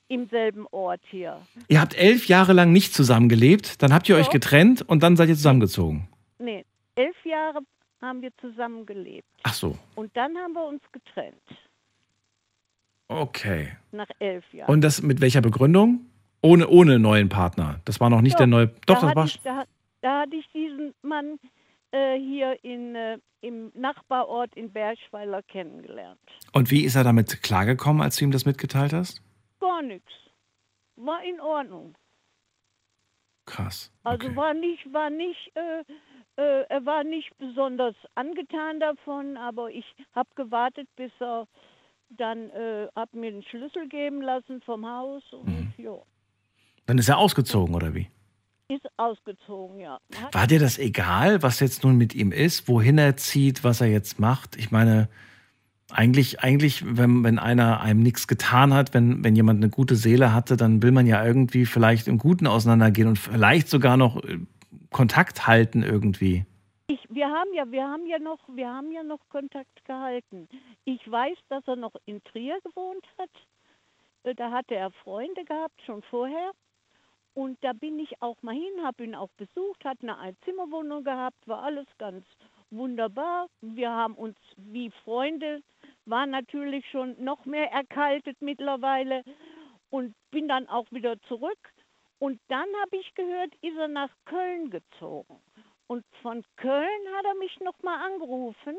Im selben Ort hier. Ihr habt elf Jahre lang nicht zusammengelebt, dann habt ihr euch Doch. getrennt und dann seid ihr zusammengezogen. Nee, elf Jahre haben wir zusammen gelebt. Ach so, Und dann haben wir uns getrennt. okay. Nach elf Jahren. Und das mit welcher Begründung? Ohne, ohne neuen Partner. Das war noch nicht Doch, der neue. Doch, da das war. ich, da, da hatte ich diesen Mann äh, hier in, äh, im Nachbarort in Bergweiler kennengelernt. Und wie ist er damit klargekommen, als du ihm das mitgeteilt hast? Gar nichts. War in Ordnung. Krass. Also war nicht, war nicht, äh, äh, er war nicht besonders angetan davon, aber ich habe gewartet, bis er dann äh, hat mir den Schlüssel geben lassen vom Haus und Mhm. ja, Dann ist er ausgezogen, oder wie? ist ausgezogen, ja. Hat- War dir das egal, was jetzt nun mit ihm ist, wohin er zieht, was er jetzt macht? Ich meine, eigentlich, eigentlich, wenn, wenn einer einem nichts getan hat, wenn, wenn jemand eine gute Seele hatte, dann will man ja irgendwie vielleicht im Guten auseinandergehen und vielleicht sogar noch äh, Kontakt halten irgendwie. Ich, wir haben ja, wir haben ja noch, wir haben ja noch Kontakt gehalten. Ich weiß, dass er noch in Trier gewohnt hat. Äh, Da hatte er Freunde gehabt, schon vorher. Und da bin ich auch mal hin, habe ihn auch besucht, hat eine Einzimmerwohnung gehabt, war alles ganz wunderbar. Wir haben uns wie Freunde, war natürlich schon noch mehr erkaltet mittlerweile und bin dann auch wieder zurück. Und dann habe ich gehört, ist er nach Köln gezogen. Und von Köln hat er mich nochmal angerufen.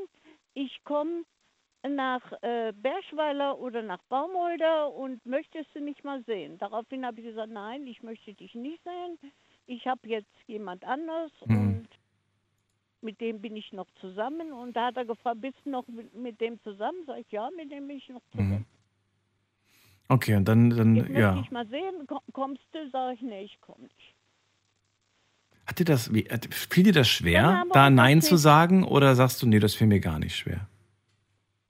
Ich komme nach äh, Berschweiler oder nach Baumolder und möchtest du mich mal sehen? Daraufhin habe ich gesagt, nein, ich möchte dich nicht sehen. Ich habe jetzt jemand anders und mit dem bin ich noch zusammen. Und da hat er gefragt, bist du noch mit, mit dem zusammen? Sag ich, ja, mit dem bin ich noch zusammen. Okay, und dann, dann Jetzt ja. ich mal sehen, Ko- kommst du? Sag ich, nee, ich komme nicht. Hat dir das, wie, hat- fiel dir das schwer, da Nein zu sagen? Oder sagst du, nee, das fiel mir gar nicht schwer?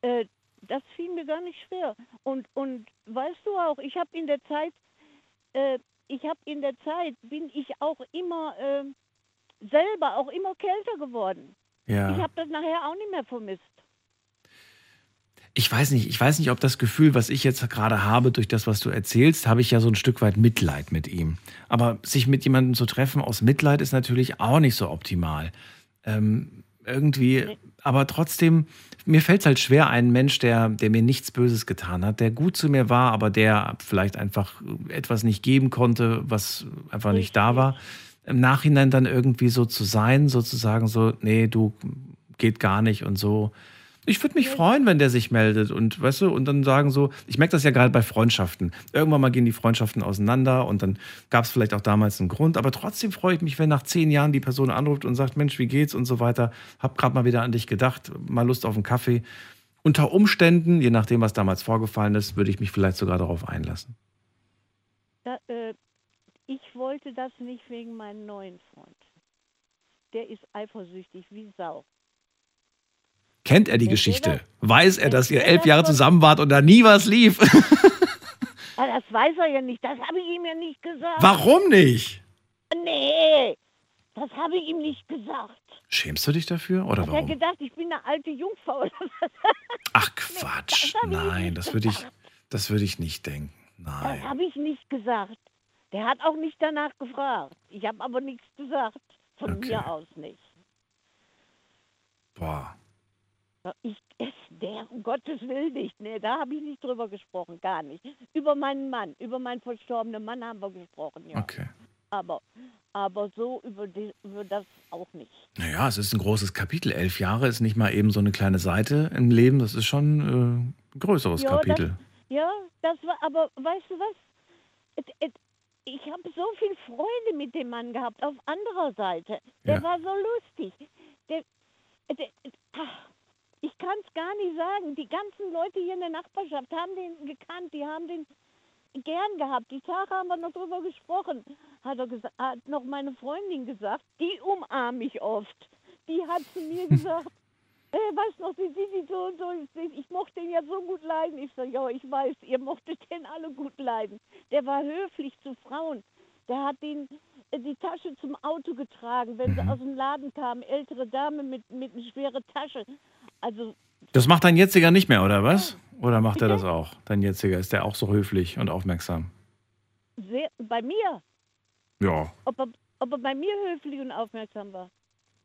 Äh, das fiel mir gar nicht schwer. Und, und weißt du auch, ich habe in der Zeit, äh, ich habe in der Zeit, bin ich auch immer äh, selber auch immer kälter geworden. Ja. Ich habe das nachher auch nicht mehr vermisst. Ich weiß nicht, ich weiß nicht, ob das Gefühl, was ich jetzt gerade habe, durch das, was du erzählst, habe ich ja so ein Stück weit Mitleid mit ihm. Aber sich mit jemandem zu treffen aus Mitleid ist natürlich auch nicht so optimal. Ähm, irgendwie, aber trotzdem, mir fällt es halt schwer, einen Mensch, der, der mir nichts Böses getan hat, der gut zu mir war, aber der vielleicht einfach etwas nicht geben konnte, was einfach nicht da war, im Nachhinein dann irgendwie so zu sein, sozusagen so, nee, du geht gar nicht und so. Ich würde mich freuen, wenn der sich meldet und weißt du, und dann sagen so, ich merke das ja gerade bei Freundschaften. Irgendwann mal gehen die Freundschaften auseinander und dann gab es vielleicht auch damals einen Grund, aber trotzdem freue ich mich, wenn nach zehn Jahren die Person anruft und sagt, Mensch, wie geht's und so weiter. Hab gerade mal wieder an dich gedacht, mal Lust auf einen Kaffee. Unter Umständen, je nachdem, was damals vorgefallen ist, würde ich mich vielleicht sogar darauf einlassen. Da, äh, ich wollte das nicht wegen meinem neuen Freund. Der ist eifersüchtig wie Sau. Kennt er die Geschichte? Weiß er, dass ihr elf Jahre zusammen wart und da nie was lief? Ah, das weiß er ja nicht. Das habe ich ihm ja nicht gesagt. Warum nicht? Nee, das habe ich ihm nicht gesagt. Schämst du dich dafür oder Hat er warum? gedacht, ich bin eine alte Jungfrau oder was? Ach Quatsch, das ich ihm nein, das würde ich, das würde ich nicht denken. Das Nein. habe ich nicht gesagt. Der hat auch nicht danach gefragt. Ich habe aber nichts gesagt. Von Okay. mir aus nicht. Boah. Ich, es, der, um Gottes Willen nicht. Nee, da habe ich nicht drüber gesprochen, gar nicht. Über meinen Mann, über meinen verstorbenen Mann haben wir gesprochen, ja. Okay. Aber, aber so über, die, über das auch nicht. Naja, es ist ein großes Kapitel. Elf Jahre ist nicht mal eben so eine kleine Seite im Leben. Das ist schon äh, ein größeres Ja, Kapitel. Das, ja, das war, aber weißt du was? Et, et, ich habe so viel Freude mit dem Mann gehabt, auf anderer Seite. Der Ja. war so lustig. Der, der, ach, ich kann es gar nicht sagen. Die ganzen Leute hier in der Nachbarschaft haben den gekannt, die haben den gern gehabt. Die Tage haben wir noch drüber gesprochen. Hat, er gesa- hat noch meine Freundin gesagt, die umarme ich oft. Die hat zu mir gesagt, äh, weißt noch, sie sieht so und so, ich, mochte den ja so gut leiden. Ich sage, ja, ich weiß, ihr mochtet den alle gut leiden. Der war höflich zu Frauen. Der hat den, äh, die Tasche zum Auto getragen, wenn sie aus dem Laden kamen. Ältere Dame mit, mit einer schweren Tasche. Also, Das macht dein jetziger nicht mehr, oder was? Oder macht er das auch? Dein jetziger, ist der auch so höflich und aufmerksam? sehr, bei mir, Ja. ob er, ob er bei mir höflich und aufmerksam war.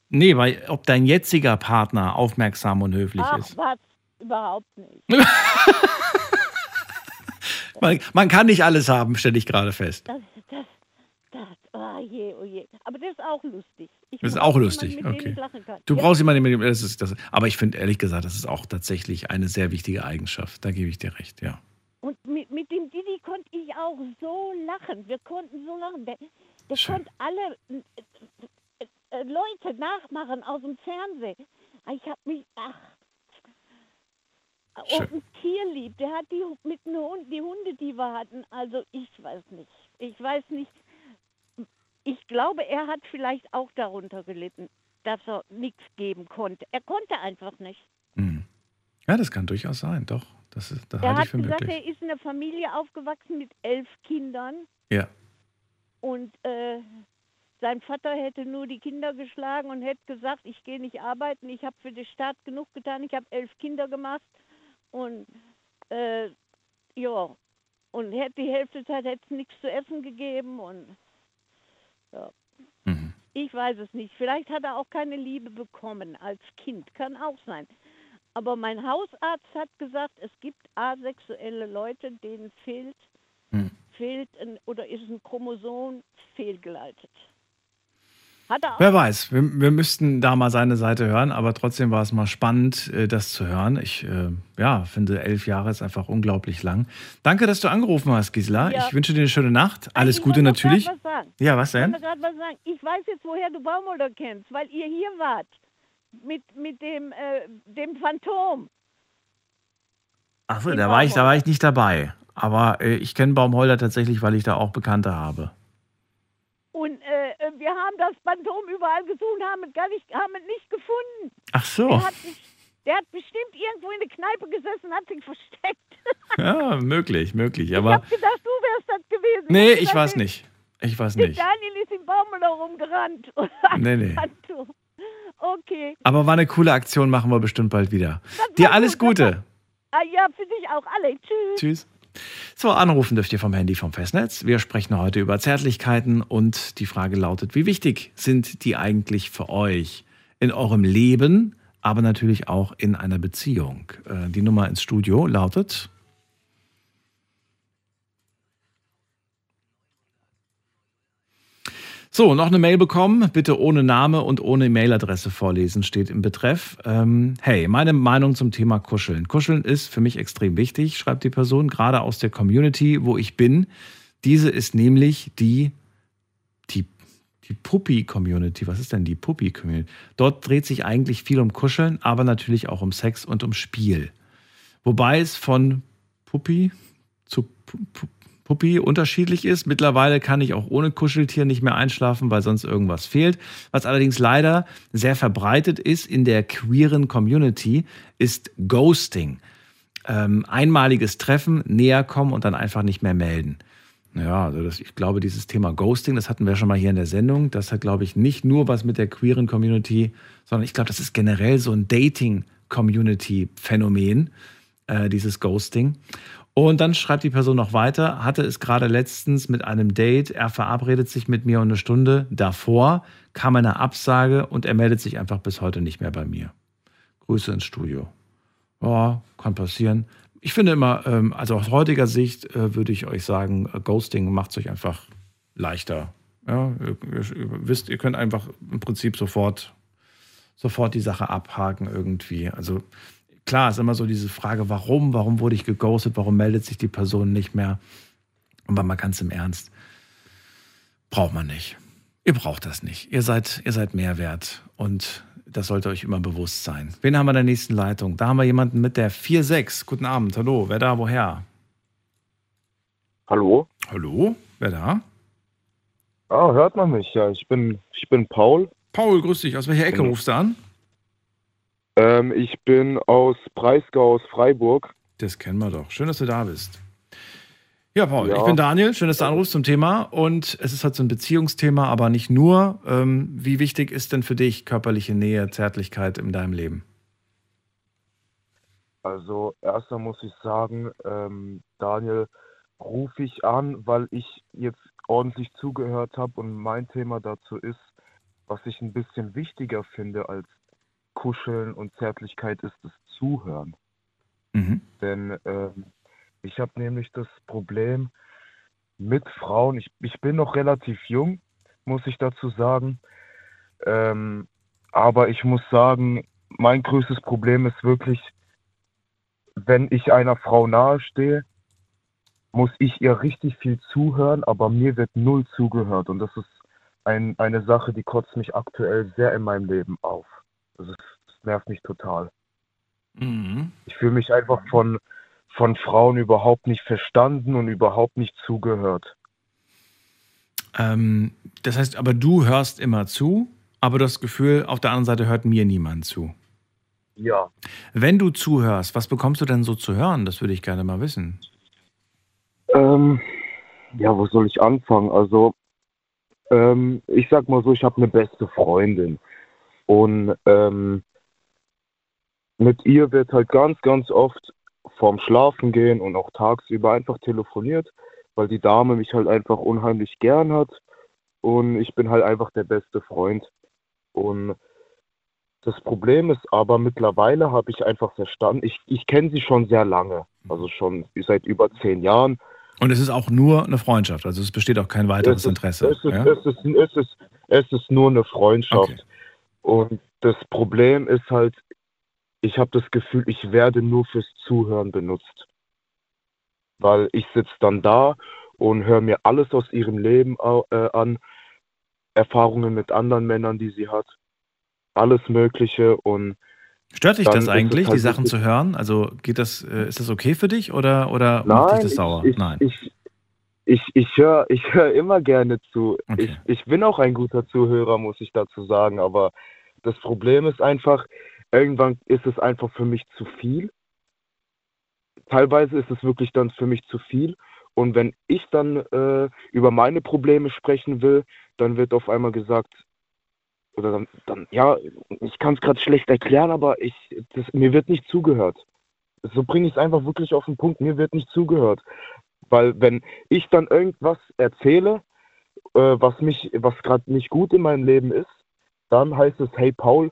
Nee, weil ob dein jetziger Partner aufmerksam und höflich Ach, ist. was? Überhaupt nicht. Man, man kann nicht alles haben, stelle ich gerade fest. Das, das, oh je, oh je. Aber das ist auch lustig. Ich Das ist auch jemanden, lustig, dem okay. Du Ja. brauchst jemanden, mit dem das ist das. Aber ich finde ehrlich gesagt, das ist auch tatsächlich eine sehr wichtige Eigenschaft. Da gebe ich dir recht, ja. Und mit, mit dem Didi konnte ich auch so lachen. Wir konnten so lachen. Der, der konnte alle äh, äh, Leute nachmachen aus dem Fernsehen. Ich habe mich, ach. Schön. Und ein Tierlieb, der hat die mit den Hunden, die Hunde, die wir hatten. Also ich weiß nicht. Ich weiß nicht. Ich glaube, er hat vielleicht auch darunter gelitten, dass er nichts geben konnte. Er konnte einfach nicht. Hm. Ja, das kann durchaus sein, doch. Das, ist, das Er hat gesagt, möglich. er ist in einer Familie aufgewachsen mit elf Kindern Ja. und äh, sein Vater hätte nur die Kinder geschlagen und hätte gesagt, ich gehe nicht arbeiten, ich habe für den Staat genug getan, ich habe elf Kinder gemacht und äh, ja, und hätte die Hälfte der Zeit hätte es nichts zu essen gegeben und ja. Mhm. Ich weiß es nicht. Vielleicht hat er auch keine Liebe bekommen als Kind. Kann auch sein. Aber mein Hausarzt hat gesagt, es gibt asexuelle Leute, denen fehlt, Hm. fehlt ein, oder ist ein Chromosom fehlgeleitet. Hat er auch. Wer weiß, wir, wir müssten da mal seine Seite hören, aber trotzdem war es mal spannend, äh, das zu hören. Ich äh, ja, finde, elf Jahre ist einfach unglaublich lang. Danke, dass du angerufen hast, Gisela. Ja. Ich wünsche dir eine schöne Nacht. Alles ich Gute natürlich. Was sagen. Ja, was Ich denn? gerade was sagen. Ich weiß jetzt, woher du Baumholder kennst, weil ihr hier wart. Mit, mit dem, äh, dem Phantom. Achso, da war ich, da war ich nicht dabei. Aber äh, ich kenne Baumholder tatsächlich, weil ich da auch Bekannte habe. Und äh, wir haben das Phantom überall gesucht, haben es gar nicht, haben es nicht gefunden. Ach so. Der, hat sich, der hat bestimmt irgendwo in der Kneipe gesessen, hat sich versteckt. Ja, möglich, möglich. ich Aber hab gedacht, du wärst das gewesen. nee, ich weiß der- nicht. Ich weiß nicht. Daniel ist im Baumel rumgerannt. und hat Nee, nee. Okay. Aber war eine coole Aktion, machen wir bestimmt bald wieder. Dir war alles gut, Gute. Ah, ja, für dich auch alle. Tschüss. Tschüss. So, anrufen dürft ihr vom Handy vom Festnetz. Wir sprechen heute über Zärtlichkeiten und die Frage lautet, wie wichtig sind die eigentlich für euch? in eurem Leben, aber natürlich auch in einer Beziehung. Äh, die Nummer ins Studio lautet So, noch eine Mail bekommen. Bitte ohne Name und ohne Mailadresse vorlesen, steht im Betreff. Ähm, hey, meine Meinung zum Thema Kuscheln. Kuscheln ist für mich extrem wichtig, schreibt die Person, gerade aus der Community, wo ich bin. Diese ist nämlich die, die, die Puppy-Community. Was ist denn die Puppy-Community? Dort dreht sich eigentlich viel um Kuscheln, aber natürlich auch um Sex und um Spiel. Wobei es von Puppy zu Puppy Puppi unterschiedlich ist. Mittlerweile kann ich auch ohne Kuscheltier nicht mehr einschlafen, weil sonst irgendwas fehlt. Was allerdings leider sehr verbreitet ist in der queeren Community, ist Ghosting. Ähm, einmaliges Treffen, näher kommen und dann einfach nicht mehr melden. Ja, also das, ich glaube, dieses Thema Ghosting, das hatten wir schon mal hier in der Sendung. Das hat, glaube ich, nicht nur was mit der queeren Community, sondern ich glaube, das ist generell so ein Dating-Community-Phänomen, äh, dieses Ghosting. Und dann schreibt die Person noch weiter, hatte es gerade letztens mit einem Date, er verabredet sich mit mir und eine Stunde davor kam eine Absage und er meldet sich einfach bis heute nicht mehr bei mir. Grüße ins Studio. Ja, kann passieren. Ich finde immer, ähm, also aus heutiger Sicht äh, würde ich euch sagen, äh, Ghosting macht es euch einfach leichter. Ja, ihr, ihr, wisst, ihr könnt einfach im Prinzip sofort, sofort die Sache abhaken irgendwie. Also klar ist immer so diese Frage, warum, warum wurde ich geghostet, warum meldet sich die Person nicht mehr? Und mal ganz im Ernst, braucht man nicht. Ihr braucht das nicht. Ihr seid, ihr seid Mehrwert und das sollte euch immer bewusst sein. Wen haben wir in der nächsten Leitung? Da haben wir jemanden mit der 4-6. Guten Abend, hallo, wer da, woher? Hallo? Hallo, wer da? Ah, hört man mich? Ja, ich bin, ich bin Paul. Paul, grüß dich. Aus welcher Ecke rufst du an? Ähm, ich bin aus Breisgau, aus Freiburg. Das kennen wir doch. Schön, dass du da bist. Ja, Paul, ja. ich bin Daniel. Schön, dass du anrufst zum Thema. Und es ist halt so ein Beziehungsthema, aber nicht nur. Ähm, wie wichtig ist denn für dich körperliche Nähe, Zärtlichkeit in deinem Leben? Also, erstmal muss ich sagen, ähm, Daniel, rufe ich an, weil ich jetzt ordentlich zugehört habe und mein Thema dazu ist, was ich ein bisschen wichtiger finde als Kuscheln und Zärtlichkeit ist das Zuhören. Mhm. Denn ähm, ich habe nämlich das Problem mit Frauen, ich, ich bin noch relativ jung, muss ich dazu sagen, ähm, aber ich muss sagen, mein größtes Problem ist wirklich, wenn ich einer Frau nahestehe, muss ich ihr richtig viel zuhören, aber mir wird null zugehört. Und das ist ein, eine Sache, die kotzt mich aktuell sehr in meinem Leben auf. Das, ist, das nervt mich total. Mhm. Ich fühle mich einfach von, von Frauen überhaupt nicht verstanden und überhaupt nicht zugehört. Ähm, das heißt, aber du hörst immer zu, aber das Gefühl, auf der anderen Seite hört mir niemand zu. Ja. Wenn du zuhörst, was bekommst du denn so zu hören? Das würde ich gerne mal wissen. Ähm, ja, wo soll ich anfangen? Also, ähm, ich sag mal so, ich habe eine beste Freundin. Und ähm, mit ihr wird halt ganz, ganz oft vorm Schlafen gehen und auch tagsüber einfach telefoniert, weil die Dame mich halt einfach unheimlich gern hat und ich bin halt einfach der beste Freund. Und das Problem ist aber, mittlerweile habe ich einfach verstanden, ich, ich kenne sie schon sehr lange, also schon seit über zehn Jahren. Und es ist auch nur eine Freundschaft, also es besteht auch kein weiteres es ist, Interesse. Es ist, ja? es, ist, es, ist, es ist nur eine Freundschaft. Okay. Und das Problem ist halt, ich habe das Gefühl, ich werde nur fürs Zuhören benutzt. Weil ich sitze dann da und höre mir alles aus ihrem Leben äh, an, Erfahrungen mit anderen Männern, die sie hat, alles Mögliche und Stört dich das eigentlich, halt die Sachen zu hören? Also geht das, äh, ist das okay für dich oder, oder Nein, macht dich das sauer? Ich, Nein. Ich, ich, ich höre ich hör immer gerne zu. Okay. Ich, ich bin auch ein guter Zuhörer, muss ich dazu sagen, aber das Problem ist einfach, irgendwann ist es einfach für mich zu viel. Teilweise ist es wirklich dann für mich zu viel. Und wenn ich dann äh, über meine Probleme sprechen will, dann wird auf einmal gesagt, oder dann, dann ja, ich kann es gerade schlecht erklären, aber ich, das, mir wird nicht zugehört. So bringe ich es einfach wirklich auf den Punkt, mir wird nicht zugehört. Weil wenn ich dann irgendwas erzähle, äh, was mich, was gerade nicht gut in meinem Leben ist, dann heißt es, hey Paul,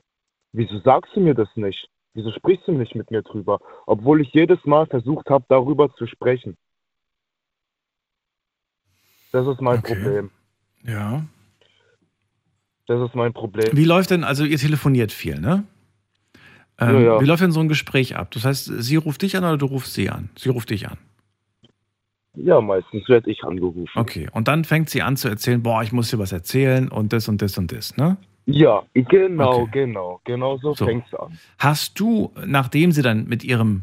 Wieso sagst du mir das nicht? Wieso sprichst du nicht mit mir drüber? Obwohl ich jedes Mal versucht habe, darüber zu sprechen. Das ist mein Okay. Problem. Ja. Das ist mein Problem. Wie läuft denn, also ihr telefoniert viel, ne? Ähm, Ja, ja. Wie läuft denn so ein Gespräch ab? Das heißt, sie ruft dich an oder du rufst sie an? Sie ruft dich an. Ja, meistens werde ich angerufen. Okay, und dann fängt sie an zu erzählen, boah, ich muss dir was erzählen und das und das und das, ne? Ja, genau, Okay. genau. Genau so, So. fängt's an. Hast du, nachdem sie dann mit ihrem,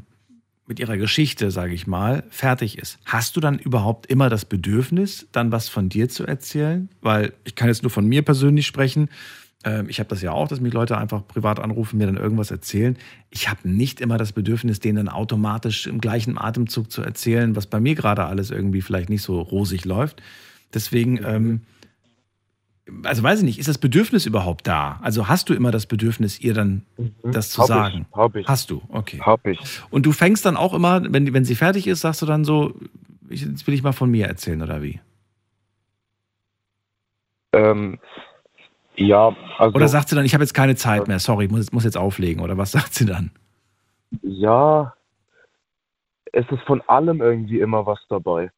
mit ihrer Geschichte, sage ich mal, fertig ist, hast du dann überhaupt immer das Bedürfnis, dann was von dir zu erzählen? Weil ich kann jetzt nur von mir persönlich sprechen. Ähm, Ich habe das ja auch, dass mich Leute einfach privat anrufen, mir dann irgendwas erzählen. Ich habe nicht immer das Bedürfnis, denen dann automatisch im gleichen Atemzug zu erzählen, was bei mir gerade alles irgendwie vielleicht nicht so rosig läuft. Deswegen, ähm, also weiß ich nicht, ist das Bedürfnis überhaupt da? Also hast du immer das Bedürfnis, ihr dann das zu Hab sagen? Ich, hab ich. Hast du, okay. Hab ich. Und du fängst dann auch immer, wenn, wenn sie fertig ist, sagst du dann so, ich, jetzt will ich mal von mir erzählen, oder wie? Ähm, ja, also. Oder sagt sie dann, ich habe jetzt keine Zeit mehr, sorry, muss, muss jetzt auflegen, oder was sagt sie dann? Ja, es ist von allem irgendwie immer was dabei.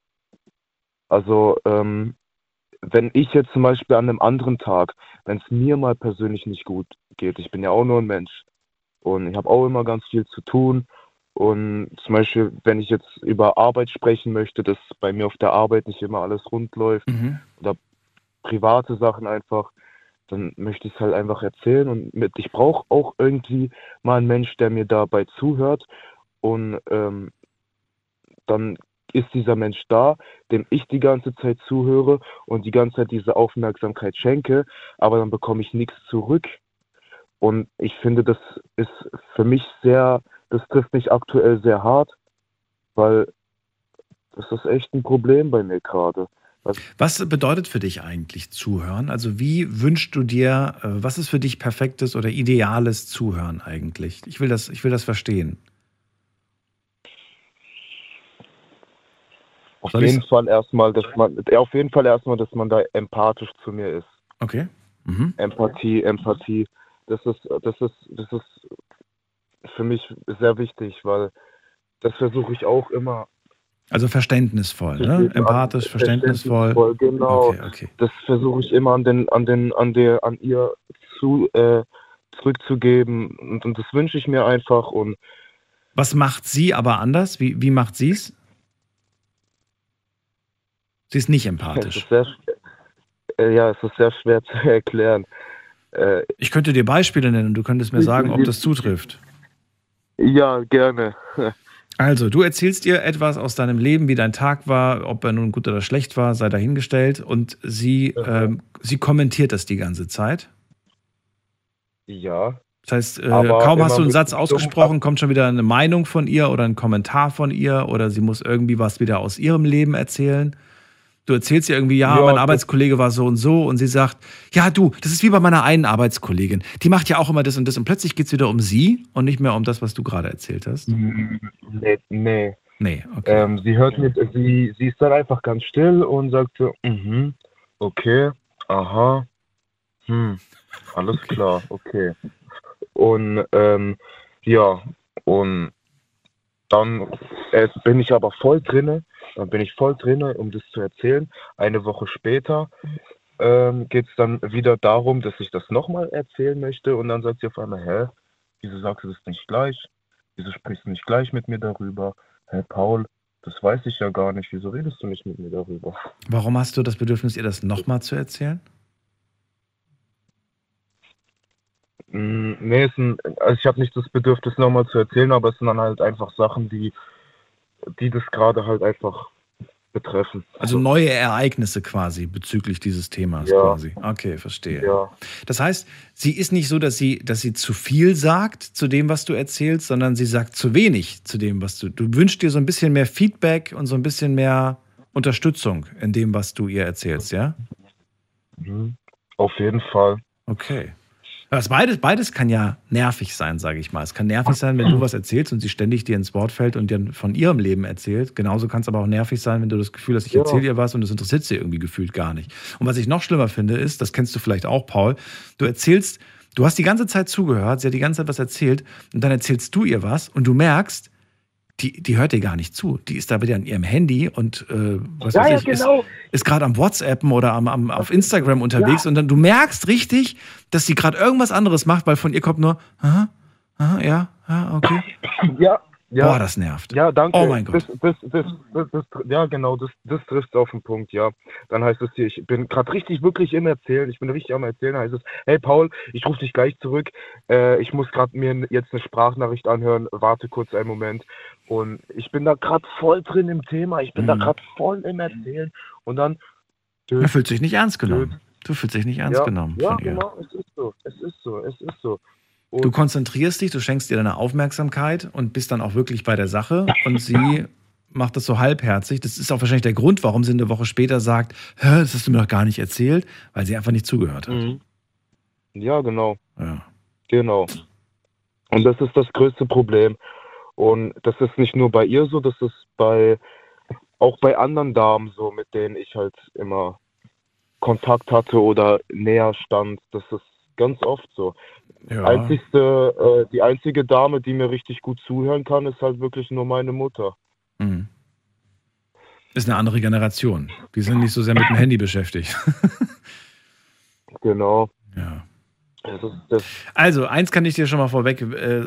Also, ähm, wenn ich jetzt zum Beispiel an einem anderen Tag, wenn es mir mal persönlich nicht gut geht, ich bin ja auch nur ein Mensch und ich habe auch immer ganz viel zu tun und zum Beispiel, wenn ich jetzt über Arbeit sprechen möchte, dass bei mir auf der Arbeit nicht immer alles rund läuft Mhm. oder private Sachen einfach, dann möchte ich es halt einfach erzählen und mit, ich brauche auch irgendwie mal einen Mensch, der mir dabei zuhört und ähm, dann ist dieser Mensch da, dem ich die ganze Zeit zuhöre und die ganze Zeit diese Aufmerksamkeit schenke, aber dann bekomme ich nichts zurück. Und ich finde, das ist für mich sehr, das trifft mich aktuell sehr hart, weil das ist echt ein Problem bei mir gerade. Was bedeutet für dich eigentlich Zuhören? Also wie wünschst du dir, äh, was ist für dich perfektes oder ideales Zuhören eigentlich? Ich will das, ich will das verstehen. Auf Soll jeden Fall erstmal, dass man, auf jeden Fall erstmal, dass man da empathisch zu mir ist. Okay. Mhm. Empathie, Empathie, das ist, das ist, das ist für mich sehr wichtig, weil das versuche ich auch immer. Also verständnisvoll, ne? Empathisch, an- verständnisvoll. Genau. Okay, okay. Das versuche ich immer an den, an den, an der, an ihr zu äh, zurückzugeben und, und das wünsche ich mir einfach und Was macht sie aber anders? Wie, wie macht sie es? Sie ist nicht empathisch. ist sehr, äh, ja, es ist sehr schwer zu erklären. Äh, Ich könnte dir Beispiele nennen und du könntest mir sagen, ob das zutrifft. ja, gerne. Also, du erzählst ihr etwas aus deinem Leben, wie dein Tag war, ob er nun gut oder schlecht war, sei dahingestellt. Und sie, ähm, sie kommentiert das die ganze Zeit. Ja. Das heißt, äh, kaum hast du einen Satz ausgesprochen, kommt schon wieder eine Meinung von ihr oder ein Kommentar von ihr oder sie muss irgendwie was wieder aus ihrem Leben erzählen. Du erzählst ihr irgendwie, ja, Ja, mein Arbeitskollege war so und so und sie sagt, ja, du, das ist wie bei meiner einen Arbeitskollegin. Die macht ja auch immer das und das und plötzlich geht es wieder um sie und nicht mehr um das, was du gerade erzählt hast. Nee, nee. Nee, okay. Ähm, sie hört mit, sie, sie ist dann einfach ganz still und sagt so, mhm, okay, aha, hm, alles klar, okay. Und ähm, ja, und dann äh, bin ich aber voll drinne, dann bin ich voll drinne, um das zu erzählen. Eine Woche später ähm, geht es dann wieder darum, dass ich das nochmal erzählen möchte und dann sagt sie auf einmal, hä, wieso sagst du das nicht gleich? Wieso sprichst du nicht gleich mit mir darüber? Hä, Paul, das weiß ich ja gar nicht. Wieso redest du nicht mit mir darüber? Warum hast du das Bedürfnis, ihr das nochmal zu erzählen? Mm, Nee, es sind, also ich habe nicht das Bedürfnis nochmal zu erzählen, aber es sind dann halt einfach Sachen, die, die das gerade halt einfach betreffen. Also neue Ereignisse quasi bezüglich dieses Themas Ja. quasi. Okay, verstehe. Ja. Das heißt, sie ist nicht so, dass sie, dass sie zu viel sagt zu dem, was du erzählst, sondern sie sagt zu wenig zu dem, was du. Du wünschst dir so ein bisschen mehr Feedback und so ein bisschen mehr Unterstützung in dem, was du ihr erzählst, ja? Mhm. Auf jeden Fall. Okay. Das beides, beides kann ja nervig sein, sage ich mal. Es kann nervig sein, wenn du was erzählst und sie ständig dir ins Wort fällt und dir von ihrem Leben erzählt. Genauso kann es aber auch nervig sein, wenn du das Gefühl hast, ich Ja. erzähle ihr was und das interessiert sie irgendwie gefühlt gar nicht. Und was ich noch schlimmer finde, ist, das kennst du vielleicht auch, Paul, du erzählst Du hast die ganze Zeit zugehört, sie hat die ganze Zeit was erzählt und dann erzählst du ihr was und du merkst, die, die hört dir gar nicht zu. Die ist da wieder an ihrem Handy und äh, was Ja, weiß ja, ich, genau. ist, ist gerade am WhatsAppen oder am, am, auf Instagram unterwegs Ja. und dann du merkst richtig, dass sie gerade irgendwas anderes macht, weil von ihr kommt nur, aha, aha, ja, ja, okay. Ja, ja. Boah, das nervt. Ja, danke. Oh mein Gott. Das, das, das, ja, genau, das, das trifft auf den Punkt, ja. Dann heißt es hier, ich bin gerade richtig wirklich im Erzählen, ich bin richtig am Erzählen, dann heißt es, hey Paul, ich rufe dich gleich zurück, äh, ich muss gerade mir jetzt eine Sprachnachricht anhören, warte kurz einen Moment. Und ich bin da gerade voll drin im Thema, ich bin da Mhm. gerade voll im Erzählen und dann... Er fühlt sich nicht ernst genommen. Du fühlst dich nicht ernst ja, genommen Ja, von ihr. genau, es ist so, es ist so, es ist so. Du konzentrierst dich, du schenkst ihr deine Aufmerksamkeit und bist dann auch wirklich bei der Sache und sie macht das so halbherzig. Das ist auch wahrscheinlich der Grund, warum sie eine Woche später sagt, Hä, das hast du mir doch gar nicht erzählt, weil sie einfach nicht zugehört hat. Mhm. Ja, genau. Ja. Genau. Und das ist das größte Problem. Und das ist nicht nur bei ihr so, das ist bei auch bei anderen Damen so, mit denen ich halt immer Kontakt hatte oder näher stand. Das ist ganz oft so. Ja. Einzigste, äh, die einzige Dame, die mir richtig gut zuhören kann, ist halt wirklich nur meine Mutter. Mhm. Ist eine andere Generation. Die sind nicht so sehr mit dem Handy beschäftigt. Genau. Ja. Das ist, das, Also, eins kann ich dir schon mal vorweg, äh,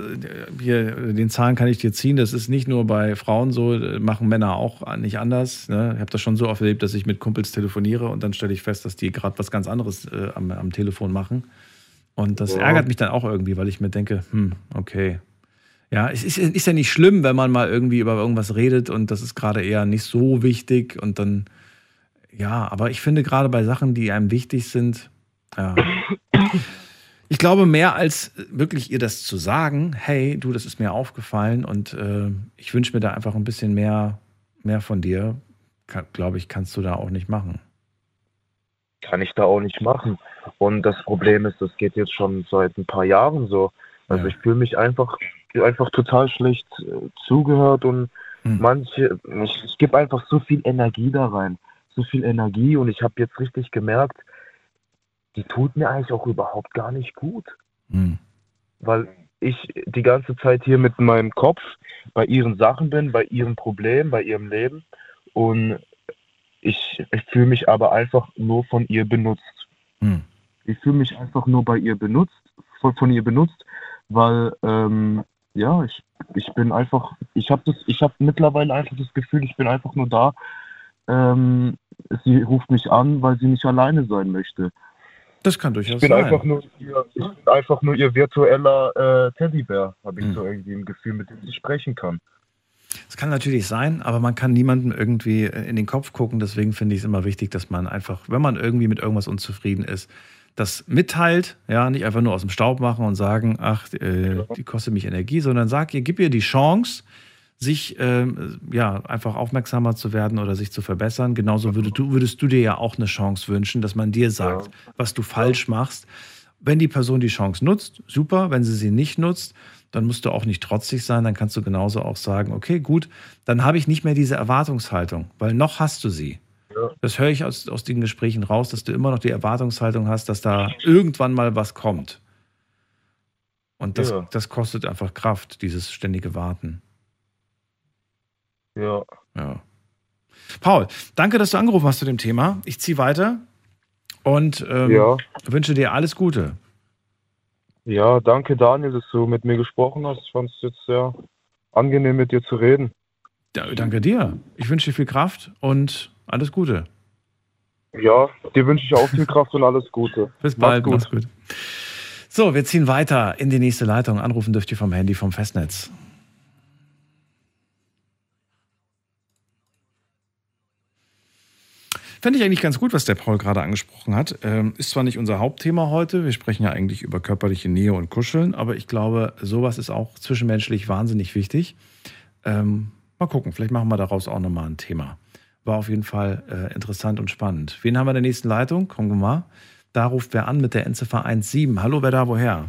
hier, den Zahn kann ich dir ziehen. Das ist nicht nur bei Frauen so, äh, machen Männer auch nicht anders. Ne? Ich habe das schon so oft erlebt, dass ich mit Kumpels telefoniere und dann stelle ich fest, dass die gerade was ganz anderes äh, am, am Telefon machen. Und das Ja. ärgert mich dann auch irgendwie, weil ich mir denke, hm, okay. Ja, es ist, ist ja nicht schlimm, wenn man mal irgendwie über irgendwas redet und das ist gerade eher nicht so wichtig und dann, ja, aber ich finde gerade bei Sachen, die einem wichtig sind, ja. Ich glaube, mehr als wirklich ihr das zu sagen, hey, du, das ist mir aufgefallen und äh, ich wünsche mir da einfach ein bisschen mehr, mehr von dir, glaube ich, kannst du da auch nicht machen. kann ich da auch nicht machen. Und das Problem ist, das geht jetzt schon seit ein paar Jahren so. Also ich fühle mich einfach, einfach total schlecht äh, zugehört und manche, ich, ich gebe einfach so viel Energie da rein. So viel Energie und ich habe jetzt richtig gemerkt, die tut mir eigentlich auch überhaupt gar nicht gut. Hm. Weil ich die ganze Zeit hier mit meinem Kopf bei ihren Sachen bin, bei ihren Problemen, bei ihrem Leben und ich, ich fühle mich aber einfach nur von ihr benutzt. Hm. Ich fühle mich einfach nur bei ihr benutzt, von, von ihr benutzt, weil ähm, ja, ich, ich bin einfach, ich habe das, ich habe mittlerweile einfach das Gefühl, ich bin einfach nur da. Ähm, sie ruft mich an, weil sie nicht alleine sein möchte. Das kann durchaus Ich bin sein. einfach nur ihr, ich bin einfach nur ihr virtueller äh, Teddybär, habe ich Hm. so irgendwie ein Gefühl, mit dem sie sprechen kann. Das kann natürlich sein, aber man kann niemandem irgendwie in den Kopf gucken. Deswegen finde ich es immer wichtig, dass man einfach, wenn man irgendwie mit irgendwas unzufrieden ist, das mitteilt, ja, nicht einfach nur aus dem Staub machen und sagen, ach, äh, die kostet mich Energie, sondern sag ihr, gib ihr die Chance, sich ähm, ja einfach aufmerksamer zu werden oder sich zu verbessern. Genauso würdest du, würdest du dir ja auch eine Chance wünschen, dass man dir sagt, was du falsch machst. Wenn die Person die Chance nutzt, super. Wenn sie sie nicht nutzt, dann musst du auch nicht trotzig sein. Dann kannst du genauso auch sagen, okay, gut, dann habe ich nicht mehr diese Erwartungshaltung, weil noch hast du sie. Das höre ich aus, aus den Gesprächen raus, dass du immer noch die Erwartungshaltung hast, dass da irgendwann mal was kommt. Und das, Ja. das kostet einfach Kraft, dieses ständige Warten. Ja. Ja. Paul, danke, dass du angerufen hast zu dem Thema. Ich ziehe weiter und ähm, Ja. wünsche dir alles Gute. Ja, danke Daniel, dass du mit mir gesprochen hast. Ich fand es jetzt sehr angenehm, mit dir zu reden. Ja, danke dir. Ich wünsche dir viel Kraft und alles Gute. Ja, dir wünsche ich auch viel Kraft und alles Gute. Bis Mach's bald. Mach's gut. So, wir ziehen weiter in die nächste Leitung. Anrufen dürft ihr vom Handy vom Festnetz. Fände ich eigentlich ganz gut, was der Paul gerade angesprochen hat. Ähm, ist zwar nicht unser Hauptthema heute, wir sprechen ja eigentlich über körperliche Nähe und Kuscheln, aber ich glaube, sowas ist auch zwischenmenschlich wahnsinnig wichtig. Ähm, mal gucken, vielleicht machen wir daraus auch nochmal ein Thema. War auf jeden Fall äh, interessant und spannend. Wen haben wir in der nächsten Leitung? Kommen wir mal. Da ruft wer an mit der Endziffer 17. Hallo, wer da, woher?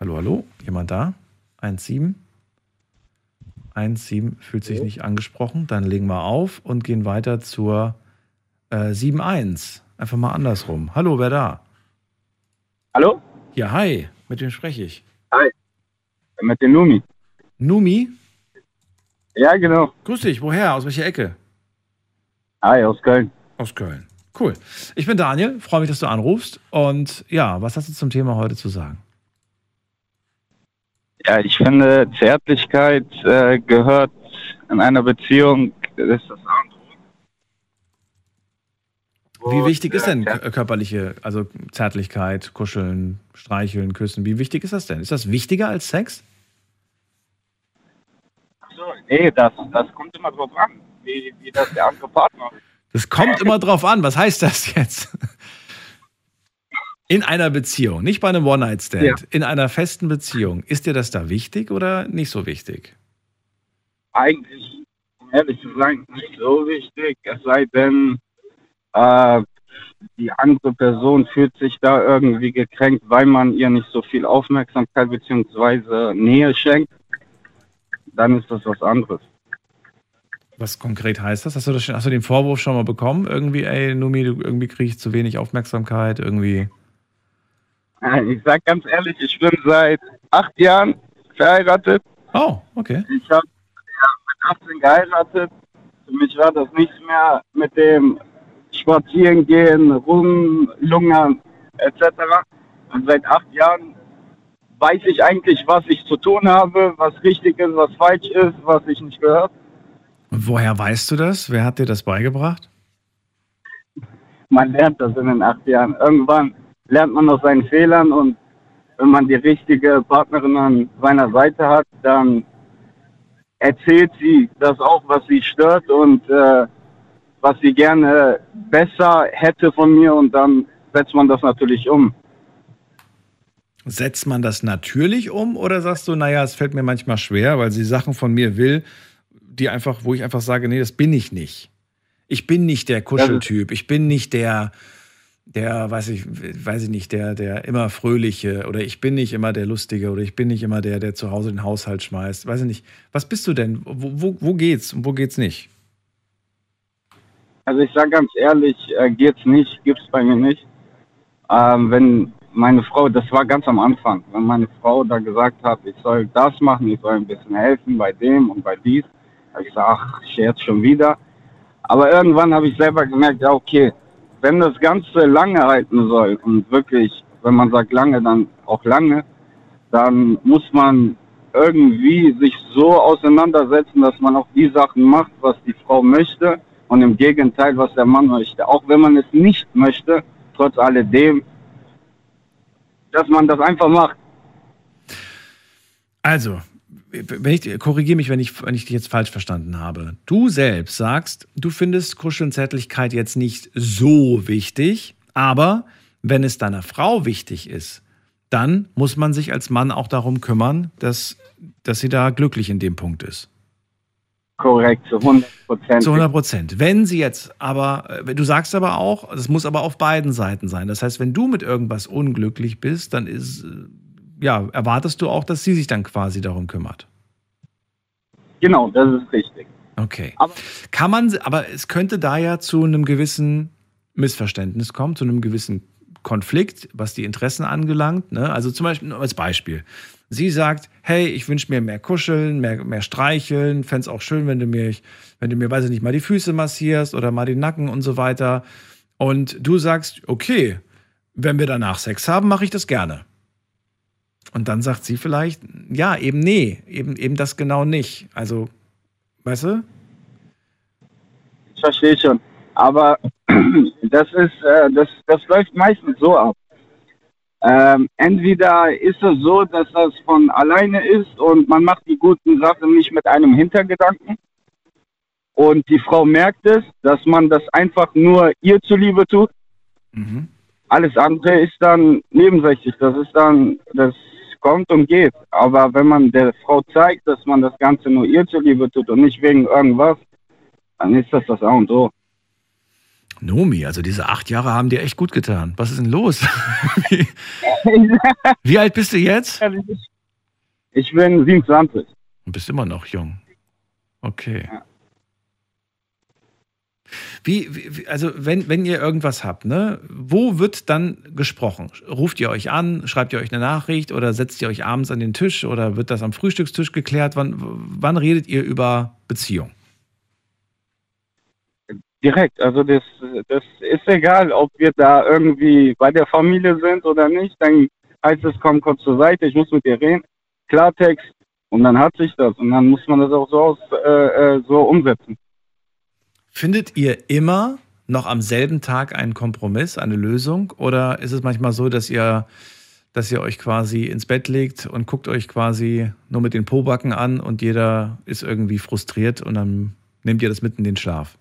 Hallo, hallo? Jemand da? 17? 17 fühlt sich nicht angesprochen. Dann legen wir auf und gehen weiter zur äh, 71. Einfach mal andersrum. Hallo, wer da? Hallo? Ja, hi. Mit wem spreche ich? Hi. Mit dem Numi. Numi? Ja, genau. Grüß dich. Woher? Aus welcher Ecke? Hi, aus Köln. Aus Köln. Cool. Ich bin Daniel. Freue mich, dass du anrufst. Und ja, was hast du zum Thema heute zu sagen? Ja, ich finde, Zärtlichkeit äh, gehört in einer Beziehung, das ist das und. Wie wichtig ist denn k- körperliche, also Zärtlichkeit, Kuscheln, Streicheln, Küssen? Wie wichtig ist das denn? Ist das wichtiger als Sex? Nee, das, das kommt immer drauf an, wie, wie das der andere Partner Das kommt immer drauf an. Was heißt das jetzt? In einer Beziehung, nicht bei einem One-Night-Stand, Ja. in einer festen Beziehung, ist dir das da wichtig oder nicht so wichtig? eigentlich, um ehrlich zu sein, nicht so wichtig, es sei denn, äh, die andere Person fühlt sich da irgendwie gekränkt, weil man ihr nicht so viel Aufmerksamkeit bzw. Nähe schenkt, dann ist das was anderes. Was konkret heißt das? Hast du, das schon, hast du den Vorwurf schon mal bekommen? Irgendwie, ey, Numi, du irgendwie kriegst zu wenig Aufmerksamkeit, irgendwie. Ich sag ganz ehrlich, ich bin seit acht Jahren verheiratet. Oh, okay. Ich habe ja, mit 18 geheiratet. Für mich war das nichts mehr mit dem Spazierengehen, Rumlungern etc. Und seit acht Jahren weiß ich eigentlich, was ich zu tun habe, was richtig ist, was falsch ist, was ich nicht gehört. Und woher weißt du das? Wer hat dir das beigebracht? Man lernt das in den acht Jahren. Irgendwann lernt man aus seinen Fehlern und wenn man die richtige Partnerin an seiner Seite hat, dann erzählt sie das auch, was sie stört und äh, was sie gerne besser hätte von mir und dann setzt man das natürlich um. Setzt man das natürlich um oder sagst du, naja, es fällt mir manchmal schwer, weil sie Sachen von mir will, die einfach, wo ich einfach sage, nee, das bin ich nicht. Ich bin nicht der Kuscheltyp. Ich bin nicht der, der, weiß ich, weiß ich nicht, der, der immer fröhliche oder ich bin nicht immer der Lustige oder ich bin nicht immer der, der zu Hause den Haushalt schmeißt. Weiß ich nicht. Was bist du denn? Wo, wo, wo geht's und wo geht's nicht? Also ich sage ganz ehrlich, äh, geht's nicht, gibt's bei mir nicht. Ähm, wenn meine Frau, das war ganz am Anfang, wenn meine Frau da gesagt hat, ich soll das machen, ich soll ein bisschen helfen bei dem und bei dies, habe ich gesagt, ach, Scherz schon wieder. Aber irgendwann habe ich selber gemerkt, ja okay, wenn das Ganze lange halten soll und wirklich, wenn man sagt lange, dann auch lange, dann muss man irgendwie sich so auseinandersetzen, dass man auch die Sachen macht, was die Frau möchte und im Gegenteil, was der Mann möchte. Auch wenn man es nicht möchte, trotz alledem, dass man das einfach macht. Also, wenn ich, korrigiere mich, wenn ich, wenn ich dich jetzt falsch verstanden habe. Du selbst sagst, du findest Kuschel und Zärtlichkeit jetzt nicht so wichtig, aber wenn es deiner Frau wichtig ist, dann muss man sich als Mann auch darum kümmern, dass, dass sie da glücklich in dem Punkt ist. Korrekt, zu 100 Prozent. Zu 100 Prozent. Wenn sie jetzt aber, äh, du sagst aber auch, das muss aber auf beiden Seiten sein. Das heißt, wenn du mit irgendwas unglücklich bist, dann ist, äh, ja, erwartest du auch, dass sie sich dann quasi darum kümmert. Genau, das ist richtig. Okay. Kann man, aber es könnte da ja zu einem gewissen Missverständnis kommen, zu einem gewissen Konflikt, was die Interessen angelangt. Ne? Also zum Beispiel als Beispiel. Sie sagt, hey, ich wünsche mir mehr Kuscheln, mehr, mehr Streicheln, fände es auch schön, wenn du mir, wenn du mir, weiß ich nicht, mal die Füße massierst oder mal den Nacken und so weiter. Und du sagst, okay, wenn wir danach Sex haben, mache ich das gerne. Und dann sagt sie vielleicht, ja, eben nee, eben, eben das genau nicht. Also, weißt du? Ich verstehe schon. Aber das ist, äh, das, das läuft meistens so ab. Ähm, entweder ist es so, dass das von alleine ist und man macht die guten Sachen nicht mit einem Hintergedanken. Und die Frau merkt es, dass man das einfach nur ihr zuliebe tut. Alles andere ist dann nebensächlich. Das ist dann, das kommt und geht. Aber wenn man der Frau zeigt, dass man das Ganze nur ihr zuliebe tut und nicht wegen irgendwas, dann ist das das A und O. Nomi, also diese acht Jahre haben dir echt gut getan. Was ist denn los? wie, wie alt bist du jetzt? Ich bin 27. Du bist immer noch jung. Okay. Wie, wie, also wenn, wenn ihr irgendwas habt, ne, wo wird dann gesprochen? Ruft ihr euch an, schreibt ihr euch eine Nachricht oder setzt ihr euch abends an den Tisch oder wird das am Frühstückstisch geklärt? Wann, wann redet ihr über Beziehung? Direkt, also das, das ist egal, ob wir da irgendwie bei der Familie sind oder nicht. Dann heißt es, komm kurz zur Seite, ich muss mit dir reden. Klartext und dann hat sich das und dann muss man das auch so, aus, äh, äh so umsetzen. Findet ihr immer noch am selben Tag einen Kompromiss, eine Lösung? Oder ist es manchmal so, dass ihr, dass ihr euch quasi ins Bett legt und guckt euch quasi nur mit den Pobacken an und jeder ist irgendwie frustriert und dann nehmt ihr das mit in den Schlaf?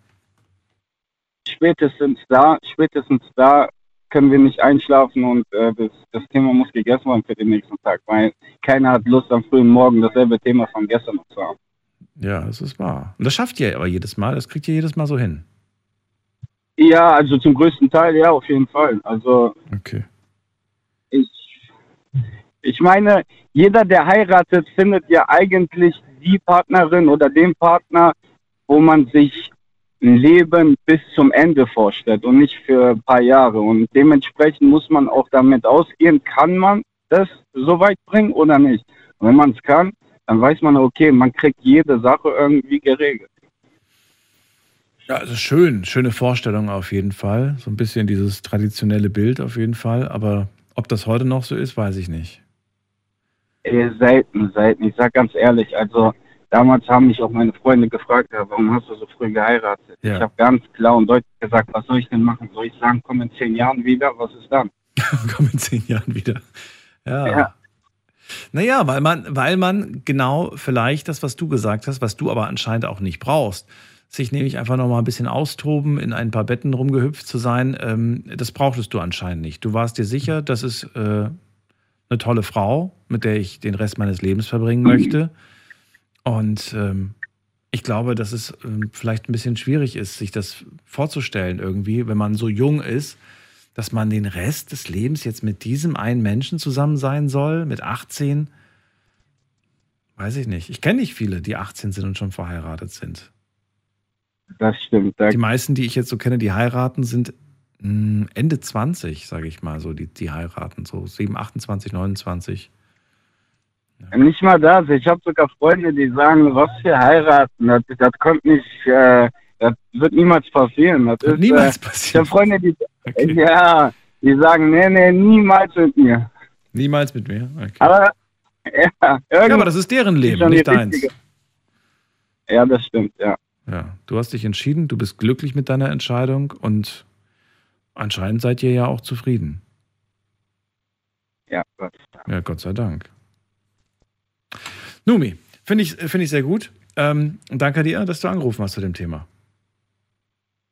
Spätestens da, spätestens da können wir nicht einschlafen und äh, das, das Thema muss gegessen werden für den nächsten Tag, weil keiner hat Lust am frühen Morgen dasselbe Thema von gestern noch zu haben. Ja, das ist wahr. Und das schafft ihr aber jedes Mal, das kriegt ihr jedes Mal so hin. Ja, also zum größten Teil, ja, auf jeden Fall. Also. Okay. Ich, ich meine, jeder, der heiratet, findet ja eigentlich die Partnerin oder den Partner, wo man sich Leben bis zum Ende vorstellt und nicht für ein paar Jahre. Und dementsprechend muss man auch damit ausgehen, kann man das so weit bringen oder nicht. Und wenn man es kann, dann weiß man, okay, man kriegt jede Sache irgendwie geregelt. Ja, also schön, schöne Vorstellung auf jeden Fall. So ein bisschen dieses traditionelle Bild auf jeden Fall. Aber ob das heute noch so ist, weiß ich nicht. Selten, selten. Ich sag ganz ehrlich, also damals haben mich auch meine Freunde gefragt, ja, warum hast du so früh geheiratet? Ja. Ich habe ganz klar und deutlich gesagt, was soll ich denn machen? Soll ich sagen, komm in zehn Jahren wieder? Was ist dann? komm in zehn Jahren wieder. Ja. Ja. Naja, weil man, weil man genau vielleicht das, was du gesagt hast, was du aber anscheinend auch nicht brauchst, sich nämlich einfach noch mal ein bisschen austoben, in ein paar Betten rumgehüpft zu sein, ähm, das brauchtest du anscheinend nicht. Du warst dir sicher, das ist äh, eine tolle Frau, mit der ich den Rest meines Lebens verbringen möchte. Und ähm, ich glaube, dass es ähm, vielleicht ein bisschen schwierig ist, sich das vorzustellen irgendwie, wenn man so jung ist, dass man den Rest des Lebens jetzt mit diesem einen Menschen zusammen sein soll, mit 18. Weiß ich nicht. Ich kenne nicht viele, die 18 sind und schon verheiratet sind. Das stimmt. Da Die meisten, die ich jetzt so kenne, die heiraten, sind mh, Ende 20, sage ich mal, so die, die heiraten, so 7, 28, 29. Nicht mal das. Ich habe sogar Freunde, die sagen, was für heiraten. Das, das kommt nicht, äh, das wird niemals passieren. Das ist, niemals äh, passieren. Ich habe Freunde, die, ja, die sagen, nee, nee, niemals mit mir. Niemals mit mir? Okay. Aber, ja, Ja, aber das ist deren Leben, die nicht deins. richtige- Ja, das stimmt, ja. Ja, du hast dich entschieden, du bist glücklich mit deiner Entscheidung und anscheinend seid ihr ja auch zufrieden. Ja, Gott. Ja, Gott sei Dank. Numi, finde ich, finde ich sehr gut. Ähm, danke dir, dass du angerufen hast zu dem Thema.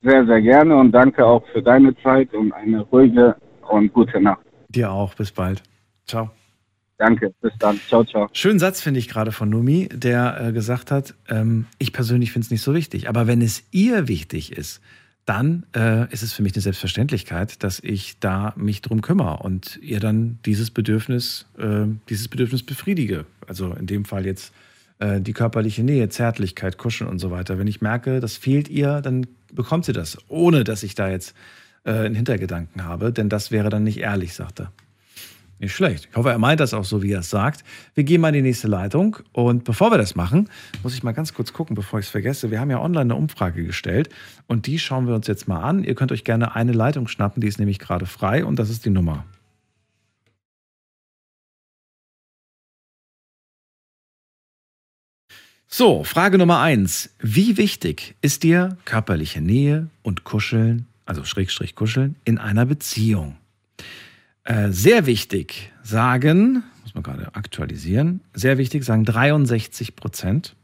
Sehr, sehr gerne und danke auch für deine Zeit und eine ruhige und gute Nacht. Dir auch. Bis bald. Ciao. Danke. Bis dann. Ciao, ciao. Schönen Satz finde ich gerade von Numi, der äh, gesagt hat, ähm, ich persönlich finde es nicht so wichtig. Aber wenn es ihr wichtig ist, dann äh, ist es für mich eine Selbstverständlichkeit, dass ich da mich drum kümmere und ihr dann dieses Bedürfnis, äh, dieses Bedürfnis befriedige. Also in dem Fall jetzt äh, die körperliche Nähe, Zärtlichkeit, Kuscheln und so weiter. Wenn ich merke, das fehlt ihr, dann bekommt sie das, ohne dass ich da jetzt äh, einen Hintergedanken habe, denn das wäre dann nicht ehrlich, sagt er. Nicht schlecht. Ich hoffe, er meint das auch so, wie er es sagt. Wir gehen mal in die nächste Leitung. Und bevor wir das machen, muss ich mal ganz kurz gucken, bevor ich es vergesse. Wir haben ja online eine Umfrage gestellt und die schauen wir uns jetzt mal an. Ihr könnt euch gerne eine Leitung schnappen, die ist nämlich gerade frei und das ist die Nummer. So, Frage Nummer eins. Wie wichtig ist dir körperliche Nähe und Kuscheln, also Schrägstrich Kuscheln, in einer Beziehung? Äh, sehr wichtig sagen, muss man gerade aktualisieren, sehr wichtig sagen 63 Prozent.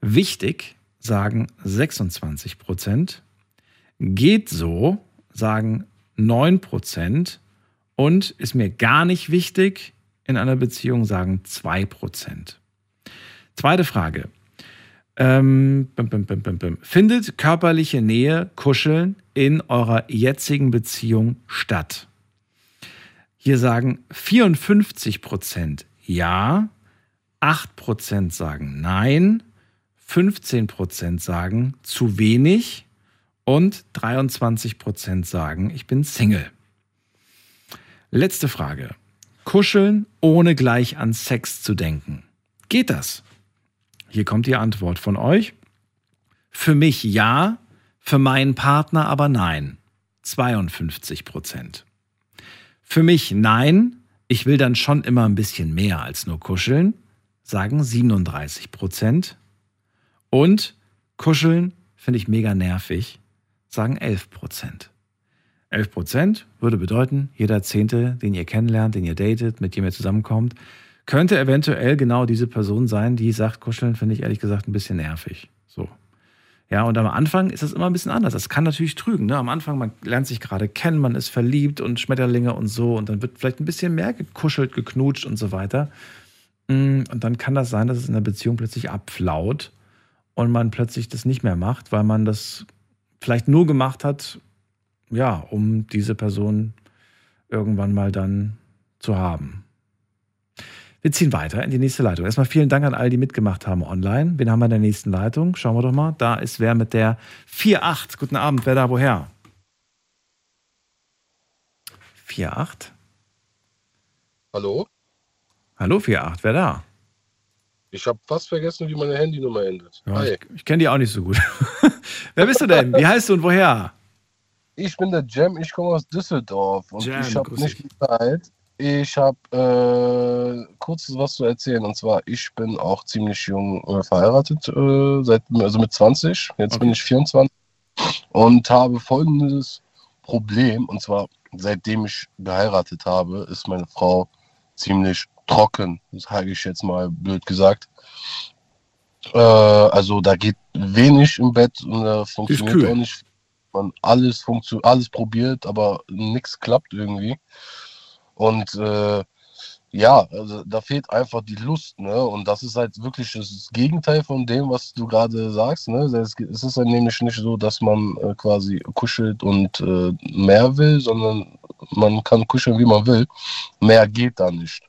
Wichtig sagen 26 Prozent. Geht so sagen 9 Prozent. Und ist mir gar nicht wichtig in einer Beziehung sagen 2 Prozent. Zweite Frage. Ähm, bim, bim, bim. Findet körperliche Nähe, Kuscheln in eurer jetzigen Beziehung statt? Hier sagen 54 Prozent ja, 8 Prozent sagen nein, 15 Prozent sagen zu wenig Und 23% sagen, ich bin Single. Letzte Frage. Kuscheln, ohne gleich an Sex zu denken. Geht das? Hier kommt die Antwort von euch. Für mich ja, für meinen Partner aber nein. 52 Prozent. Für mich nein, ich will dann schon immer ein bisschen mehr als nur kuscheln, sagen 37 Prozent. Und kuscheln finde ich mega nervig, sagen 11 Prozent. 11 Prozent würde bedeuten, jeder Zehnte, den ihr kennenlernt, den ihr datet, mit dem ihr zusammenkommt, könnte eventuell genau diese Person sein, die sagt, kuscheln finde ich ehrlich gesagt ein bisschen nervig. So. Ja, und am Anfang ist das immer ein bisschen anders. Das kann natürlich trügen. Ne? Am Anfang, man lernt sich gerade kennen, man ist verliebt und Schmetterlinge und so und dann wird vielleicht ein bisschen mehr gekuschelt, geknutscht und so weiter. Mm, und dann kann das sein, dass es in der Beziehung plötzlich abflaut und man plötzlich das nicht mehr macht, weil man das vielleicht nur gemacht hat, ja, um diese Person irgendwann mal dann zu haben. Wir ziehen weiter in die nächste Leitung. Erstmal vielen Dank an all, die mitgemacht haben online. Wen haben wir in der nächsten Leitung? Schauen wir doch mal. Da ist wer mit der 48. Guten Abend. Wer da woher? 48? Hallo? Hallo 48. Wer da? Ich habe fast vergessen, wie meine Handynummer endet. Ja, ich ich kenne die auch nicht so gut. wer bist du denn? Wie heißt du und woher? Ich bin der Jam, ich komme aus Düsseldorf und Jam, ich habe nicht dich. Ich habe äh, kurzes was zu erzählen und zwar, ich bin auch ziemlich jung äh, verheiratet, äh, seit, also mit 20, jetzt bin ich 24 und habe folgendes Problem und zwar, seitdem ich geheiratet habe, ist meine Frau ziemlich trocken, das sage ich jetzt mal blöd gesagt. Äh, also da geht wenig im Bett und da funktioniert kühl. auch nicht. Man alles funktioniert, alles probiert, aber nichts klappt irgendwie. Und äh, ja, also da fehlt einfach die Lust, ne? Und das ist halt wirklich das Gegenteil von dem, was du gerade sagst, ne? Es ist halt nämlich nicht so, dass man äh, quasi kuschelt und äh, mehr will, sondern man kann kuscheln, wie man will. Mehr geht da nicht.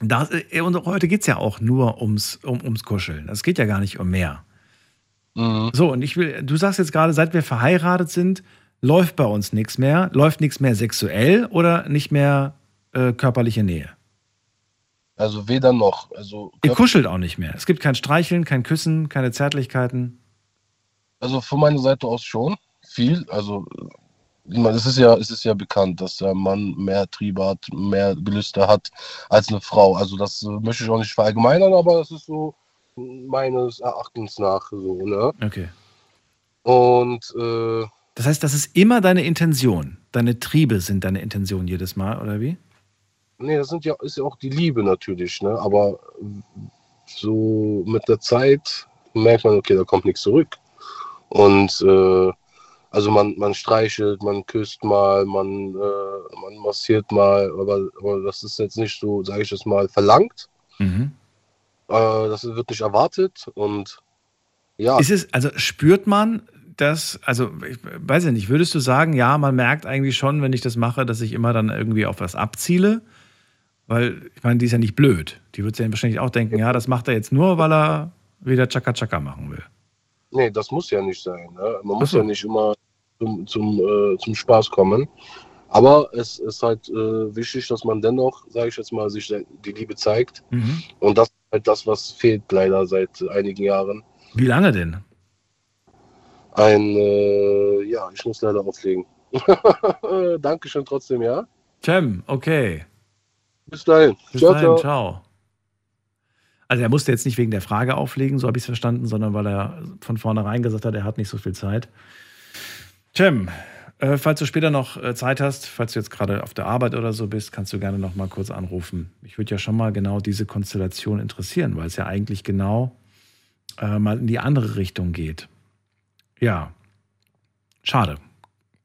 Das, äh, und heute geht es ja auch nur ums, um, ums Kuscheln. Es geht ja gar nicht um mehr. So, und ich will, du sagst jetzt gerade, seit wir verheiratet sind, läuft bei uns nichts mehr. Läuft nichts mehr sexuell oder nicht mehr äh, körperliche Nähe? Also weder noch. Also, Ihr kuschelt auch nicht mehr. Es gibt kein Streicheln, kein Küssen, keine Zärtlichkeiten. Also von meiner Seite aus schon viel. Also es ist ja, es ist ja bekannt, dass der Mann mehr Triebe hat, mehr Gelüste hat als eine Frau. Also das äh, möchte ich auch nicht verallgemeinern, aber das ist so meines Erachtens nach so, ne? Okay. Und äh, Das heißt, das ist immer deine Intention. Deine Triebe sind deine Intention jedes Mal, oder wie? nee, das sind ja, ist ja auch die Liebe natürlich, ne? Aber so mit der Zeit merkt man, okay, da kommt nichts zurück. Und äh, also man, man streichelt, man küsst mal, man, äh, man massiert mal, aber, aber das ist jetzt nicht so, sage ich jetzt mal, verlangt. Mhm. Äh, das wird nicht erwartet und ja. Ist es, also spürt man das, also ich weiß ja nicht, würdest du sagen, ja, man merkt eigentlich schon, wenn ich das mache, dass ich immer dann irgendwie auf was abziele? Weil, ich meine, die ist ja nicht blöd. Die wird ja wahrscheinlich auch denken, ja, das macht er jetzt nur, weil er wieder Chaka Chaka machen will. Nee, das muss ja nicht sein. Ne? Man Ach muss so. ja nicht immer zum, zum, äh, zum Spaß kommen. Aber es ist halt äh, wichtig, dass man dennoch, sage ich jetzt mal, sich die Liebe zeigt. Mhm. Und das ist halt das, was fehlt leider seit einigen Jahren. Wie lange denn? Ein, äh, ja, ich muss leider auflegen. Dankeschön trotzdem, ja. Cem, okay. Bis dahin. Bis ciao, dahin, ciao. ciao. Also er musste jetzt nicht wegen der Frage auflegen, so habe ich es verstanden, sondern weil er von vornherein gesagt hat, er hat nicht so viel Zeit. Cem, äh, falls du später noch äh, Zeit hast, falls du jetzt gerade auf der Arbeit oder so bist, kannst du gerne noch mal kurz anrufen. Ich würde ja schon mal genau diese Konstellation interessieren, weil es ja eigentlich genau äh, mal in die andere Richtung geht. Ja, schade.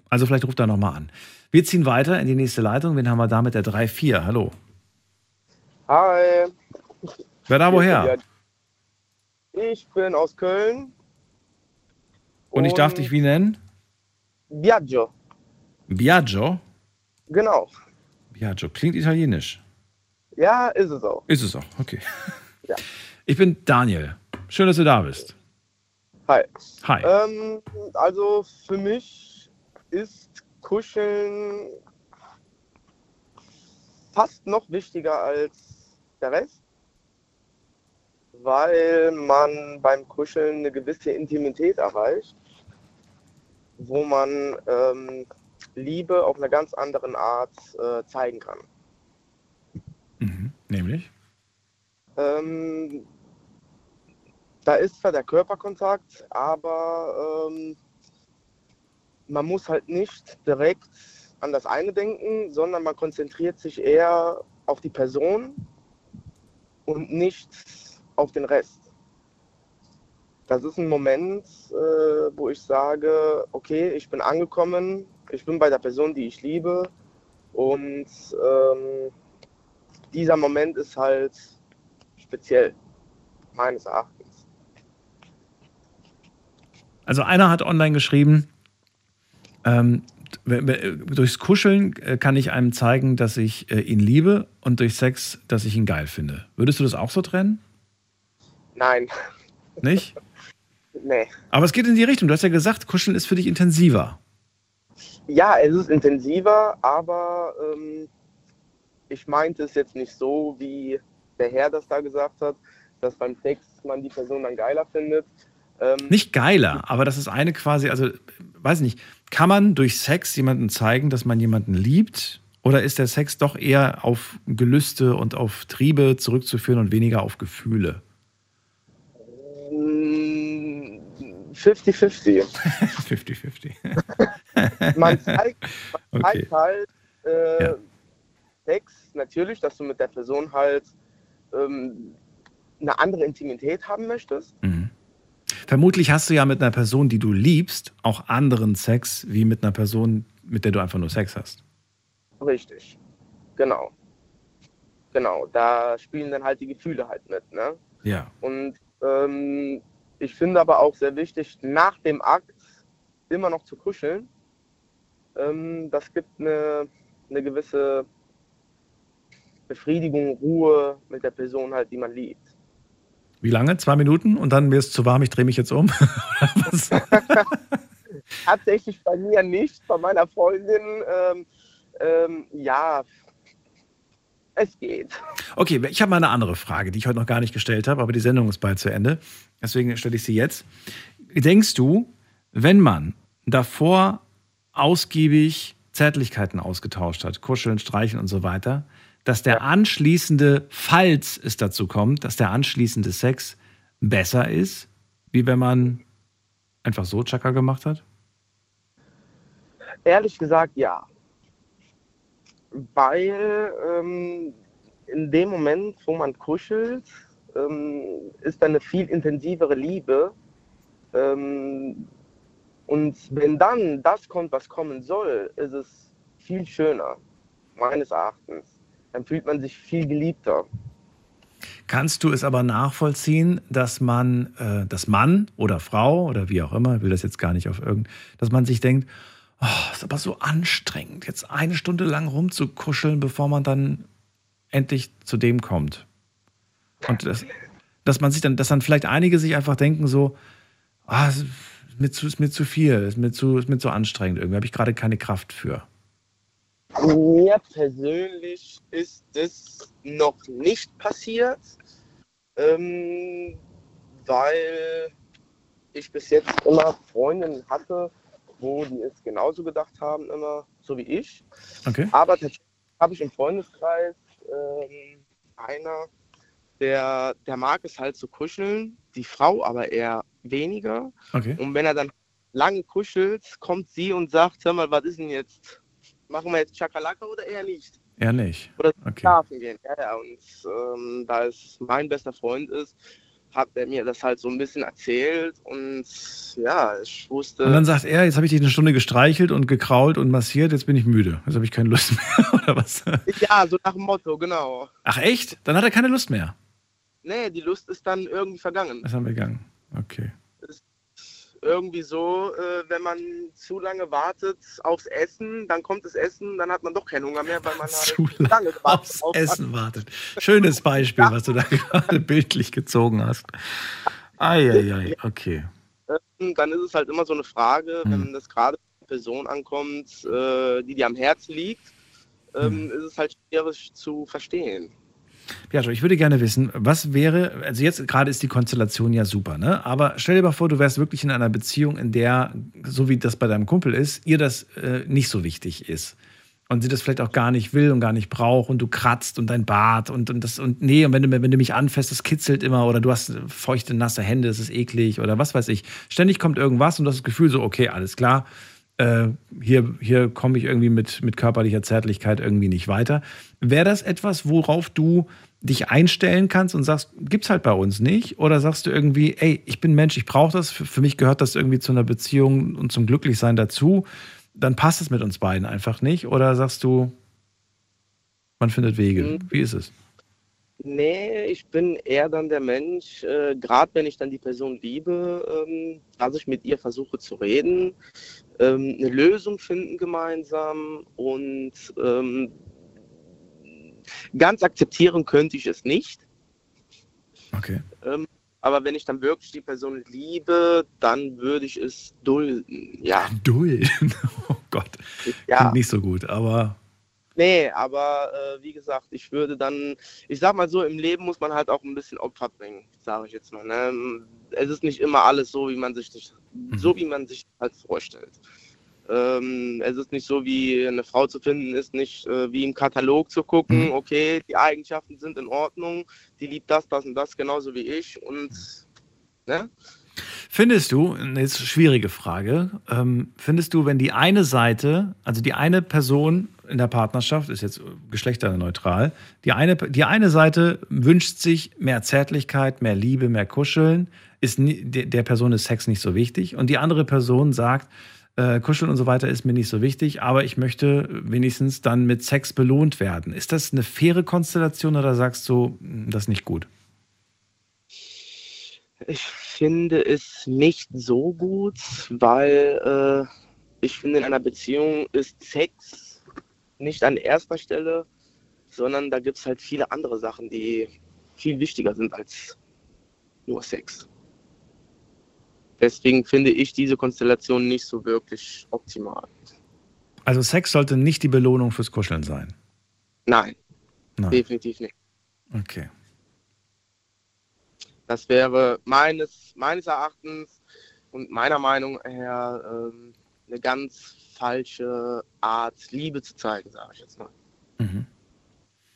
Also vielleicht ruft er noch mal an. Wir ziehen weiter in die nächste Leitung. Wen haben wir da mit der 3-4? Hallo. Hi. Wer da woher? Ich bin aus Köln. Und ich darf dich wie nennen? Biagio. Biagio? Genau. Biagio. Klingt italienisch. Ja, ist es auch. Ist es auch, okay. Ja. Ich bin Daniel. Schön, dass du da bist. Hi. Hi. Ähm, also für mich ist Kuscheln fast noch wichtiger als der Rest, weil man beim Kuscheln eine gewisse Intimität erreicht, wo man ähm, Liebe auf einer ganz anderen Art äh, zeigen kann. Nämlich? Ähm, da ist zwar der Körperkontakt, aber ähm, man muss halt nicht direkt an das eine denken, sondern man konzentriert sich eher auf die Person und nicht auf den Rest. Das ist ein Moment, äh, wo ich sage, okay, ich bin angekommen, ich bin bei der Person, die ich liebe und ähm, dieser Moment ist halt speziell, meines Erachtens. Also einer hat online geschrieben, ähm, durchs Kuscheln äh, kann ich einem zeigen, dass ich äh, ihn liebe und durch Sex, dass ich ihn geil finde. Würdest du das auch so trennen? Nein, Nicht? nee. Aber es geht in die Richtung. Du hast ja gesagt, Kuscheln ist für dich intensiver. Ja, es ist intensiver, aber ähm, ich meinte es jetzt nicht so, wie der Herr das da gesagt hat, dass beim Sex man die Person dann geiler findet. Ähm, Nicht geiler, aber das ist eine quasi, also weiß nicht, kann man durch Sex jemandem zeigen, dass man jemanden liebt? Oder ist der Sex doch eher auf Gelüste und auf Triebe zurückzuführen und weniger auf Gefühle? mm, 50-50. 50-50. man zeigt, man Okay. zeigt halt äh, Sex natürlich, dass du mit der Person halt ähm, eine andere Intimität haben möchtest. Vermutlich hast du ja mit einer Person, die du liebst, auch anderen Sex wie mit einer Person, mit der du einfach nur Sex hast. Richtig. Genau. Genau. Da spielen dann halt die Gefühle halt mit. Ne? Ja. Und ähm, ich finde aber auch sehr wichtig, nach dem Akt immer noch zu kuscheln. Ähm, das gibt eine, eine gewisse Befriedigung, Ruhe mit der Person halt, die man liebt. Wie lange? Zwei Minuten und dann mir ist zu warm, ich drehe mich jetzt um. Tatsächlich bei mir nicht, bei meiner Freundin. Ähm, ähm, ja, es geht. Okay, ich habe mal eine andere Frage, die ich heute noch gar nicht gestellt habe, aber die Sendung ist bald zu Ende. Deswegen stelle ich sie jetzt. Denkst du, wenn man davor ausgiebig Zärtlichkeiten ausgetauscht hat, kuscheln, streicheln und so weiter, dass der anschließende, falls es dazu kommt, dass der anschließende Sex besser ist, wie wenn man einfach so Chaka gemacht hat? Ehrlich gesagt, ja. Weil ähm, in dem Moment, wo man kuschelt, ähm, ist eine viel intensivere Liebe. Ähm, und wenn dann das kommt, was kommen soll, ist es viel schöner, meines Erachtens. Dann fühlt man sich viel geliebter. Kannst du es aber nachvollziehen, dass man, äh, dass Mann oder Frau oder wie auch immer, ich will das jetzt gar nicht auf irgend, dass man sich denkt, oh, ist aber so anstrengend, jetzt eine Stunde lang rumzukuscheln, bevor man dann endlich zu dem kommt. Und das, dass man sich dann, dass dann vielleicht einige sich einfach denken so, ah, ist mir zu, ist mir zu viel, ist mir zu, ist mir zu anstrengend, irgendwie habe ich gerade keine Kraft für. Mir persönlich ist es noch nicht passiert, ähm, weil ich bis jetzt immer Freundinnen hatte, wo die es genauso gedacht haben, immer so wie ich. Okay. Aber tatsächlich habe ich im Freundeskreis ähm, einer, der, der mag es halt zu kuscheln, die Frau aber eher weniger. Okay. Und wenn er dann lange kuschelt, kommt sie und sagt, hör mal, was ist denn jetzt? Machen wir jetzt Chakalaka oder eher nicht? Eher nicht. Oder Okay. schlafen gehen. Ja, ja. Und ähm, da es mein bester Freund ist, hat er mir das halt so ein bisschen erzählt und ja, ich wusste. Und dann sagt er, jetzt habe ich dich eine Stunde gestreichelt und gekrault und massiert, jetzt bin ich müde. Jetzt habe ich keine Lust mehr, oder was? ja, so nach dem Motto, genau. Ach echt? Dann hat er keine Lust mehr. Nee, die Lust ist dann irgendwie vergangen. Das haben wir gegangen. Okay. Irgendwie so, äh, wenn man zu lange wartet aufs Essen, dann kommt das Essen, dann hat man doch keinen Hunger mehr, weil man Zu halt lange gewartet Aufs auf Essen wartet. Schönes Beispiel, was du da gerade bildlich gezogen hast. Eieiei, okay. Ähm, dann ist es halt immer so eine Frage, Hm. wenn das gerade eine Person ankommt, äh, die dir am Herzen liegt, ähm, Hm. ist es halt schwierig zu verstehen. Pietro, ich würde gerne wissen, was wäre, also jetzt gerade ist die Konstellation ja super, ne? Aber stell dir mal vor, du wärst wirklich in einer Beziehung, in der, so wie das bei deinem Kumpel ist, ihr das äh, nicht so wichtig ist. Und sie das vielleicht auch gar nicht will und gar nicht braucht und du kratzt und dein Bart und, und das und nee, und wenn du, wenn du mich anfasst, das kitzelt immer oder du hast feuchte, nasse Hände, das ist eklig oder was weiß ich. Ständig kommt irgendwas und du hast das Gefühl so, okay, alles klar, äh, hier, hier komme ich irgendwie mit, mit körperlicher Zärtlichkeit irgendwie nicht weiter. Wäre das etwas, worauf du dich einstellen kannst und sagst, gibt's halt bei uns nicht? Oder sagst du irgendwie, ey, ich bin Mensch, ich brauche das, für, für mich gehört das irgendwie zu einer Beziehung und zum Glücklichsein dazu, dann passt es mit uns beiden einfach nicht? Oder sagst du, man findet Wege? Wie ist es? Nee, ich bin eher dann der Mensch, äh, gerade wenn ich dann die Person liebe, ähm, dass ich mit ihr versuche zu reden, ähm, eine Lösung finden gemeinsam und ähm, ganz akzeptieren könnte ich es nicht. Okay. Ähm, aber wenn ich dann wirklich die Person liebe, dann würde ich es dulden. Ja. Dulden? Oh Gott. Ja. Klingt nicht so gut, aber Nee, aber äh, wie gesagt, ich würde dann, ich sag mal so, im Leben muss man halt auch ein bisschen Opfer bringen, sage ich jetzt mal. Ne? Es ist nicht immer alles so, wie man sich das, so wie man sich halt vorstellt. Ähm, es ist nicht so, wie eine Frau zu finden ist, nicht äh, wie im Katalog zu gucken, okay, die Eigenschaften sind in Ordnung, die liebt das, das und das genauso wie ich und ne? Findest du, jetzt schwierige Frage, ähm, findest du, wenn die eine Seite, also die eine Person in der Partnerschaft, ist jetzt geschlechterneutral, die eine, die eine Seite wünscht sich mehr Zärtlichkeit, mehr Liebe, mehr Kuscheln, ist der Person ist Sex nicht so wichtig und die andere Person sagt, äh, Kuscheln und so weiter ist mir nicht so wichtig, aber ich möchte wenigstens dann mit Sex belohnt werden. Ist das eine faire Konstellation oder sagst du, hm, das ist nicht gut? Ich finde es nicht so gut, weil äh, ich finde, in einer Beziehung ist Sex nicht an erster Stelle, sondern da gibt es halt viele andere Sachen, die viel wichtiger sind als nur Sex. Deswegen finde ich diese Konstellation nicht so wirklich optimal. Also Sex sollte nicht die Belohnung fürs Kuscheln sein. Nein, Nein. definitiv nicht. Okay. Das wäre meines, meines Erachtens und meiner Meinung her ähm, eine ganz falsche Art, Liebe zu zeigen, sage ich jetzt mal. Mhm.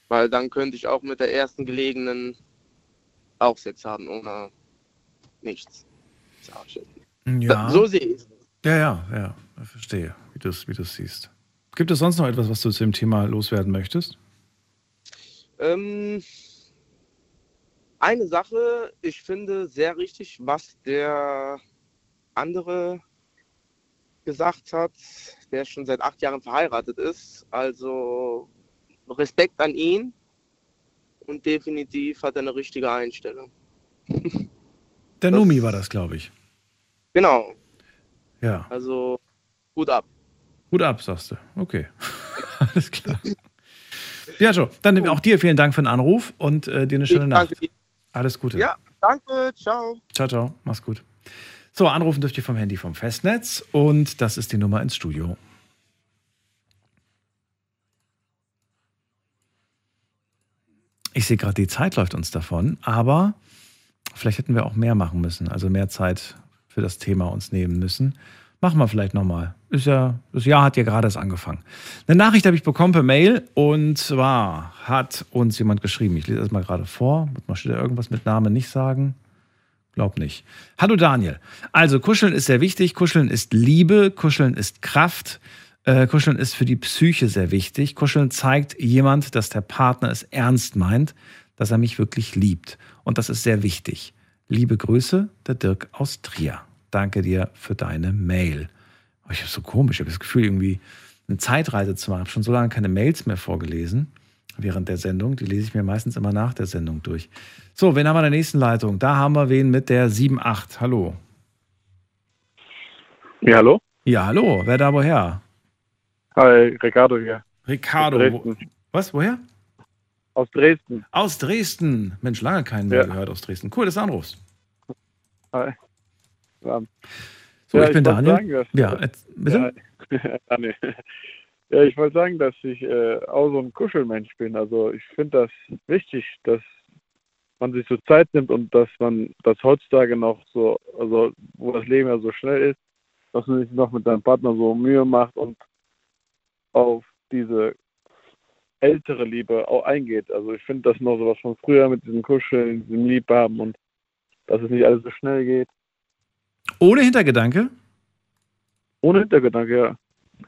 Weil dann könnte ich auch mit der ersten gelegenen auch Sex haben, ohne nichts. Ja. So sehe ich es. Ja, ja, ja. Ich verstehe, wie du es wie du's siehst. Gibt es sonst noch etwas, was du zu dem Thema loswerden möchtest? Ähm, eine Sache, ich finde sehr richtig, was der andere gesagt hat, der schon seit acht Jahren verheiratet ist. Also Respekt an ihn und definitiv hat er eine richtige Einstellung. Der Numi war das, glaube ich. Genau, Ja. also gut ab. Hut ab, sagst du. Okay. Alles klar. Pietro, dann auch dir vielen Dank für den Anruf und äh, dir eine schöne Ich Nacht. danke dir. Alles Gute. Ja, danke, ciao. Ciao, ciao. Mach's gut. So, anrufen dürft ihr vom Handy vom Festnetz und das ist die Nummer ins Studio. Ich sehe gerade, die Zeit läuft uns davon, aber vielleicht hätten wir auch mehr machen müssen, also mehr Zeit für das Thema uns nehmen müssen. Machen wir vielleicht nochmal. Ist ja, das Jahr hat ja gerade erst angefangen. Eine Nachricht habe ich bekommen per Mail und zwar hat uns jemand geschrieben. Ich lese das mal gerade vor. Muss mal steht da irgendwas mit Namen nicht sagen. Glaub nicht. Hallo Daniel. Also Kuscheln ist sehr wichtig. Kuscheln ist Liebe. Kuscheln ist Kraft. Äh, Kuscheln ist für die Psyche sehr wichtig. Kuscheln zeigt jemand, dass der Partner es ernst meint, dass er mich wirklich liebt. Und das ist sehr wichtig. Liebe Grüße, der Dirk aus Trier. Danke dir für deine Mail. Oh, ich habe so komisch, ich habe das Gefühl, irgendwie eine Zeitreise zu machen. Ich habe schon so lange keine Mails mehr vorgelesen während der Sendung. Die lese ich mir meistens immer nach der Sendung durch. So, wen haben wir in der nächsten Leitung? Da haben wir wen mit der 7.8. Hallo. Ja, hallo? Ja, hallo. Wer da woher? Hi, Ricardo hier. Ricardo. Wo, was, woher? Aus Dresden. Aus Dresden. Mensch, lange keinen mehr Ja. gehört aus Dresden. Cool, dass du anrufst. Hi. Ja. So, Ja, ich bin wollte Daniel. sagen, dass- ja, jetzt, bitte? Ja, nee. ja, ich wollte sagen, dass ich äh, auch so ein Kuschelmensch bin. Also ich finde das wichtig, dass man sich so Zeit nimmt und dass man das heutzutage noch so, also wo das Leben ja so schnell ist, dass man sich noch mit seinem Partner so Mühe macht und auf diese ältere Liebe auch eingeht. Also ich finde das noch sowas von früher mit diesem Kuscheln, diesem Liebhaben und dass es nicht alles so schnell geht. Ohne Hintergedanke? Ohne Hintergedanke, ja.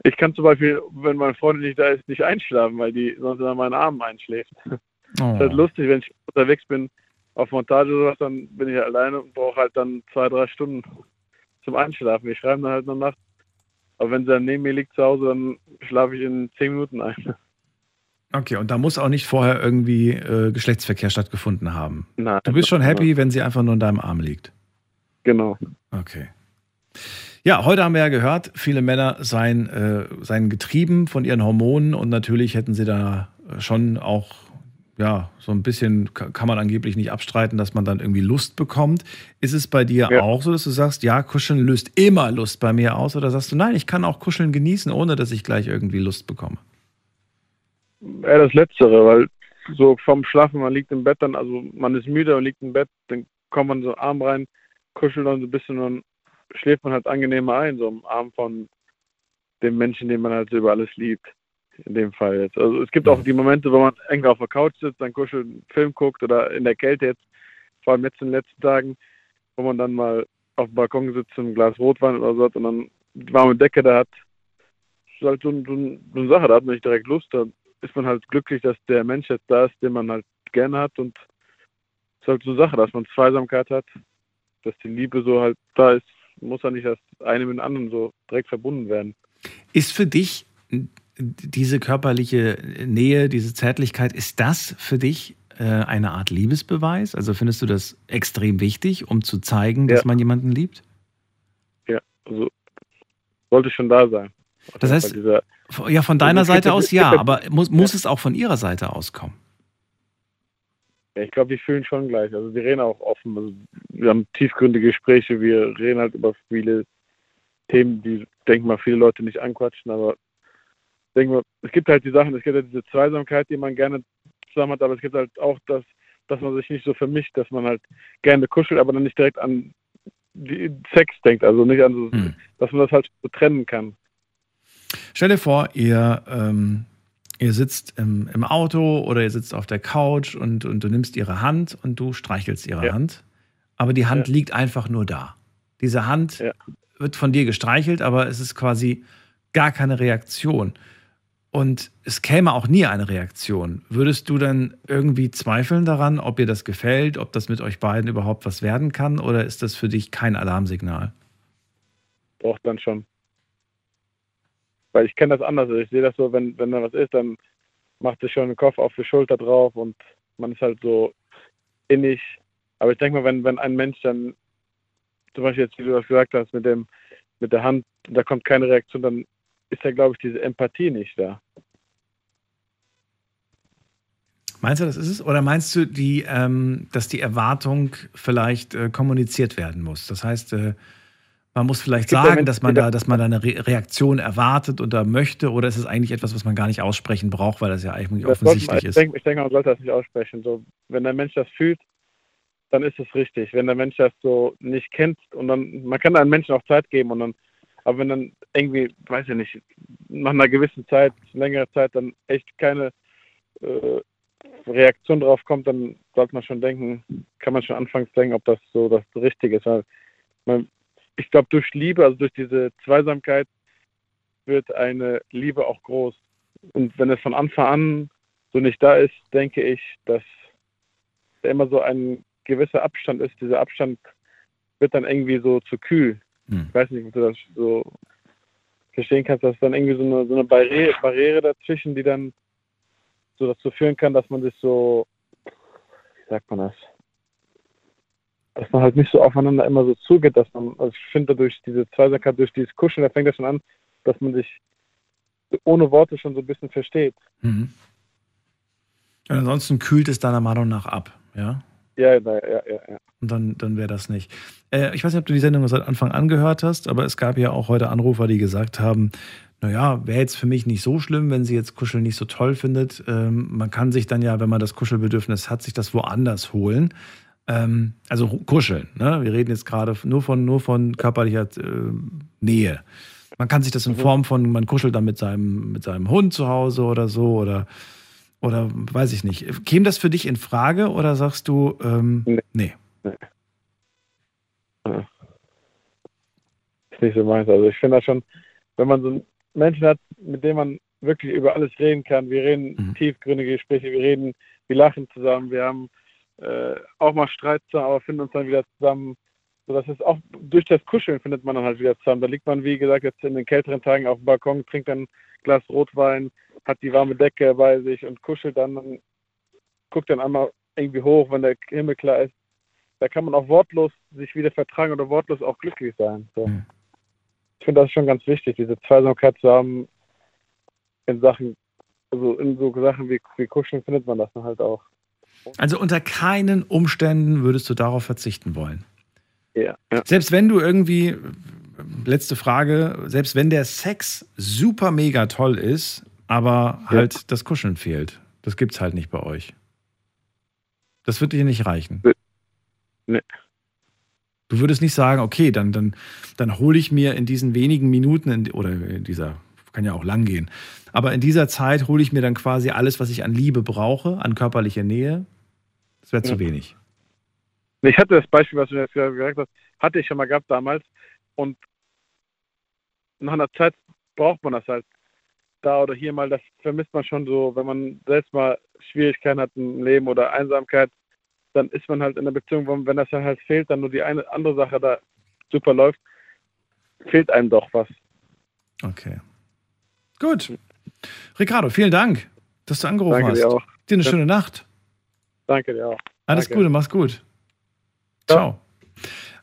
Ich kann zum Beispiel, wenn meine Freundin nicht da ist, nicht einschlafen, weil die sonst in meinen Armen einschläft. Oh. Das ist halt lustig, wenn ich unterwegs bin auf Montage oder was, dann bin ich alleine und brauche halt dann zwei, drei Stunden zum Einschlafen. Ich schreibe dann halt noch nachts. Aber wenn sie dann neben mir liegt zu Hause, dann schlafe ich in zehn Minuten ein. Okay, und da muss auch nicht vorher irgendwie äh, Geschlechtsverkehr stattgefunden haben. Nein, Du bist schon happy, wenn sie einfach nur in deinem Arm liegt. Genau. Okay. Ja, heute haben wir ja gehört, viele Männer seien, äh, seien getrieben von ihren Hormonen und natürlich hätten sie da schon auch, ja, so ein bisschen, ka- kann man angeblich nicht abstreiten, dass man dann irgendwie Lust bekommt. Ist es bei dir Ja. auch so, dass du sagst, ja, Kuscheln löst immer Lust bei mir aus oder sagst du, nein, ich kann auch Kuscheln genießen, ohne dass ich gleich irgendwie Lust bekomme? Eher das Letztere, weil so vom Schlafen, man liegt im Bett dann, also man ist müde und liegt im Bett, dann kommt man so Arm rein, kuschelt dann so ein bisschen und schläft man halt angenehmer ein, so im Arm von dem Menschen, den man halt so über alles liebt. In dem Fall jetzt. Also es gibt auch die Momente, wo man eng auf der Couch sitzt, dann kuschelt, einen Film guckt oder in der Kälte jetzt, vor allem jetzt in den letzten Tagen, wo man dann mal auf dem Balkon sitzt, ein Glas Rotwein oder so hat und dann die warme Decke da hat. Das ist halt so, ein- so, ein- so eine Sache, da hat man nicht direkt Lust, dann ist man halt glücklich, dass der Mensch jetzt da ist, den man halt gerne hat und es ist halt so eine Sache, dass man Zweisamkeit hat, dass die Liebe so halt da ist, muss ja nicht das eine mit dem anderen so direkt verbunden werden. Ist für dich diese körperliche Nähe, diese Zärtlichkeit, ist das für dich äh, eine Art Liebesbeweis? Also findest du das extrem wichtig, um zu zeigen, dass Ja. man jemanden liebt? Ja, also sollte schon da sein. Das heißt, ja, von deiner Seite aus ja, aber muss, muss es auch von ihrer Seite auskommen? Ja, ich glaube, die fühlen schon gleich. Also wir reden auch offen. Also wir haben tiefgründige Gespräche. Wir reden halt über viele Themen, die, denke mal, viele Leute nicht anquatschen. Aber ich denke mal, es gibt halt die Sachen, es gibt halt diese Zweisamkeit, die man gerne zusammen hat. Aber es gibt halt auch das, dass man sich nicht so vermischt, dass man halt gerne kuschelt, aber dann nicht direkt an Sex denkt. Also nicht an so, dass man das halt so trennen kann. Stell dir vor, ihr, ähm, ihr sitzt im, im Auto oder ihr sitzt auf der Couch und, und du nimmst ihre Hand und du streichelst ihre Ja. Hand, aber die Hand Ja. liegt einfach nur da. Diese Hand wird von dir gestreichelt, aber es ist quasi gar keine Reaktion. Und es käme auch nie eine Reaktion. Würdest du dann irgendwie zweifeln daran, ob ihr das gefällt, ob das mit euch beiden überhaupt was werden kann, oder ist das für dich kein Alarmsignal? braucht dann schon. Weil ich kenne das anders. Also ich sehe das so, wenn, wenn da was ist, dann macht sich schon den Kopf auf die Schulter drauf und man ist halt so innig. Aber ich denke mal, wenn, wenn ein Mensch dann, zum Beispiel jetzt, wie du das gesagt hast, mit dem, mit der Hand, da kommt keine Reaktion, dann ist ja, glaube ich, diese Empathie nicht da. Meinst du, das ist es? Oder meinst du, die, ähm, dass die Erwartung vielleicht äh, kommuniziert werden muss? Das heißt, äh, man muss vielleicht sagen, dass man da, das- dass man da eine Re Reaktion erwartet oder möchte, oder ist es eigentlich etwas, was man gar nicht aussprechen braucht, weil das ja eigentlich Das sollte man, offensichtlich ich, ist? denke, ich denke, man sollte das nicht aussprechen. So, wenn der Mensch das fühlt, dann ist es richtig. Wenn der Mensch das so nicht kennt und dann, man kann einem Menschen auch Zeit geben und dann, aber wenn dann irgendwie, weiß ich nicht, nach einer gewissen Zeit, längerer Zeit dann echt keine äh, Reaktion drauf kommt, dann sollte man schon denken, kann man schon anfangs denken, ob das so das Richtige ist. Weil man, ich glaube, durch Liebe, also durch diese Zweisamkeit, wird eine Liebe auch groß. Und wenn es von Anfang an so nicht da ist, denke ich, dass da immer so ein gewisser Abstand ist. Dieser Abstand wird dann irgendwie so zu kühl. Ich weiß nicht, ob du das so verstehen kannst, dass dann irgendwie so eine, so eine Barriere, Barriere dazwischen, die dann so dazu führen kann, dass man sich so, wie sagt man das, dass man halt nicht so aufeinander immer so zugeht, dass man, also ich finde durch diese Zweisamkeit, durch dieses Kuscheln, da fängt das schon an, dass man sich ohne Worte schon so ein bisschen versteht. Mhm. Und ansonsten kühlt es deiner Meinung nach ab, ja? Ja, ja, ja, ja. ja. Und dann, dann wäre das nicht. Äh, ich weiß nicht, ob du die Sendung seit Anfang an gehört hast, aber es gab ja auch heute Anrufer, die gesagt haben, naja, wäre jetzt für mich nicht so schlimm, wenn sie jetzt Kuscheln nicht so toll findet. Ähm, man kann sich dann ja, wenn man das Kuschelbedürfnis hat, sich das woanders holen. Ähm, also kuscheln. Ne? Wir reden jetzt gerade nur von, nur von körperlicher äh, Nähe. Man kann sich das in Form von, man kuschelt dann mit seinem, mit seinem Hund zu Hause oder so oder, oder weiß ich nicht. Käme das für dich in Frage oder sagst du, ähm, nee. nee. Ja. Ist nicht so meins. Also ich finde das schon, wenn man so einen Menschen hat, mit dem man wirklich über alles reden kann. Wir reden Mhm. tiefgründige Gespräche, wir reden, wir lachen zusammen, wir haben äh, auch mal Streit zusammen, aber finden uns dann wieder zusammen. So, das ist auch durch das Kuscheln findet man dann halt wieder zusammen. Da liegt man, wie gesagt, jetzt in den kälteren Tagen auf dem Balkon, trinkt dann ein Glas Rotwein, hat die warme Decke bei sich und kuschelt dann und guckt dann einmal irgendwie hoch, wenn der Himmel klar ist. Da kann man auch wortlos sich wieder vertragen oder wortlos auch glücklich sein. So. Ich finde das schon ganz wichtig, diese Zweisamkeit zu haben in Sachen, also in so Sachen wie, wie Kuscheln findet man das dann halt auch. Also unter keinen Umständen würdest du darauf verzichten wollen. Ja. ja. Selbst wenn du irgendwie, letzte Frage, selbst wenn der Sex super mega toll ist, aber halt das Kuscheln fehlt. Das gibt's halt nicht bei euch. Das wird dir nicht reichen. Nee. Du würdest nicht sagen, okay, dann, dann, dann hole ich mir in diesen wenigen Minuten in, oder in dieser, kann ja auch lang gehen, aber in dieser Zeit hole ich mir dann quasi alles, was ich an Liebe brauche, an körperlicher Nähe. Das wäre zu Ja. wenig. Ich hatte das Beispiel, was du jetzt gesagt hast, hatte ich schon mal gehabt damals und nach einer Zeit braucht man das halt da oder hier mal, das vermisst man schon so, wenn man selbst mal Schwierigkeiten hat im Leben oder Einsamkeit, dann ist man halt in der Beziehung, wo- wenn das dann halt fehlt, dann nur die eine andere Sache da super läuft, fehlt einem doch was. Okay. Gut. Ricardo, vielen Dank, dass du angerufen Danke hast. dir auch. Dir eine Ja. schöne Nacht. Danke dir auch. Alles Danke. Gute, mach's gut. Ciao.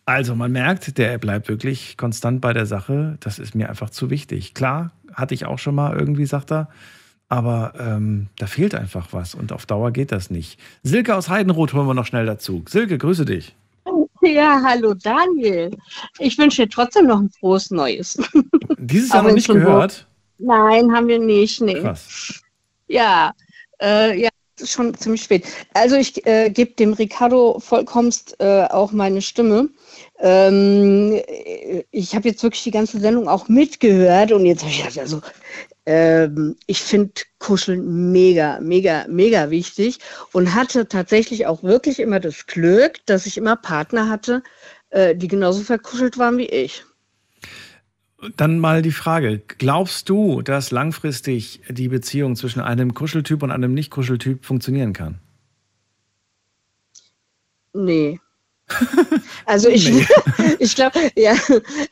Also, man merkt, der bleibt wirklich konstant bei der Sache. Das ist mir einfach zu wichtig. Klar, hatte ich auch schon mal irgendwie, sagt er. Aber ähm, da fehlt einfach was und auf Dauer geht das nicht. Silke aus Heidenroth holen wir noch schnell dazu. Silke, grüße dich. Ja, hallo Daniel. Ich wünsche dir trotzdem noch ein frohes Neues. Dieses Jahr noch nicht gehört. Nein, haben wir nicht. Nee. Krass. Ja, äh, ja, schon ziemlich spät. Also ich äh, gebe dem Ricardo vollkommenst äh, auch meine Stimme. Ähm, äh, ich habe jetzt wirklich die ganze Sendung auch mitgehört und jetzt habe ich gedacht, also ähm, ich finde Kuscheln mega, mega, mega wichtig und hatte tatsächlich auch wirklich immer das Glück, dass ich immer Partner hatte, äh, die genauso verkuschelt waren wie ich. Dann mal die Frage: Glaubst du, dass langfristig die Beziehung zwischen einem Kuscheltyp und einem Nicht-Kuscheltyp funktionieren kann? Nee. Also ich, Nee. ich glaube, ja,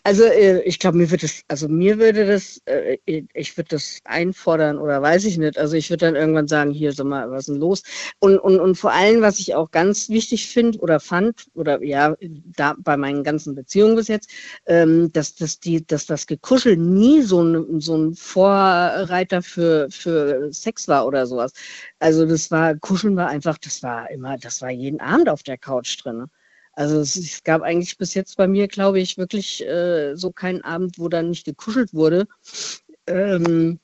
also äh, ich glaube, mir wird es, also mir würde das, äh, ich würde das einfordern oder weiß ich nicht. Also ich würde dann irgendwann sagen, hier, sag mal, was ist denn los? Und, und, und vor allem, was ich auch ganz wichtig finde oder fand, oder ja, da bei meinen ganzen Beziehungen bis jetzt, ähm, dass, dass, die, dass das Gekuschel nie so ein, so ein Vorreiter für, für Sex war oder sowas. Also das war, Kuscheln war einfach, das war immer, das war jeden Abend auf der Couch drin. Also es, es gab eigentlich bis jetzt bei mir, glaube ich, wirklich äh, so keinen Abend, wo dann nicht gekuschelt wurde. Ähm,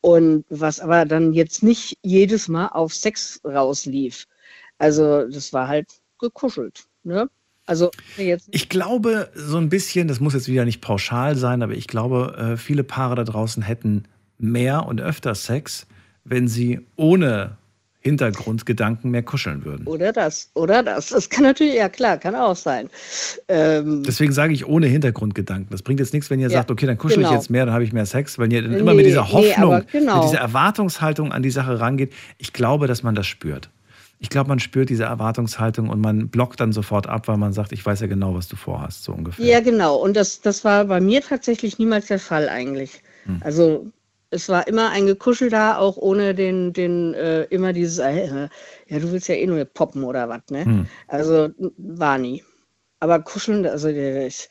und was aber dann jetzt nicht jedes Mal auf Sex rauslief. Also das war halt gekuschelt. Ne? Also jetzt Ich glaube, so ein bisschen, das muss jetzt wieder nicht pauschal sein, aber ich glaube, äh, viele Paare da draußen hätten mehr und öfter Sex, wenn sie ohne Hintergrundgedanken mehr kuscheln würden. Oder das, oder das. Das kann natürlich, ja klar, kann auch sein. Ähm, Deswegen sage ich ohne Hintergrundgedanken. Das bringt jetzt nichts, wenn ihr Ja, sagt, okay, dann kuschel ich genau. jetzt mehr, dann habe ich mehr Sex, weil ihr dann immer Nee, mit dieser nee, Hoffnung, aber genau. mit dieser Erwartungshaltung an die Sache rangeht. Ich glaube, dass man das spürt. Ich glaube, man spürt diese Erwartungshaltung und man blockt dann sofort ab, weil man sagt, ich weiß ja genau, was du vorhast, so ungefähr. Ja, genau. Und das, das war bei mir tatsächlich niemals der Fall eigentlich. Hm. Also es war immer ein Gekuschel da, auch ohne den, den äh, immer dieses, äh, ja, du willst ja eh nur poppen oder was, ne? Hm. Also war nie. Aber kuscheln, also äh, ich,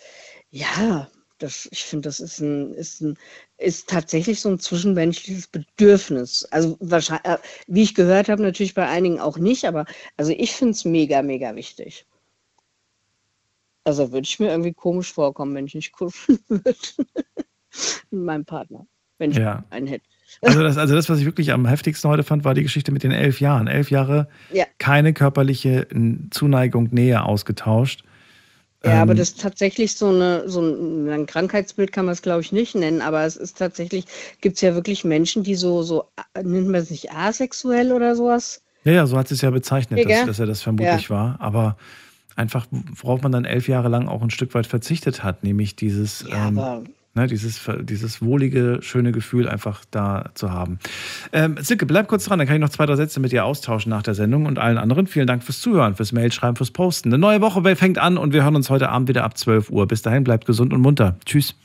ja, das, ich finde, das ist ein, ist ein ist tatsächlich so ein zwischenmenschliches Bedürfnis. Also wahrscheinlich, äh, wie ich gehört habe, natürlich bei einigen auch nicht, aber also ich finde es mega, mega wichtig. Also würde ich mir irgendwie komisch vorkommen, wenn ich nicht kuscheln würde. Mit meinem Partner, wenn ich Ja. einen hätte. Also das, also das, was ich wirklich am heftigsten heute fand, war die Geschichte mit den elf Jahren. Elf Jahre, Ja. keine körperliche Zuneigung, Nähe ausgetauscht. Ja, aber Ähm, das ist tatsächlich so, eine, so ein, ein Krankheitsbild kann man es, glaube ich, nicht nennen, aber es ist tatsächlich, gibt es ja wirklich Menschen, die so, so, äh, nennt man es nicht asexuell oder sowas? Ja, ja, so hat sie es ja bezeichnet, Ja, dass, dass er das vermutlich Ja. war. Aber einfach, worauf man dann elf Jahre lang auch ein Stück weit verzichtet hat, nämlich dieses, ähm, aber- ne, dieses, dieses wohlige, schöne Gefühl einfach da zu haben. Ähm, Silke, bleib kurz dran, dann kann ich noch zwei, drei Sätze mit dir austauschen nach der Sendung und allen anderen. Vielen Dank fürs Zuhören, fürs Mailschreiben, fürs Posten. Eine neue Woche fängt an und wir hören uns heute Abend wieder ab 12 Uhr. Bis dahin, bleibt gesund und munter. Tschüss.